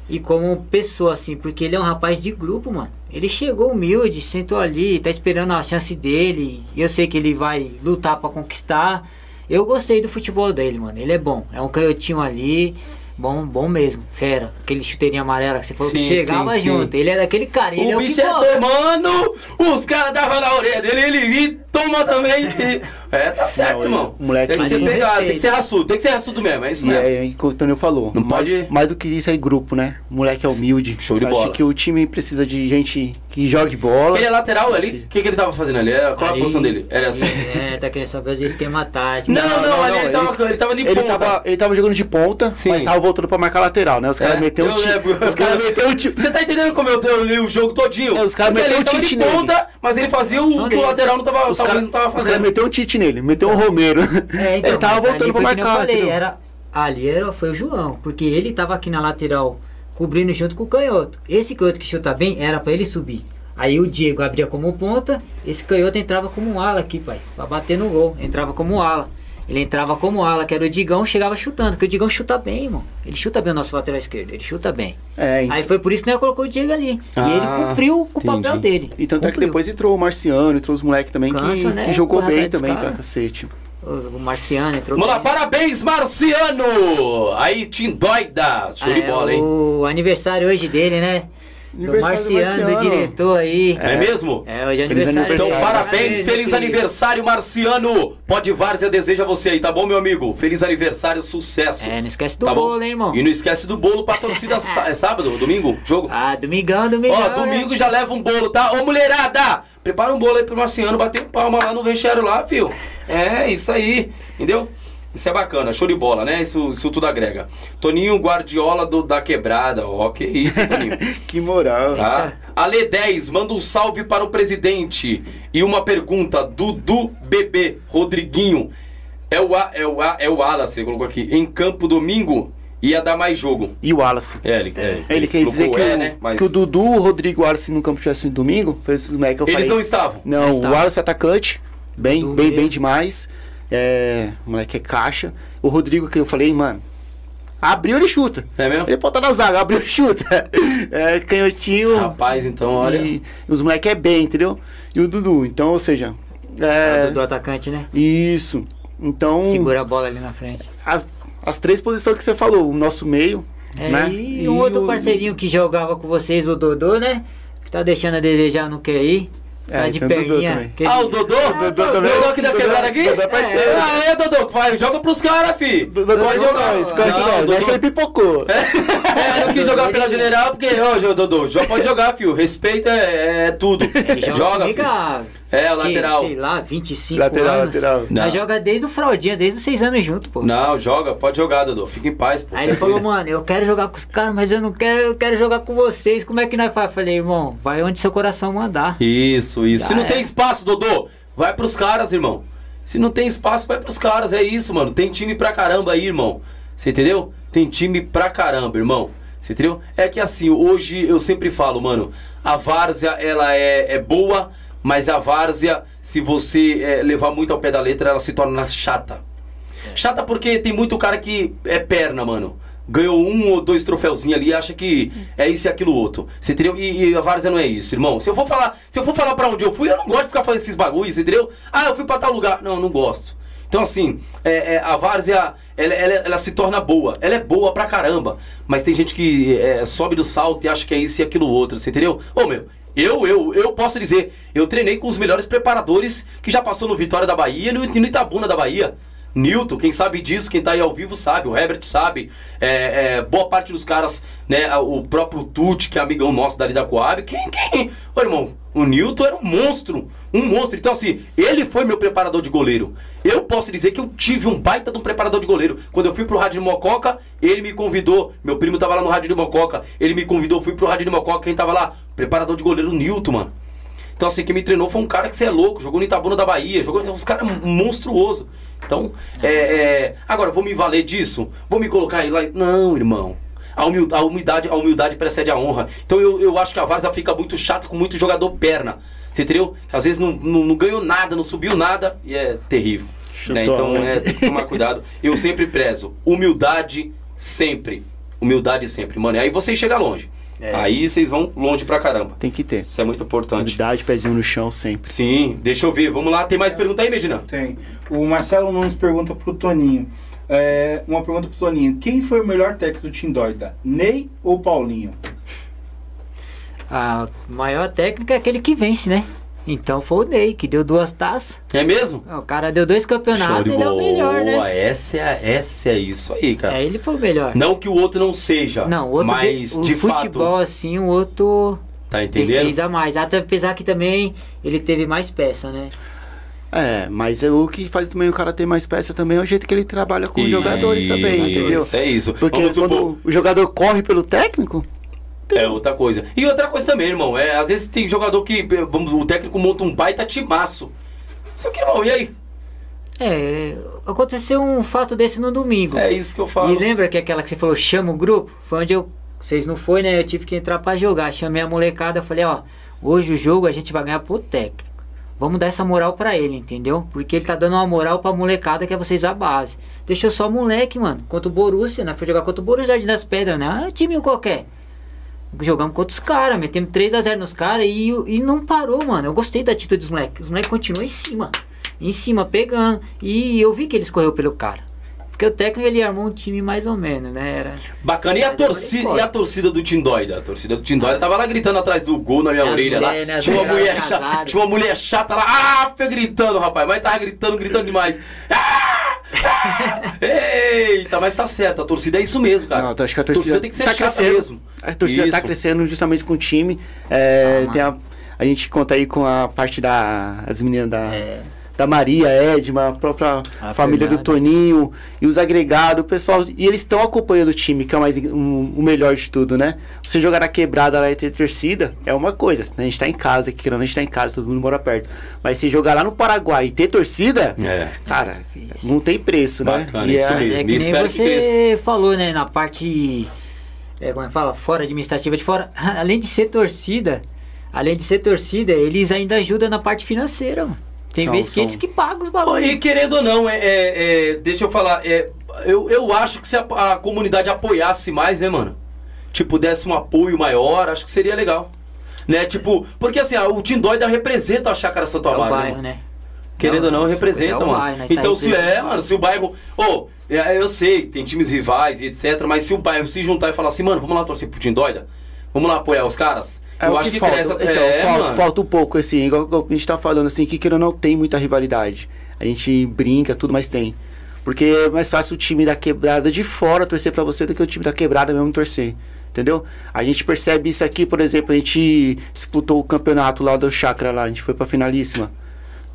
e como pessoa, assim. Porque ele é um rapaz de grupo, mano. Ele chegou humilde, sentou ali, tá esperando a chance dele. Eu sei que ele vai lutar pra conquistar. Eu gostei do futebol dele, mano. Ele é bom. É um canhotinho ali. Bom, bom mesmo, fera. Aquele chuteirinho amarelo que você falou que Sim, chegava sim, sim. junto. Ele é daquele cara. Ele é o o que bicho é tomando, os caras davam na orelha dele, ele vinha, toma também. e- É, tá certo, Não, irmão. o moleque tem que ser pegado, tem que Respeito. ser raçudo, tem que ser raçudo mesmo, é isso E mesmo. é o que o Antônio falou. Não mais, pode- mais do que isso aí, grupo, né? O moleque é humilde. Show de Acho bola. que o time precisa de gente que jogue bola. Ele é lateral ali? O que, que ele tava fazendo ali? É, Qual a Aí- posição dele? Era assim? É, tá querendo saber o esquema tático. Não, não, não, ali não, ele, tava, ele tava de Ele ponta. tava, ele tava jogando de ponta, Sim. mas tava voltando pra marcar lateral, né? Os caras É, meteram eu o ti- lembro. Os caras meteram o ti- Você tá entendendo como eu, li o jogo todinho? É, os caras o de tite nele. ponta, mas ele fazia o Só que o lateral não tava, Os talvez caras não tava os caras fazendo. meteram um Tite nele, meteu um Romero. É, então, ele tava voltando pra marcar. Eu falei, era, ali era, foi o João, porque ele tava aqui na lateral cobrindo junto com o canhoto. Esse canhoto que chuta bem era pra ele subir. Aí o Diego abria como ponta, esse canhoto entrava como um ala aqui, pai, pra bater no gol. Entrava como um ala. Ele entrava como ala, que era o Digão, chegava chutando, porque o Digão chuta bem, irmão. Ele chuta bem o nosso lateral esquerdo, ele chuta bem. É, e, Aí foi por isso que nós colocou o Diego ali. Ah, e ele cumpriu com o papel dele. e tanto é que Cumpriu. depois entrou o Marciano, entrou os moleques também que, Cansa, né? que jogou bem também cara. pra cacete. O Marciano entrou Vamos lá, parabéns, Marciano! Aí, Tim Doida! Show de É, bola, hein? O aniversário hoje dele, né? Do Marciano, do Marciano. diretor aí. É, mesmo? É, hoje é aniversário. Então, aniversário. parabéns, feliz aniversário, Marciano! Pode Várzea deseja você aí, tá bom, meu amigo? Feliz aniversário, sucesso. É, não esquece do Tá bom? bolo, hein, irmão? E não esquece do bolo pra torcida é sábado, domingo, jogo. Ah, domingão, domingão. Ó, né? domingo já leva um bolo, tá? Ô, mulherada! Prepara um bolo aí pro Marciano bater um palma lá no vestiário lá, fio. É, isso aí, entendeu? Isso é bacana, show de bola, né? Isso, isso tudo agrega. Toninho Guardiola do, da quebrada, ó, que isso, Toninho. Que moral. Tá? Ale 10, manda um salve para o presidente. E uma pergunta, Dudu Bebê, Rodriguinho. É o, A- é o, A- é o Wallace, ele colocou aqui. Em campo domingo, ia dar mais jogo. E o Wallace. É, ele, é, Ele quer dizer que, colocou o, é, né? Mas que o Dudu, o Rodrigo e o Wallace no campo tivesse no domingo, foi esses moleques que eu eles falei. não estavam. Não, Não o estava. Wallace é atacante, bem, Dudu bem, bem demais. É, o moleque é caixa. O Rodrigo que eu falei, mano, abriu ele chuta. É mesmo? Ele pode estar na zaga, abriu ele chuta. É, canhotinho. Rapaz, então, olha. E, os moleques é bem, entendeu? E o Dudu, então, ou seja, é, Do, do atacante, né? isso. Então, Segura a bola ali na frente. as, as três posições que você falou, o nosso meio, É, né? E um outro o- parceirinho que jogava com vocês, o Dodô, né? Que tá deixando a desejar, não quer Tá É, de tem o Dodô perninha. Ah, o Dodô? Dodô também. Dodô aqui da Dodô- quebrada aqui? Dodô é parceiro. Ah, é, Dodô, vai, joga pros caras, fi. Dudu corre Vai com nós, corre com Não, nós. Dodô- Acho que ele pipocou. É, não quis jogar pela general porque, ó, Jô, Dodô, já pode jogar, fio. Respeito é, é tudo. Joga, joga, filho. É, o que, lateral. sei lá, 25 Lateral, anos. lateral. Não. Nós joga desde o Fraldinha, desde os 6 anos junto, pô. Não, joga, pode jogar, Dodô. Fica em paz, pô. Aí você ele é falou, mano, eu quero jogar com os caras, mas eu não quero, eu quero jogar com vocês. Como é que nós faz? Eu Falei, irmão, vai onde seu coração mandar. Isso, isso. Se Já não é. tem espaço, Dodô, vai pros caras, irmão. Se não tem espaço, vai pros caras. É isso, mano. Tem time pra caramba aí, irmão. Você entendeu? Tem time pra caramba, irmão. Você entendeu? É que assim, hoje eu sempre falo, mano, a várzea, ela é, é boa, mas a várzea, se você é, levar muito ao pé da letra, ela se torna chata. Chata porque tem muito cara que é perna, mano. Ganhou um ou dois troféuzinhos ali e acha que é isso e aquilo outro. Você entendeu? E, e a Várzea não é isso, irmão. Se eu for falar, se eu for falar pra onde eu fui, eu não gosto de ficar fazendo esses bagulhos, você entendeu? Ah, eu fui pra tal lugar. Não, eu não gosto. Então, assim, é, é, a Várzea, ela, ela, ela se torna boa. Ela é boa pra caramba. Mas tem gente que é, sobe do salto e acha que é isso e aquilo outro, você entendeu? Ô, meu, eu, eu, eu posso dizer, eu treinei com os melhores preparadores que já passou no Vitória da Bahia e no, Itabuna da Bahia. Newton, quem sabe disso, quem tá aí ao vivo sabe, o Herbert sabe, é, é, boa parte dos caras, né, o próprio Tuti, que é amigão nosso dali da Coab, quem, quem? Ô irmão, o Newton era um monstro, um monstro, então assim, ele foi meu preparador de goleiro, eu posso dizer que eu tive um baita de um preparador de goleiro, quando eu fui pro Rádio de Mococa, ele me convidou, meu primo tava lá no Rádio de Mococa, ele me convidou, fui pro Rádio de Mococa, quem tava lá? Preparador de goleiro, Newton, mano. Então, assim, quem me treinou foi um cara que você é louco, jogou no Itabuna da Bahia, jogou. Os caras monstruoso. Então, é, é, Agora, vou me valer disso? Vou me colocar aí lá. Não, irmão. A humildade, a humildade, a humildade precede a honra. Então eu, eu acho que a Varsa fica muito chata com muito jogador perna. Você entendeu? Às vezes não, não, não ganhou nada, não subiu nada e é terrível. Né? Então aonde? é, tem que tomar cuidado. Eu sempre prezo. Humildade sempre. Humildade sempre, mano. E aí vocês chegam longe. É. Aí vocês vão longe pra caramba. Tem que ter. Isso é muito importante. Humildade, pezinho no chão sempre. Sim, deixa eu ver. Vamos lá, tem mais pergunta aí, Medina? Tem. O Marcelo Nunes pergunta pro Toninho. É, uma pergunta pro Toninho. Quem foi o melhor técnico do Tim Doida? Ney ou Paulinho? A maior técnica é aquele que vence, né? Então foi o Ney, que deu duas taças. É mesmo? O cara deu dois campeonatos e ele é o melhor, né? Essa é, essa é isso aí, cara. É, ele foi o melhor. Não que o outro não seja. Não, o outro mas de, o de futebol fato. assim, o outro Tá entendendo? destreza mais. Até apesar que também ele teve mais peça, né? É, mas é o que faz também o cara ter mais peça também é o jeito que ele trabalha com os jogadores também, entendeu? Isso, é isso. Porque Vamos quando supor, o jogador corre pelo técnico, é outra coisa. E outra coisa também, irmão. É, às vezes tem jogador que vamos, o técnico monta um baita timaço. Só que, irmão, e aí? É, aconteceu um fato desse no domingo. É isso que eu falo. E lembra que aquela que você falou, chama o grupo? Foi onde eu. Vocês não foi, né? Eu tive que entrar pra jogar. Chamei a molecada, falei, ó, hoje o jogo a gente vai ganhar pro técnico. Vamos dar essa moral pra ele, entendeu? Porque ele tá dando uma moral pra molecada que é vocês a base. Deixou só moleque, mano. Contra o Borussia, né? Foi jogar contra o Borussia Jardim das Pedras, né? Ah, time qualquer. Jogamos contra os caras, metemos 3x0 nos caras e, e não parou, mano. Eu gostei da atitude dos moleques. Os moleques continuam em cima. Em cima, pegando. E eu vi que eles correu pelo cara. Porque o técnico ele armou um time mais ou menos, né? Era... Bacana. E a torcida, e a torcida do Tindóida? A torcida do Tindóida tava lá gritando atrás do gol na minha As orelha lá. mulher, né? As Tinha uma mulher chata, tinha uma mulher chata lá, ah, foi gritando, rapaz, mas tava gritando, gritando demais. Ah! Ah! Eita, mas tá certo, a torcida é isso mesmo, cara. Não, eu acho que a torcida, tem que ser tá chata crescendo. mesmo. A torcida tá Isso. crescendo justamente com o time. É, Ah, tem a, a gente conta aí com a parte da. As meninas da. É. Da Maria, Edma, a própria A família do. Toninho e os agregados, o pessoal. E eles estão acompanhando o time, que é o, mais, um- o melhor de tudo, né? Você jogar na quebrada lá e ter torcida é uma coisa. né? A gente tá em casa, que querendo, a gente tá em casa, todo mundo mora perto. Mas se jogar lá no Paraguai e ter torcida, É. cara, não tem preço, né? Bacana, E isso é- mesmo. É E que nem espero que você falou, né? Na parte. É, como é que fala? Fora administrativa de fora. Além de ser torcida, além de ser torcida, eles ainda ajudam na parte financeira, mano. Tem São- vezes que são- eles que pagam os bagulhos. E querendo ou não, é, é- é, deixa eu falar, é, eu, eu acho que se a, a comunidade apoiasse mais, né, mano? Tipo, desse um apoio maior, acho que seria legal. Né, tipo, porque assim, ah, o Tindóida representa a Chácara Santo É o Amaro. né, bairro, mano? né? Querendo ou não, isso representa, é o mano. bairro, né? Tá Então, se é, mano, se o bairro. Ô, é, eu sei, tem times rivais e etc. Mas se o bairro se juntar e falar assim, mano, vamos lá torcer pro Tindóida? Vamos lá apoiar os caras? É eu acho que, falta. cresce Então, até. falta, falta um pouco, assim, igual, a gente tá falando, assim, que queira não tem muita rivalidade. A gente brinca, tudo, mas tem. Porque é mais fácil o time da quebrada de fora torcer pra você do que o time da quebrada mesmo torcer. Entendeu? A gente percebe isso aqui, por exemplo, a gente disputou o campeonato lá do Chakra lá, a gente foi pra finalíssima.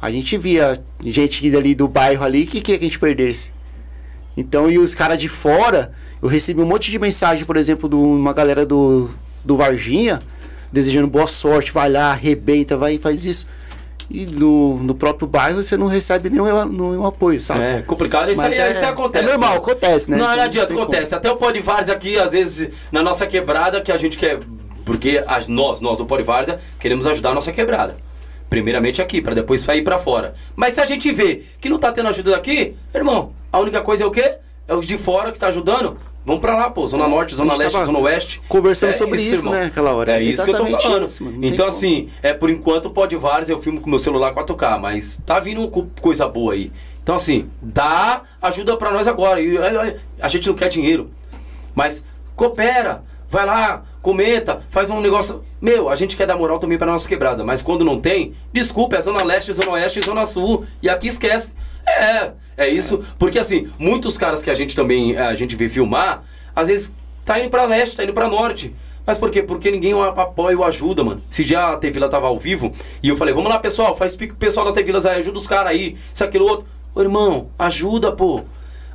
A gente via gente ali do bairro ali que queria que a gente perdesse. Então, e os caras de fora, eu recebi um monte de mensagem, por exemplo, de uma galera do, do Varginha, desejando boa sorte, vai lá, arrebenta, vai e faz isso. E no, no próprio bairro você não recebe nenhum, nenhum apoio, sabe? É complicado, isso Mas aí, isso aí acontece. É normal, né? acontece, né? Não, não adianta, como. acontece. Até o Pó de Várzea aqui, às vezes, na nossa quebrada, que a gente quer. Porque as- nós, nós do Pó de Várzea, queremos ajudar a nossa quebrada. Primeiramente aqui, pra depois ir pra fora. Mas se a gente vê que não tá tendo ajuda daqui, irmão, a única coisa é o quê? É os de fora que tá ajudando. Vamos pra lá, pô. Zona Norte, Zona Leste, Zona Oeste. conversando É sobre isso, irmão. né, aquela hora. É isso que eu tô falando. isso, então, como. assim, é por enquanto o Pó de Várzea eu filmo com meu celular 4K, mas tá vindo co- coisa boa aí. Então, assim, dá ajuda pra nós agora. E, é, é, a gente não quer dinheiro, mas coopera, vai lá, comenta, faz um negócio. Meu, a gente quer dar moral também pra nossa quebrada, mas quando não tem, desculpa, é Zona Leste, Zona Oeste Zona Sul. E aqui esquece. É, é isso. Porque assim, muitos caras que a gente também a gente vê filmar, às vezes tá indo pra leste, tá indo pra norte. Mas por quê? Porque ninguém apoia ou ajuda, mano. Se já a T-Vila tava ao vivo, e eu falei, vamos lá, pessoal, faz pico pessoal da T-Vila, aí, ajuda os caras aí, isso, aquilo, outro. Ô, irmão, ajuda, pô.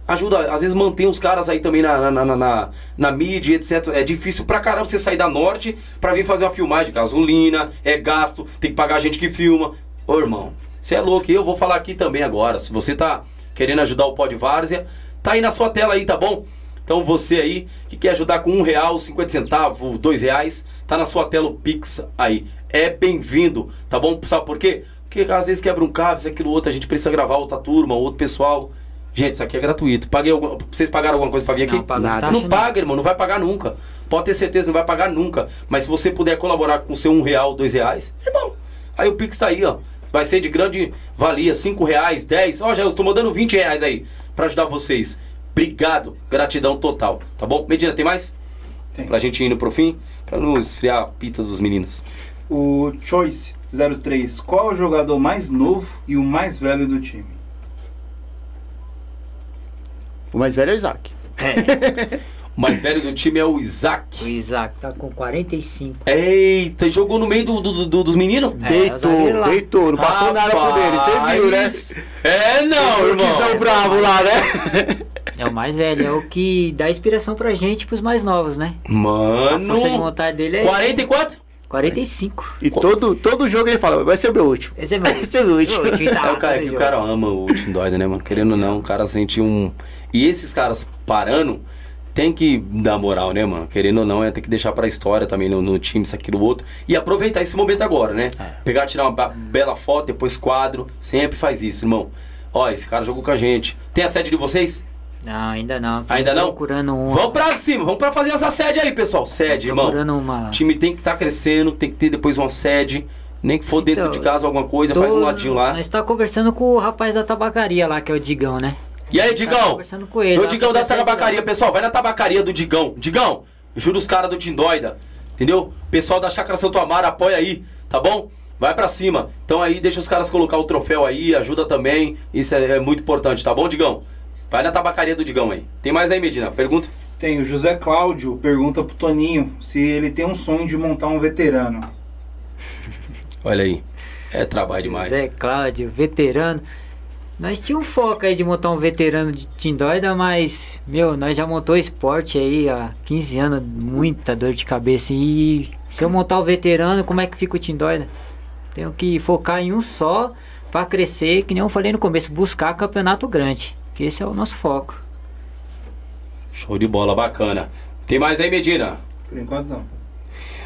Ajuda, às vezes mantém os caras aí também na, na, na, na, na mídia, etc. É difícil pra caramba você sair da norte pra vir fazer uma filmagem. Gasolina, é gasto, tem que pagar a gente que filma. Ô, irmão, você é louco. Eu vou falar aqui também agora. Se você tá querendo ajudar o Pod Várzea, tá aí na sua tela aí, tá bom? Então você aí que quer ajudar com um real, 50 centavos, dois reais, tá na sua tela o Pix aí. É bem-vindo, tá bom? Sabe por quê? Porque às vezes quebra um cabo, isso, aquilo, outro, a gente precisa gravar outra turma, outro pessoal. Gente, isso aqui é gratuito. Paguei alguma... Vocês pagaram alguma coisa pra vir aqui? Não, paga Nada. Não paga, irmão, não vai pagar nunca. Pode ter certeza, não vai pagar nunca. Mas se você puder colaborar com o seu um real, dois reais, irmão, aí o Pix tá aí, ó. Vai ser de grande valia, cinco reais, dez. Ó, já eu estou mandando 20 reais aí pra ajudar vocês. Obrigado, gratidão total, tá bom? Medina, tem mais? Tem. Pra gente ir indo pro fim, pra não esfriar a pizza dos meninos. O Choice 03, qual é o jogador mais novo e o mais velho do time? O mais velho é o Isaac. O mais velho do time é o O Isaac. Isaac tá com 45. Eita, jogou no meio do, do- do- dos meninos? É, deitou, deitou. Não passou nada por ele, você viu, né? Rapaz, É, não, o irmão. que são bravo lá, né? É o mais velho, é o que dá inspiração pra gente e pros mais novos, né? A Mano. força de vontade dele é 44? 45. E todo, todo jogo ele fala, vai ser o meu último. Esse é meu. Esse é o último. O time tá É o cara que o cara ama o Tindóida, né, mano? Querendo ou não, o cara sente um. E esses caras parando, tem que dar moral, né, mano? Querendo ou não, é ter que deixar pra história também no, no time, isso, aquilo, outro. E aproveitar esse momento agora, né? É. Pegar, tirar uma bela foto, depois quadro. Sempre faz isso, irmão. Ó, esse cara jogou com a gente. Tem a sede de vocês? Não, ainda não. Tô Ainda não? procurando uma. Vamos pra cima, vamos pra fazer essa sede aí, pessoal. Sede, irmão. procurando uma lá. O time tem que estar crescendo, tem que ter depois uma sede. Nem que for dentro Então, de casa alguma coisa, Tô- faz um ladinho lá. Nós tá conversando com o rapaz da tabacaria lá, que é o Digão, né? E aí, Digão? conversando com ele. Lá Digão da tabacaria, pessoal, vai na tabacaria do Digão. Digão, jura os caras do Tindóida, entendeu? Pessoal da Chácara Santo Amaro, apoia aí, tá bom? Vai pra cima. Então aí, deixa os caras colocar o troféu aí, ajuda também. Isso é, é muito importante, tá bom, Digão? Vai na tabacaria do Digão aí. Tem mais aí, Medina? Pergunta. Tem o José Cláudio, pergunta pro Toninho se ele tem um sonho de montar um veterano. Olha aí. É trabalho demais. Zé Cláudio, veterano. Nós tínhamos um foco aí de montar um veterano de Tindóida, mas, meu, nós já montou esporte aí há 15 anos, muita dor de cabeça. E se eu montar o veterano, como é que fica o Tindóida? Tenho que focar em um só pra crescer, que nem eu falei no começo, buscar campeonato grande. Que esse é o nosso foco. Show de bola, bacana. Tem mais aí, Medina? Por enquanto não.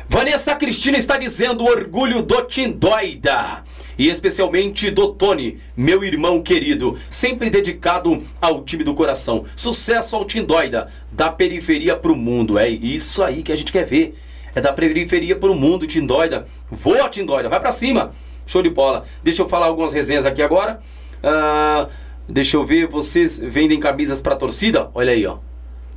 Vanessa Cristina está dizendo orgulho do Tindóida. E especialmente do Tony, meu irmão querido, sempre dedicado ao time do coração. Sucesso ao Tindóida, da periferia pro mundo. É isso aí que a gente quer ver. É da periferia pro mundo, Tindóida. Voa, Tindóida, vai pra cima. Show de bola. Deixa eu falar algumas resenhas aqui agora. Ah, deixa eu ver, vocês vendem camisas pra torcida? Olha aí, ó.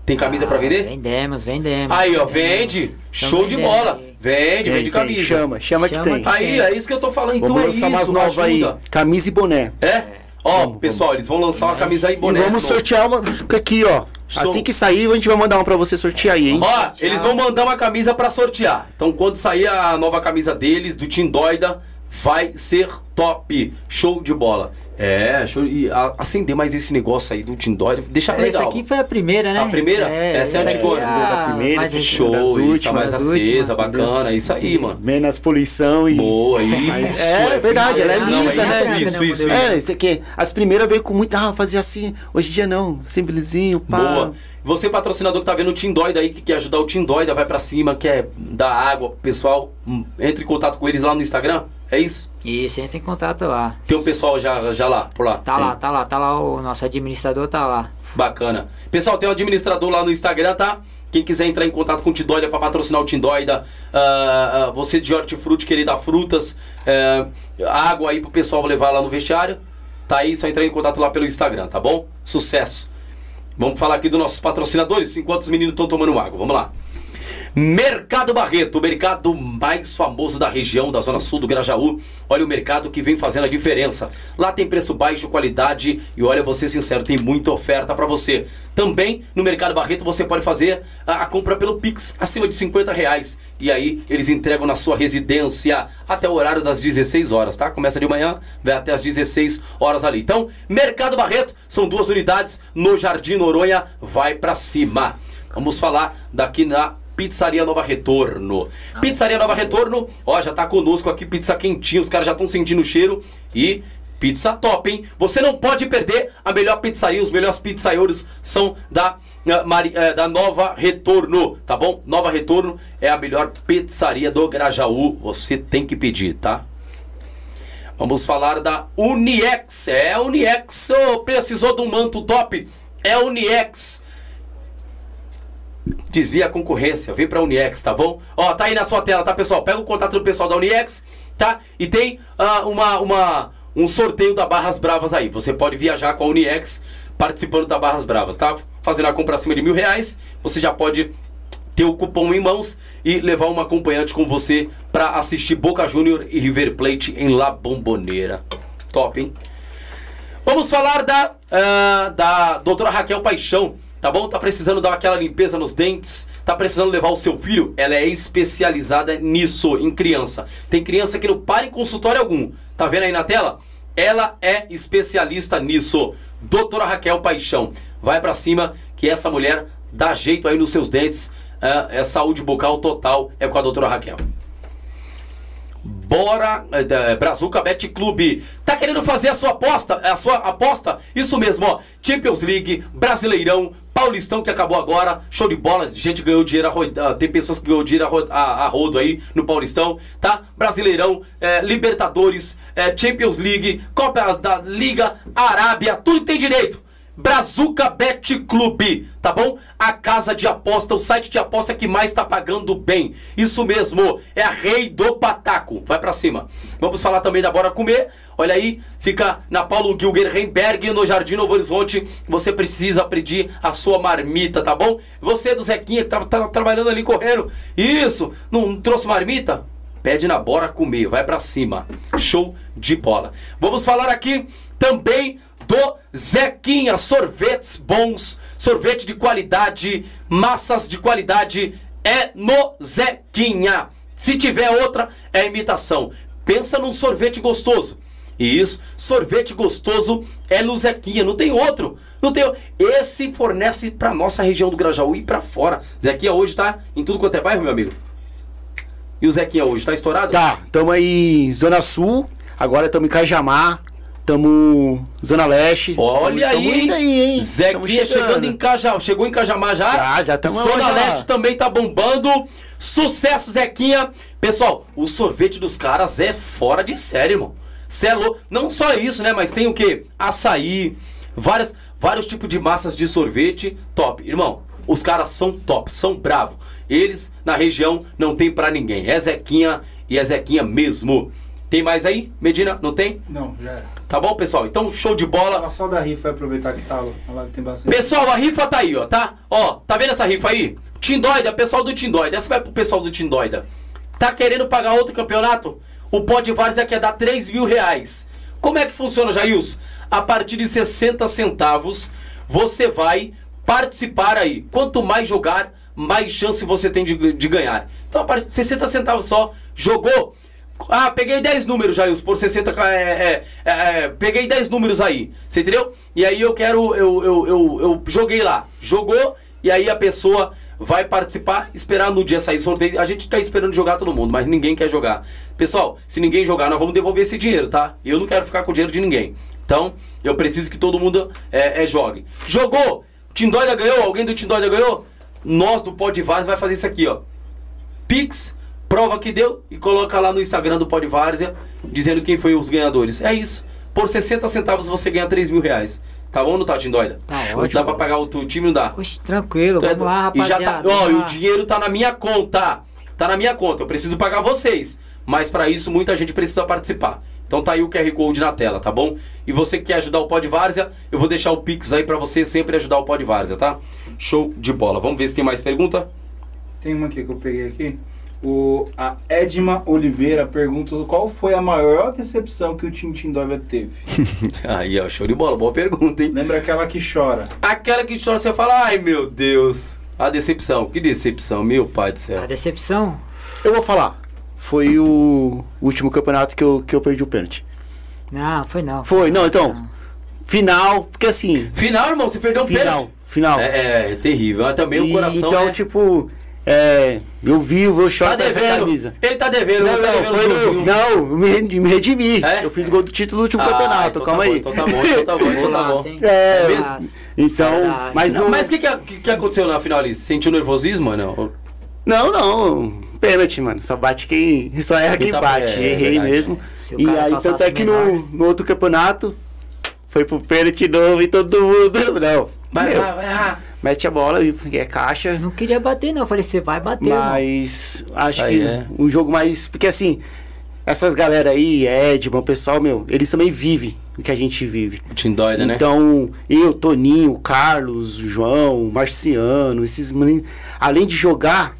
Tem camisa pra Ah, vender? Vendemos, vendemos. Aí, ó, vendemos. vende. Tamo Show de vendendo bola. Vende, Tem, vende tem, camisa. Chama, chama que Chama tem. que- Aí, é isso que eu tô falando. Então vamos é lançar isso, umas novas aí. Camisa e boné. É? Ó, Vamos, pessoal, eles vão lançar uma camisa E boné. vamos novo. sortear uma aqui, ó. Assim que sair, a gente vai mandar uma pra você sortear aí, hein? Ó, eles vão mandar uma camisa pra sortear. Então, quando sair a nova camisa deles, do Team Doida, vai ser top. Show de bola. É, show. E a- acender mais esse negócio aí do Team Doida, deixa Essa legal. aqui foi a primeira, né? A primeira? Essa é a antigona. é Da primeira, mais. Show, das isso tá últimas, mais acesa, últimas, bacana. Isso aí, mano. Menos poluição e. Boa, isso. Mas é, verdade, ela é Não, lisa, é né? Isso, isso, isso. É, isso aqui. As primeiras veio com muita. Ah, fazia assim. Hoje em dia não. Simplesinho, pá. Boa. Você, patrocinador que tá vendo o Team Doida aí, que quer ajudar o Team Doida, vai pra cima, quer dar água pro pessoal, hum, entre em contato com eles lá no Instagram. É isso? Isso, entra em contato lá. Tem um pessoal já, já lá, por lá. Tá lá, tá lá, tá lá, o nosso administrador tá lá. Bacana. Pessoal, tem um administrador lá no Instagram, tá? Quem quiser entrar em contato com o Tindoida para patrocinar o Tindoida, ah, ah, você de hortifruti querer dar frutas, eh, água aí pro pessoal levar lá no vestiário, tá aí, só entrar em contato lá pelo Instagram, tá bom? Sucesso. Vamos falar aqui dos nossos patrocinadores, enquanto os meninos estão tomando água. Vamos lá. Mercado Barreto, o mercado mais famoso da região, da zona sul do Grajaú. Olha o mercado que vem fazendo a diferença. Lá tem preço baixo, qualidade e olha, ser sincero, tem muita oferta para você. Também no Mercado Barreto você pode fazer a, a compra pelo Pix, acima de 50 reais. E aí eles entregam na sua residência até o horário das 16 horas, tá? Começa de manhã, vai até as 16 horas ali. Então, Mercado Barreto, são duas unidades no Jardim Noronha, vai para cima. Vamos falar daqui na Pizzaria Nova Retorno. Pizzaria Nova Retorno, ó, já tá conosco aqui, pizza quentinha, os caras já estão sentindo o cheiro e pizza top, hein? Você não pode perder a melhor pizzaria, os melhores pizzaiolo são da, eh, eh, da Nova Retorno, tá bom? Nova Retorno é a melhor pizzaria do Grajaú, você tem que pedir, tá? Vamos falar da Uniex. É, Uniex. Ô, precisou de um manto top? É Uniex. Desvia a concorrência, vem pra Uniex, tá bom? Ó, tá aí na sua tela, tá, pessoal? Pega o contato do pessoal da Uniex, tá? E tem ah, uma, uma, um sorteio da Barras Bravas aí. Você pode viajar com a Uniex participando da Barras Bravas, tá? Fazendo a compra acima de mil reais, você já pode ter o cupom em mãos e levar uma acompanhante com você para assistir Boca Júnior e River Plate em La Bombonera. Top, hein? Vamos falar da, ah, da doutora Raquel Paixão, tá bom? Tá precisando dar aquela limpeza nos dentes, tá precisando levar o seu filho? Ela é especializada nisso, em criança. Tem criança que não para em consultório algum. Tá vendo aí na tela? Ela é especialista nisso. Doutora Raquel Paixão. Vai pra cima que essa mulher dá jeito aí nos seus dentes. Ah, é saúde bucal total, é com a doutora Raquel. Bora, é, da- Brazuca Bet Clube. Tá querendo fazer a sua aposta? A sua aposta? Isso mesmo, ó. Champions League, Brasileirão, Paulistão que acabou agora. Show de bola. Gente ganhou dinheiro a ah, Tem pessoas que ganhou dinheiro a, ro- a- a rodo aí no Paulistão, tá? Brasileirão, é, Libertadores, é, Champions League, Copa da Liga, Arábia, tudo tem direito. Brazuca Bet Clube, tá bom? A casa de aposta, o site de aposta que mais tá pagando bem. Isso mesmo, é a Rei do Pataco. Vai pra cima. Vamos falar também da Bora Comer. Olha aí, fica na Paulo Gilger no Jardim Novo Horizonte. Você precisa pedir a sua marmita, tá bom? Você do Zequinha que tá, tá trabalhando ali correndo. Isso, não trouxe marmita? Pede na Bora Comer, vai pra cima. Show de bola. Vamos falar aqui também do Zequinha. Sorvetes bons, sorvete de qualidade, massas de qualidade é no Zequinha. Se tiver outra, é imitação. Pensa num sorvete gostoso. Isso, sorvete gostoso é no Zequinha, não tem outro. Não tem Esse fornece para nossa região do Grajaú e para fora. Zequinha hoje tá em tudo quanto é bairro, meu amigo. E o Zequinha hoje, tá estourado? Tá, tamo aí Zona Sul, agora tamo em Cajamar, tamo Zona Leste. Olha tamo, aí, tamo indo aí, hein? Zequinha Tamo chegando em Cajamar, chegou em Cajamar já? Já, já tamo Zona lá, já. Leste também tá bombando. Sucesso, Zequinha. Pessoal, o sorvete dos caras é fora de série, irmão. Cê é louco. Não só isso, né? Mas tem o que? Açaí, várias, vários tipos de massas de sorvete. Top. Irmão, os caras são top, são bravos. Eles, na região, não tem pra ninguém. É Zequinha e é Zequinha mesmo. Tem mais aí, Medina? Não tem? Não, já era. Tá bom, pessoal? Então, show de bola. Fala só da rifa, aproveitar que tá lá, tem bastante. Pessoal, a rifa tá aí, ó, tá? Ó, tá vendo essa rifa aí? Tindoida, pessoal do Tindoida. Essa vai pro pessoal do Tindoida. Tá querendo pagar outro campeonato? O pó de várzea quer dar 3 mil reais. Como é que funciona, Jailson? A partir de 60 centavos, você vai participar aí. Quanto mais jogar, mais chance você tem de, de ganhar. Então, a partir de 60 centavos só, jogou. Ah, peguei 10 números, Jailson, por 60. É, é, é, é, peguei 10 números aí. Você entendeu? E aí eu quero. Eu, eu, eu, eu joguei lá. Jogou, e aí a pessoa vai participar, esperar no dia sair sorteio. A gente tá esperando jogar todo mundo, mas ninguém quer jogar. Pessoal, se ninguém jogar, nós vamos devolver esse dinheiro, tá? Eu não quero ficar com o dinheiro de ninguém. Então, eu preciso que todo mundo é, é, jogue. Jogou! Tindóida ganhou? Alguém do Tindóida ganhou? Nós do Pod Várzea vai fazer isso aqui, ó. Pix, prova que deu e coloca lá no Instagram do Pod Várzea dizendo quem foi os ganhadores. É isso. Por 60 centavos você ganha 3 mil reais. Tá bom ou não tá, Tindóida? Tá Dá ótimo. pra pagar o time, não dá? Oxe, tranquilo, Tu é vamos lá, e já rapaziada. tá, ó, e o dinheiro tá na minha conta. Tá na minha conta. Eu preciso pagar vocês. Mas pra isso muita gente precisa participar. Então tá aí o QR Code na tela, tá bom? E você que quer ajudar o Pod Várzea, eu vou deixar o Pix aí pra você sempre ajudar o Pod Várzea, tá? Show de bola. Vamos ver se tem mais pergunta? Tem uma aqui que eu peguei aqui. O, a Edma Oliveira pergunta qual foi a maior decepção que o Tim Tim Dóvia teve. Aí, ó, show de bola. Boa pergunta, hein? Lembra aquela que chora? Aquela que chora, você fala, ai meu Deus. A decepção. Que decepção, meu pai do céu. A decepção? Eu vou falar. Foi o último campeonato que eu, que eu perdi o pênalti. Não, foi não. Foi, não, então. Final, porque assim. Final, irmão, você perdeu o Final, pênalti. final. É, é, é terrível. Mas também o E, coração então, é... tipo, é, eu vivo, eu choro Tá devendo. camisa. Ele tá devendo. Não, tá não, devendo foi no, não, eu me, me redimi. É? Eu fiz gol do título do último Ah, campeonato, então calma tá bom, aí. Então tá bom, então tá bom, então tá bom. Hein? É, mesmo? Então, mas Não, não. mas o que, que, que- aconteceu na final ali? Sentiu nervosismo, mano? Não, não. Pênalti, mano. Só bate quem. Só erra Quem quem tá- bate. é, é Errei verdade, mesmo. E aí, tanto é que no, no outro campeonato foi pro pênalti novo e todo mundo. Não. Vai, vai, vai. Mete a bola e é caixa. Não queria bater, não. Falei, você vai bater. Mas acho aí que é. um jogo mais. Porque assim, essas galera aí, Edman, o pessoal, meu, eles também vivem o que a gente vive. O Tim doida, né? Então, eu, Toninho, Carlos, João, Marciano, esses meninos, além de jogar,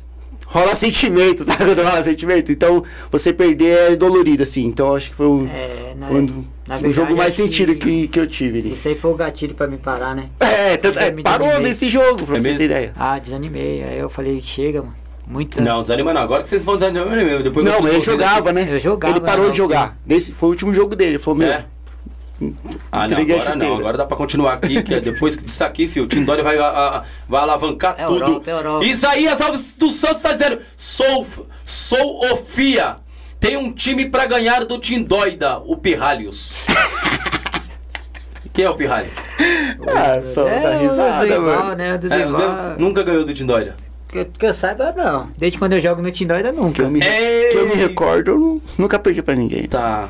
rola sentimento, sabe quando rola sentimento? Então, você perder é dolorido, assim. Então, acho que foi o, É, na, quando- na jogo mais sentido que, que eu tive ali. Isso aí foi o gatilho pra me parar, né? É, tanto- é, parou desanimei. nesse jogo, pra É você mesmo? ter ideia. Ah, desanimei. Aí eu falei, chega, mano. Muita. Não, desanima não. Agora que vocês vão desanimar mesmo. Depois Não, ele jogava, aqui. né? Eu jogava, Ele parou não, de jogar. Nesse, foi o último jogo dele. Ele falou, meu, É. Ah, não, agora não. Agora dá pra continuar aqui, que é depois disso aqui, filho, o Tim Dória vai, a- a- vai alavancar É tudo. Europa, é Europa. Isaías Alves dos Santos tá dizendo: sou, sou o FIA. Tem um time pra ganhar do Tim Doida, o Pirralhos. Quem é o Pirralhos? ah, só é, dá o risada, Desigual, mano. né? O É, nunca ganhou do Tim Doida. que, que eu saiba, não. Desde quando eu jogo no Tindó, ainda Que nunca. eu me, que eu me recordo, eu nu- nunca perdi pra ninguém. Tá.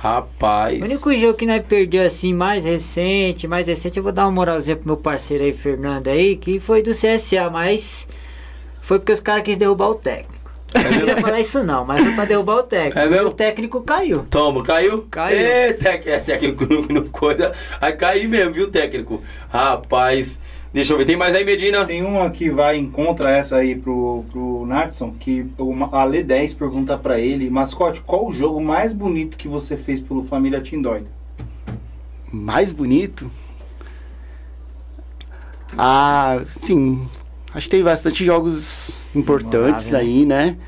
Rapaz. O único jogo que nós perdeu assim, mais recente, mais recente, eu vou dar uma moralzinha pro meu parceiro aí, Fernando aí, que foi do CSA, mas foi porque os caras quis derrubar o técnico. Eu não ia falar isso não, mas foi pra derrubar o técnico. É mesmo? o técnico caiu. Toma, caiu? Caiu. É, é técnico não coisa. Aí caiu mesmo, viu, técnico? Rapaz. Deixa eu ver, tem mais aí, Medina? Tem uma que vai em contra essa aí pro, pro Natson, que o a Ale10 pergunta pra ele, mascote, qual o jogo mais bonito que você fez pelo Família Tindóida? Mais bonito? Ah, sim. Acho que teve bastante jogos importantes aí, né?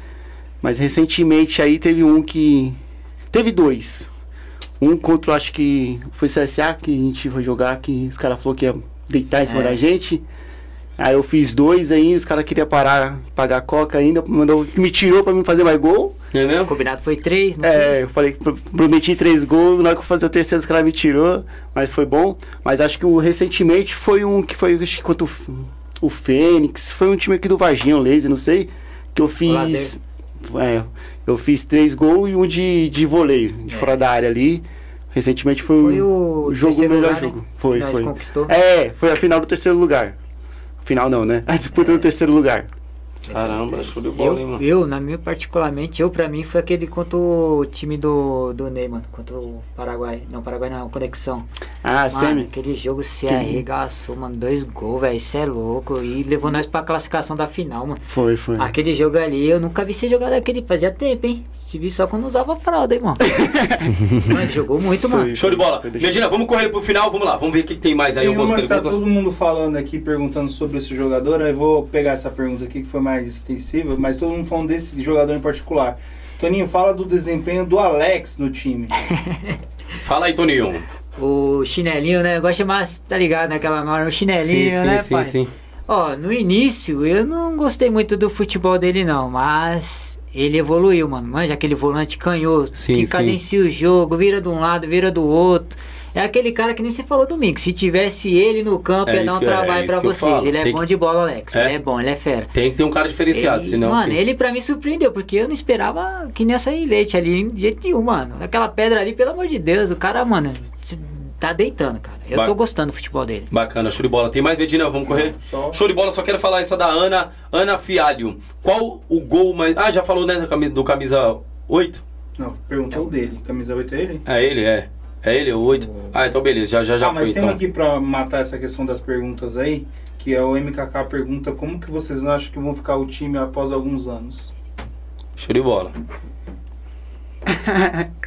Mas recentemente aí teve um que. Teve dois. Um contra, acho que foi o CSA que a gente foi jogar, que os caras falaram que ia deitar em cima É. da gente. Aí eu fiz dois aí, os caras queriam parar, pagar a coca ainda, mandou, me tirou pra mim fazer mais gol. É O mesmo? combinado foi três, não É, foi? eu falei prometi três gols, na hora que eu fazer o terceiro, os caras me tirou, mas foi bom. Mas acho que o recentemente foi um que foi acho que contra o, o Fênix, foi um time aqui do Varginha, o Laser, não sei, que eu fiz. É, eu fiz três gols e um de, de voleio, de É. fora da área ali. Recentemente foi, Foi o, jogo, melhor lugar, né? jogo. Foi, Nós foi. conquistou. É, foi a final do terceiro lugar. Final não, né? A disputa do terceiro lugar. Caramba, show de bola, hein, Eu, mano? eu, na minha particularmente, eu pra mim foi aquele contra o time do, do Ney, mano. Contra o Paraguai. Não, Paraguai não, Conexão. Ah, Mano, Semi. aquele jogo se Que- arregaçou, mano. Dois gols, velho. Isso é louco. E levou nós pra classificação da final, mano. Foi, foi. Aquele jogo ali, eu nunca vi você jogar daquele. Fazia tempo, hein? Te vi só quando usava fralda, hein, mano. mano, jogou muito, mano. Foi. Show de bola. Foi, Medina, vamos correr pro final, vamos lá. Vamos ver o que que tem mais aí, Tem algumas uma que tá todo mundo falando aqui, perguntando sobre esse jogador, aí vou pegar essa pergunta aqui que foi mais extensiva, mas todo mundo falando desse jogador em particular. Toninho, fala do desempenho do Alex no time. Fala aí, Toninho. O chinelinho, né? Eu gosto de chamar, tá ligado naquela norma, o chinelinho, né, pai? Ó, no início eu não gostei muito do futebol dele não, mas ele evoluiu, mano. Manja aquele volante canhoto, Sim, que sim. cadencia o jogo, vira de um lado, vira do outro. É aquele cara que nem você falou domingo. Se tivesse ele no campo, É ia dar um é trabalho isso pra vocês. Ele é Tem bom que- de bola, Alex. É? Ele é bom, ele é fera. Tem que ter um cara diferenciado, Ele- senão. mano, filho. ele pra mim surpreendeu, porque eu não esperava que nem sair leite ali de jeito nenhum, mano. Aquela pedra ali, pelo amor de Deus, o cara, mano, tá deitando, cara. Eu Ba- tô gostando do futebol dele. Bacana, show de bola. Tem mais, Medina? Vamos correr? Só- Show de bola, só quero falar essa da Ana, Ana Fialho. Qual o gol mais. Ah, já falou, né, do camisa- do camisa 8? Não, perguntou dele. Camisa 8 é ele? É ele, é. É ele, o 8. Ah, então beleza, já, já, já ah, mas foi tem então. aqui pra matar essa questão das perguntas aí, que é o MKK pergunta como que vocês acham que vão ficar o time após alguns anos? Show de bola.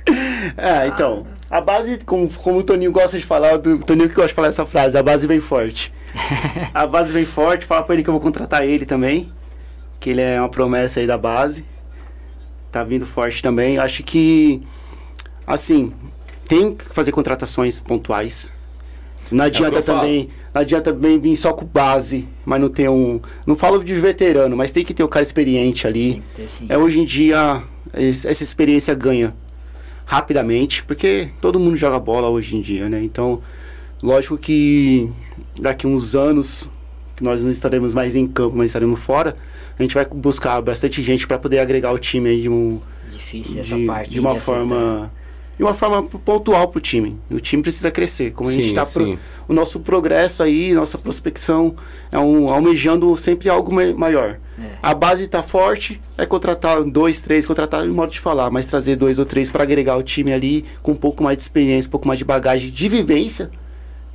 É, então. A base, como, como o Toninho gosta de falar, o Toninho que gosta de falar essa frase, a base vem forte. a base vem forte, fala pra ele que eu vou contratar ele também. Que ele é uma promessa aí da base. Tá vindo forte também. Acho que, assim, tem que fazer contratações pontuais. Não É adianta falo. também. Não adianta também vir só com base, mas não ter um. Não falo de veterano, mas tem que ter o cara experiente ali. Tem que ter. É, hoje em dia, es- essa experiência ganha rapidamente, porque todo mundo joga bola hoje em dia, né? Então, lógico que daqui uns anos, que nós não estaremos mais em campo, mas estaremos fora, a gente vai buscar bastante gente para poder agregar o time aí de, um, Difícil essa de, parte de uma acertar. forma. De uma forma pontual pro time. O time precisa crescer. Como a gente Sim, está sim. o nosso progresso aí, nossa prospecção é um almejando sempre algo ma- maior. É. A base está forte, é contratar dois, três, contratar em modo de falar, mas trazer dois ou três para agregar o time ali com um pouco mais de experiência, um pouco mais de bagagem de vivência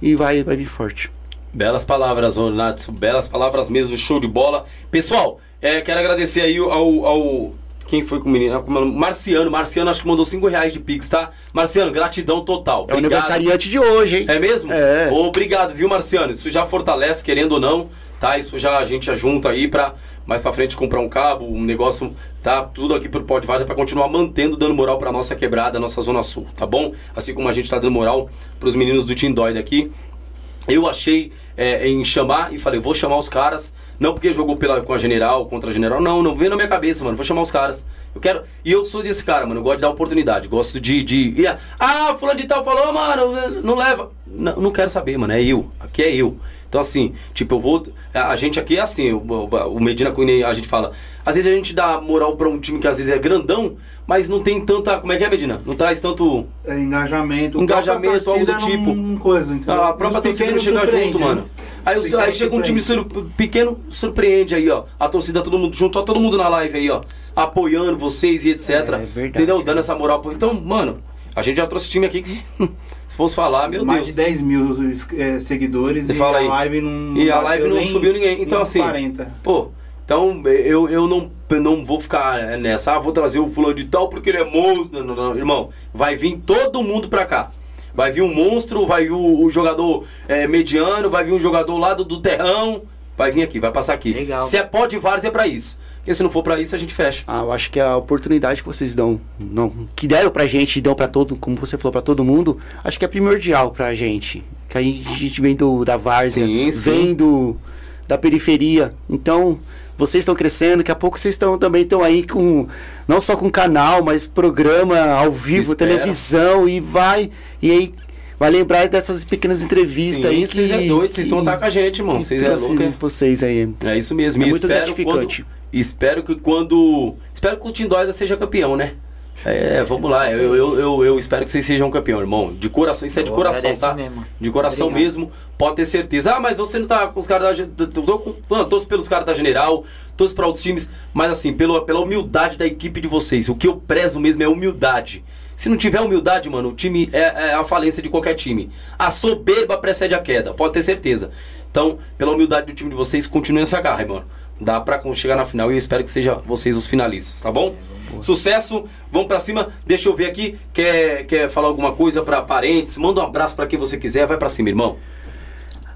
e vai, vai vir forte. Belas palavras, Natsu. Belas palavras mesmo, show de bola. Pessoal, é, quero agradecer aí ao. ao- quem foi com o menino? Marciano. Marciano acho que mandou 5 reais de Pix, tá? Marciano, gratidão total. É o aniversariante de hoje, hein? É mesmo? É. Obrigado, viu, Marciano? Isso já fortalece, querendo ou não, tá? Isso já a gente já junta aí pra mais pra frente comprar um cabo, um negócio, tá? Tudo aqui pro Pode Vaza pra continuar mantendo, dando moral pra nossa quebrada, nossa Zona Sul, tá bom? Assim como a gente tá dando moral pros meninos do Tindói daqui. Eu achei é, em chamar e falei, vou chamar os caras, não porque jogou pela, com a general, contra a general, não, não veio na minha cabeça, mano, vou chamar os caras. Eu quero. E eu sou desse cara, mano, eu gosto de dar oportunidade, gosto de. de ah, fulano de tal falou, mano, não leva. Não, não quero saber, mano, é eu. Aqui é eu. Então, assim, tipo, eu vou. A gente aqui é assim, o, o- o Medina Cunha, a gente fala. Às vezes a gente dá moral pra um time que às vezes é grandão, mas não tem tanta. Como é que é, Medina? Não traz tanto. É, engajamento. Engajamento, algo do tipo. Não, coisa, entendeu? A própria torcida não chega junto, mano. Aí, Os aí chega um time sur- pequeno, surpreende aí, ó. A torcida, todo mundo junto, ó, todo mundo na live aí, ó. Apoiando vocês e etc. É, verdade. Entendeu? Dando essa moral. pro- Então, mano, a gente já trouxe time aqui que, se fosse falar, meu Mais Deus. de 10 mil é, seguidores Você e fala a aí. live não. E a live não subiu ninguém. Então, assim, 40. Pô, então eu, eu não, eu não vou ficar nessa, ah, vou trazer o fulano de tal porque ele é monstro. Não, não, não. Irmão, vai vir todo mundo pra cá. Vai vir um monstro, vai vir o, o jogador é, mediano, vai vir um jogador lá do, do terrão. Vai vir aqui, vai passar aqui. Legal. Se é pó de vários, é pra isso. Porque se não for pra isso, a gente fecha. Ah, eu acho que a oportunidade que vocês dão, não, que deram pra gente e dão pra todo, como você falou, pra todo mundo, acho que é primordial pra gente. Que a gente, a gente vem do, da várzea, Sim, sim. vem do, da periferia. Então, vocês estão crescendo, daqui a pouco vocês estão também estão aí com, não só com canal, mas programa ao vivo, televisão, e vai, e aí vai lembrar dessas pequenas entrevistas Sim, aí vocês é doido, vocês estão estar com a gente, irmão. Vocês é louco, é? Vocês aí. É isso mesmo. É e muito espero gratificante. Quando, espero que quando. Espero que o Tindóida seja campeão, né? É, vamos lá. Eu, eu, eu, eu espero que vocês sejam campeão, irmão. De coração, isso é de coração, tá? mesmo. De coração Obrigado. mesmo, pode ter certeza. Ah, mas você não tá com os caras da. Tô- com- Mano, torço pelos caras da General, torço para outros times, mas assim, pela, pela humildade da equipe de vocês. O que eu prezo mesmo é humildade. Se não tiver humildade, mano, o time é, é a falência de qualquer time. A soberba precede a queda, pode ter certeza. Então, pela humildade do time de vocês, continue nessa garra, mano. Dá pra chegar na final e eu espero que seja vocês os finalistas, tá bom? Sucesso, vamos pra cima. Deixa eu ver aqui. Quer, quer falar alguma coisa pra parentes? Manda um abraço pra quem você quiser. Vai pra cima, irmão.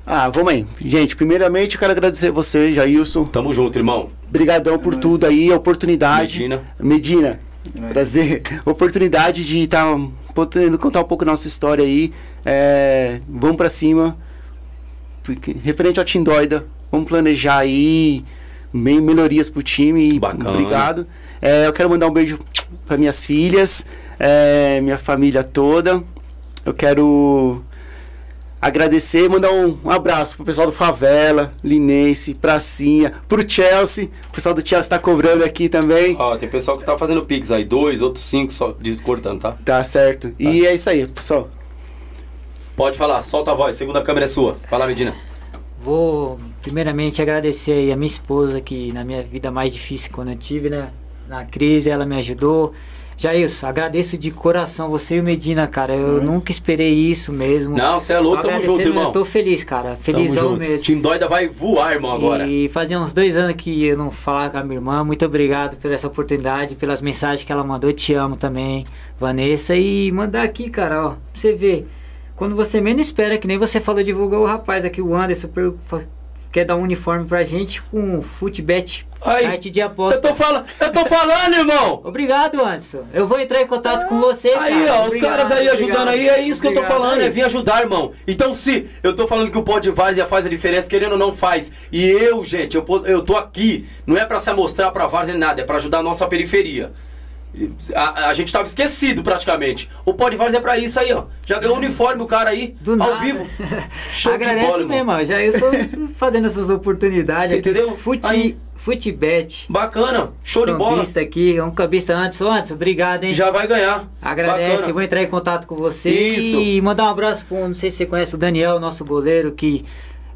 Ah, vamos aí. Gente, primeiramente eu quero agradecer você, Jailson. Tamo junto, irmão. Obrigadão por tudo aí, a oportunidade. Medina. Medina, É. prazer. Oportunidade de estar podendo contar um pouco da nossa história aí. É, vamos pra cima. Porque, referente ao Tindóida, vamos planejar aí bem melhorias pro time. Bacana. Obrigado. É, eu quero mandar um beijo para minhas filhas, é, minha família toda. Eu quero agradecer e mandar um, um abraço pro pessoal do Favela, Linense, Pracinha, pro Chelsea. O pessoal do Chelsea tá cobrando aqui também. Ó, tem pessoal que tá fazendo pix aí. Dois, outros cinco, só descortando, tá? Tá certo. E é isso aí, pessoal. Pode falar, solta a voz. Segunda câmera é sua. Fala, Medina. Vou primeiramente agradecer aí a minha esposa que na minha vida mais difícil quando eu tive, né? Na crise ela me ajudou. Jailson, agradeço de coração você e o Medina, cara. Eu Nossa. nunca esperei isso mesmo. Não, você é louco, tamo junto, irmão. Eu tô feliz, cara. Felizão mesmo. Tim Doida vai voar, irmão, agora. E fazia uns dois anos que eu não falava com a minha irmã. Muito obrigado por essa oportunidade, pelas mensagens que ela mandou. Eu te amo também, Vanessa. E mandar aqui, cara, ó, pra você ver. Quando você menos espera, que nem você falou, divulgou o rapaz aqui, o Anderson, quer dar um uniforme pra gente com Footbet, Aí, site de Eu aposta. tô, falando, eu tô falando, irmão! Obrigado, Anderson. Eu vou entrar em contato com você, Aí, cara. ó, os Obrigado, caras aí ajudando obrigado. aí, é isso que eu tô Obrigado falando, aí. é vir ajudar, irmão. Então, se eu tô falando que o pó de várzea faz a diferença, querendo ou não faz. E eu, gente, eu, eu tô aqui, não é pra se amostrar pra várzea nem nada, é pra ajudar a nossa periferia. A, a gente tava esquecido praticamente. O pó de várzea é pra isso aí, ó. Já ganhou o uniforme o cara aí, Do ao nada. vivo. Show de Agradeço bola, irmão. mesmo, ó. já eu sou fazendo essas oportunidades. Você aqui. entendeu? Fute, Aí. Futebet. Bacana, show de bola. Cambista aqui, um cambista antes. Anderson, obrigado, hein? Já vai ganhar. Agradece, Bacana. vou entrar em contato com você Isso. e mandar um abraço pro, não sei se você conhece o Daniel, nosso goleiro, que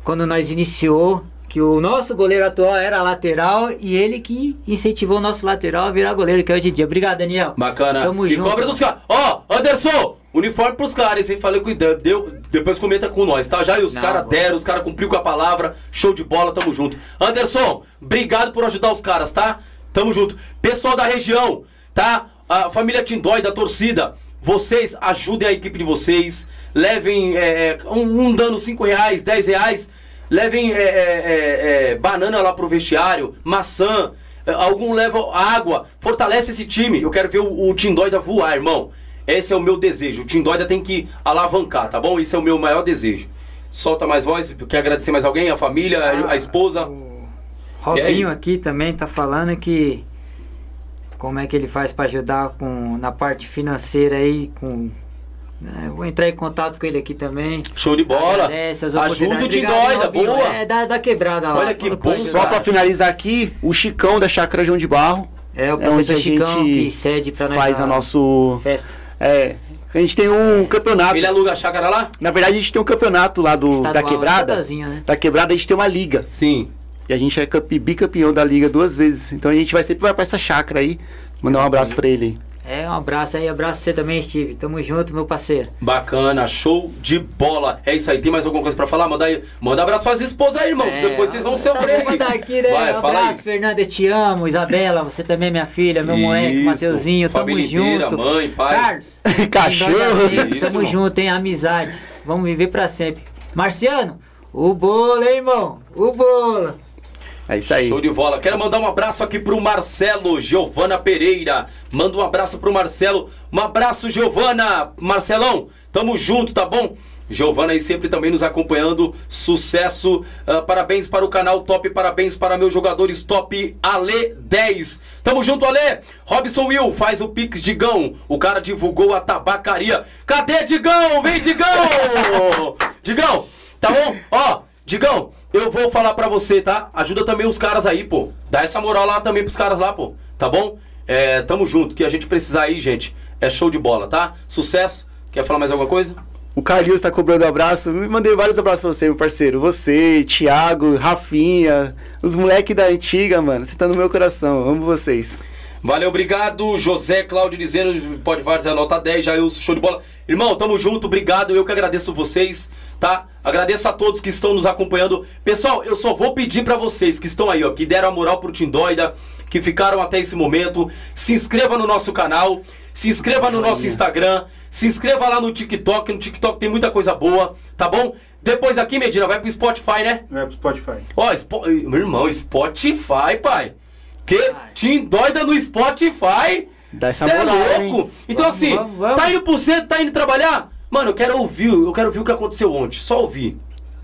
quando nós iniciou, que o nosso goleiro atual era lateral e ele que incentivou o nosso lateral a virar goleiro, que é hoje em dia. Obrigado, Daniel. Bacana. Tamo e junto. cobra dos caras. Ó, Anderson, uniforme pros caras, hein? Falei com deu, depois comenta com nós, tá? Já e os caras deram, os caras cumpriu com a palavra. Show de bola, tamo junto. Anderson, obrigado por ajudar os caras, tá? Tamo junto. Pessoal da região, tá? A família Tindói, da torcida. Vocês ajudem a equipe de vocês. Levem é, é, um, um dando 5 reais, 10 reais. Levem é, é, é, é, banana lá pro vestiário, maçã. é, Algum leva água. Fortalece esse time. Eu quero ver o, o Tindóida voar, irmão. Esse é o meu desejo. O Tindóida tem que alavancar, tá bom? Isso é o meu maior desejo. Solta mais voz. Quer agradecer mais alguém? A família, a- a esposa? Robinho aqui também tá falando que como é que ele faz pra ajudar com na parte financeira aí com É, vou entrar em contato com ele aqui também. Show de bola. Agradece Ajuda o. Tindóida, Robinho. boa. É, da, da quebrada lá. Olha que bom. Só pra finalizar aqui, o Chicão da Chácara João de Barro. É, o É onde professor a Chicão gente que cede pra nós faz a nosso. festa. É. A gente tem um campeonato. Ele aluga a chácara lá? Na verdade, a gente tem um campeonato lá do, Estadual, da quebrada. né? Da quebrada a gente tem uma liga. Sim. E a gente é campe- bicampeão da liga duas vezes. Então a gente vai sempre vai pra essa chácara aí. Mandar um abraço pra ele. É, um abraço aí, abraço você também, Steve. Tamo junto, meu parceiro. Bacana, show de bola. É isso aí. Tem mais alguma coisa pra falar? Manda aí. Manda abraço pras esposas aí, irmãos. É, Depois vocês vão tá, sofrer aí. mandar aqui, né? Vai, um fala abraço, aí. Fernanda, eu te amo. Isabela, você também é minha filha, meu moleque. Mateuzinho, tamo junto. mãe, pai. Carlos, Cachorro. Isso, tamo irmão. junto, hein? Amizade. Vamos viver pra sempre. Marciano, o bolo, hein, irmão? O bolo. É isso aí. Show de bola. Quero mandar um abraço aqui pro Marcelo Giovana Pereira. Manda um abraço pro Marcelo. Um abraço, Giovana. Marcelão, tamo junto, tá bom? Giovana aí sempre também nos acompanhando. Sucesso. Ah, parabéns para o canal Top. Parabéns para meus jogadores Top Ale 10. Tamo junto, Ale. Robson Will faz o Pix Digão. O cara divulgou a tabacaria. Cadê Digão? Vem, Digão! Digão, tá bom? Ó, Digão, eu vou falar pra você, tá? Ajuda também os caras aí, pô. Dá essa moral lá também pros caras lá, pô. Tá bom? É, tamo junto. Que a gente precisar aí, gente. É show de bola, tá? Sucesso. Quer falar mais alguma coisa? O Carlinhos tá cobrando abraço. Me mandei vários abraços pra você, meu parceiro. Você, Thiago, Rafinha, os moleques da antiga, mano. Você tá no meu coração. Amo vocês. Valeu, obrigado. José Cláudio dizendo, pode vários, nota 10, Jailson, show de bola. Irmão, tamo junto, obrigado. Eu que agradeço vocês, tá? Agradeço a todos que estão nos acompanhando. Pessoal, eu só vou pedir pra vocês que estão aí, ó, que deram a moral pro Tindóida, que ficaram até esse momento, se inscreva no nosso canal, se inscreva no nosso Instagram, se inscreva lá no TikTok, no TikTok tem muita coisa boa, tá bom? Depois aqui, Medina, vai pro Spotify, né? Vai pro Spotify. Ó, Spo- meu irmão, Spotify, pai. Que? Tim doida no Spotify? Dá essa Cê é louco? hein? Então Vamos, assim, vamos, vamos. tá indo pro centro, tá indo trabalhar? Mano, eu quero ouvir, eu quero ouvir o que aconteceu ontem. Só ouvir.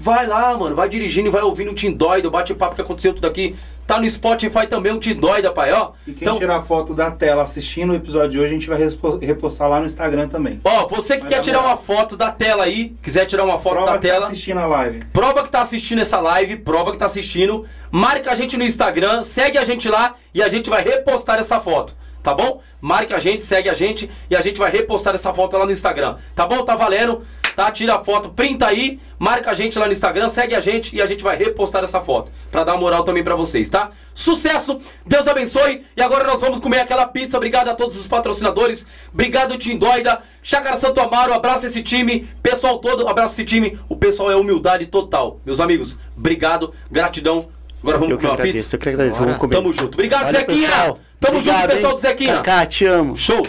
Vai lá, mano, vai dirigindo e vai ouvindo o Tim Doida, o bate-papo que aconteceu tudo aqui. Tá no Spotify também o Tim Doida, pai, ó. E quem Então, tirar foto da tela assistindo o episódio de hoje, a gente vai repostar lá no Instagram também. ó, você que quer tirar uma foto da tela aí, quiser tirar uma foto Prova da que tá tela. assistindo a live. Prova que tá assistindo essa live, prova que tá assistindo. Marca a gente no Instagram, segue a gente lá e a gente vai repostar essa foto. Tá bom? Marca a gente, segue a gente e a gente vai repostar essa foto lá no Instagram. Tá bom? Tá valendo? Tá? Tira a foto, printa aí, marca a gente lá no Instagram, segue a gente e a gente vai repostar essa foto. Pra dar moral também pra vocês, tá? Sucesso, Deus abençoe. E agora nós vamos comer aquela pizza. Obrigado a todos os patrocinadores. Obrigado, Tim Doida. Chácara Santo Amaro, abraça esse time. Pessoal todo, abraça esse time. O pessoal é humildade total. Meus amigos, obrigado, gratidão. Agora vamos Eu comer uma agradeço, pizza? eu que agradeço. Bora. Vamos comer. Tamo junto. Obrigado, Valeu, Zequinha. pessoal. Tamo Obrigado, junto, pessoal hein? do Zequinha. Kaká, te amo. Show.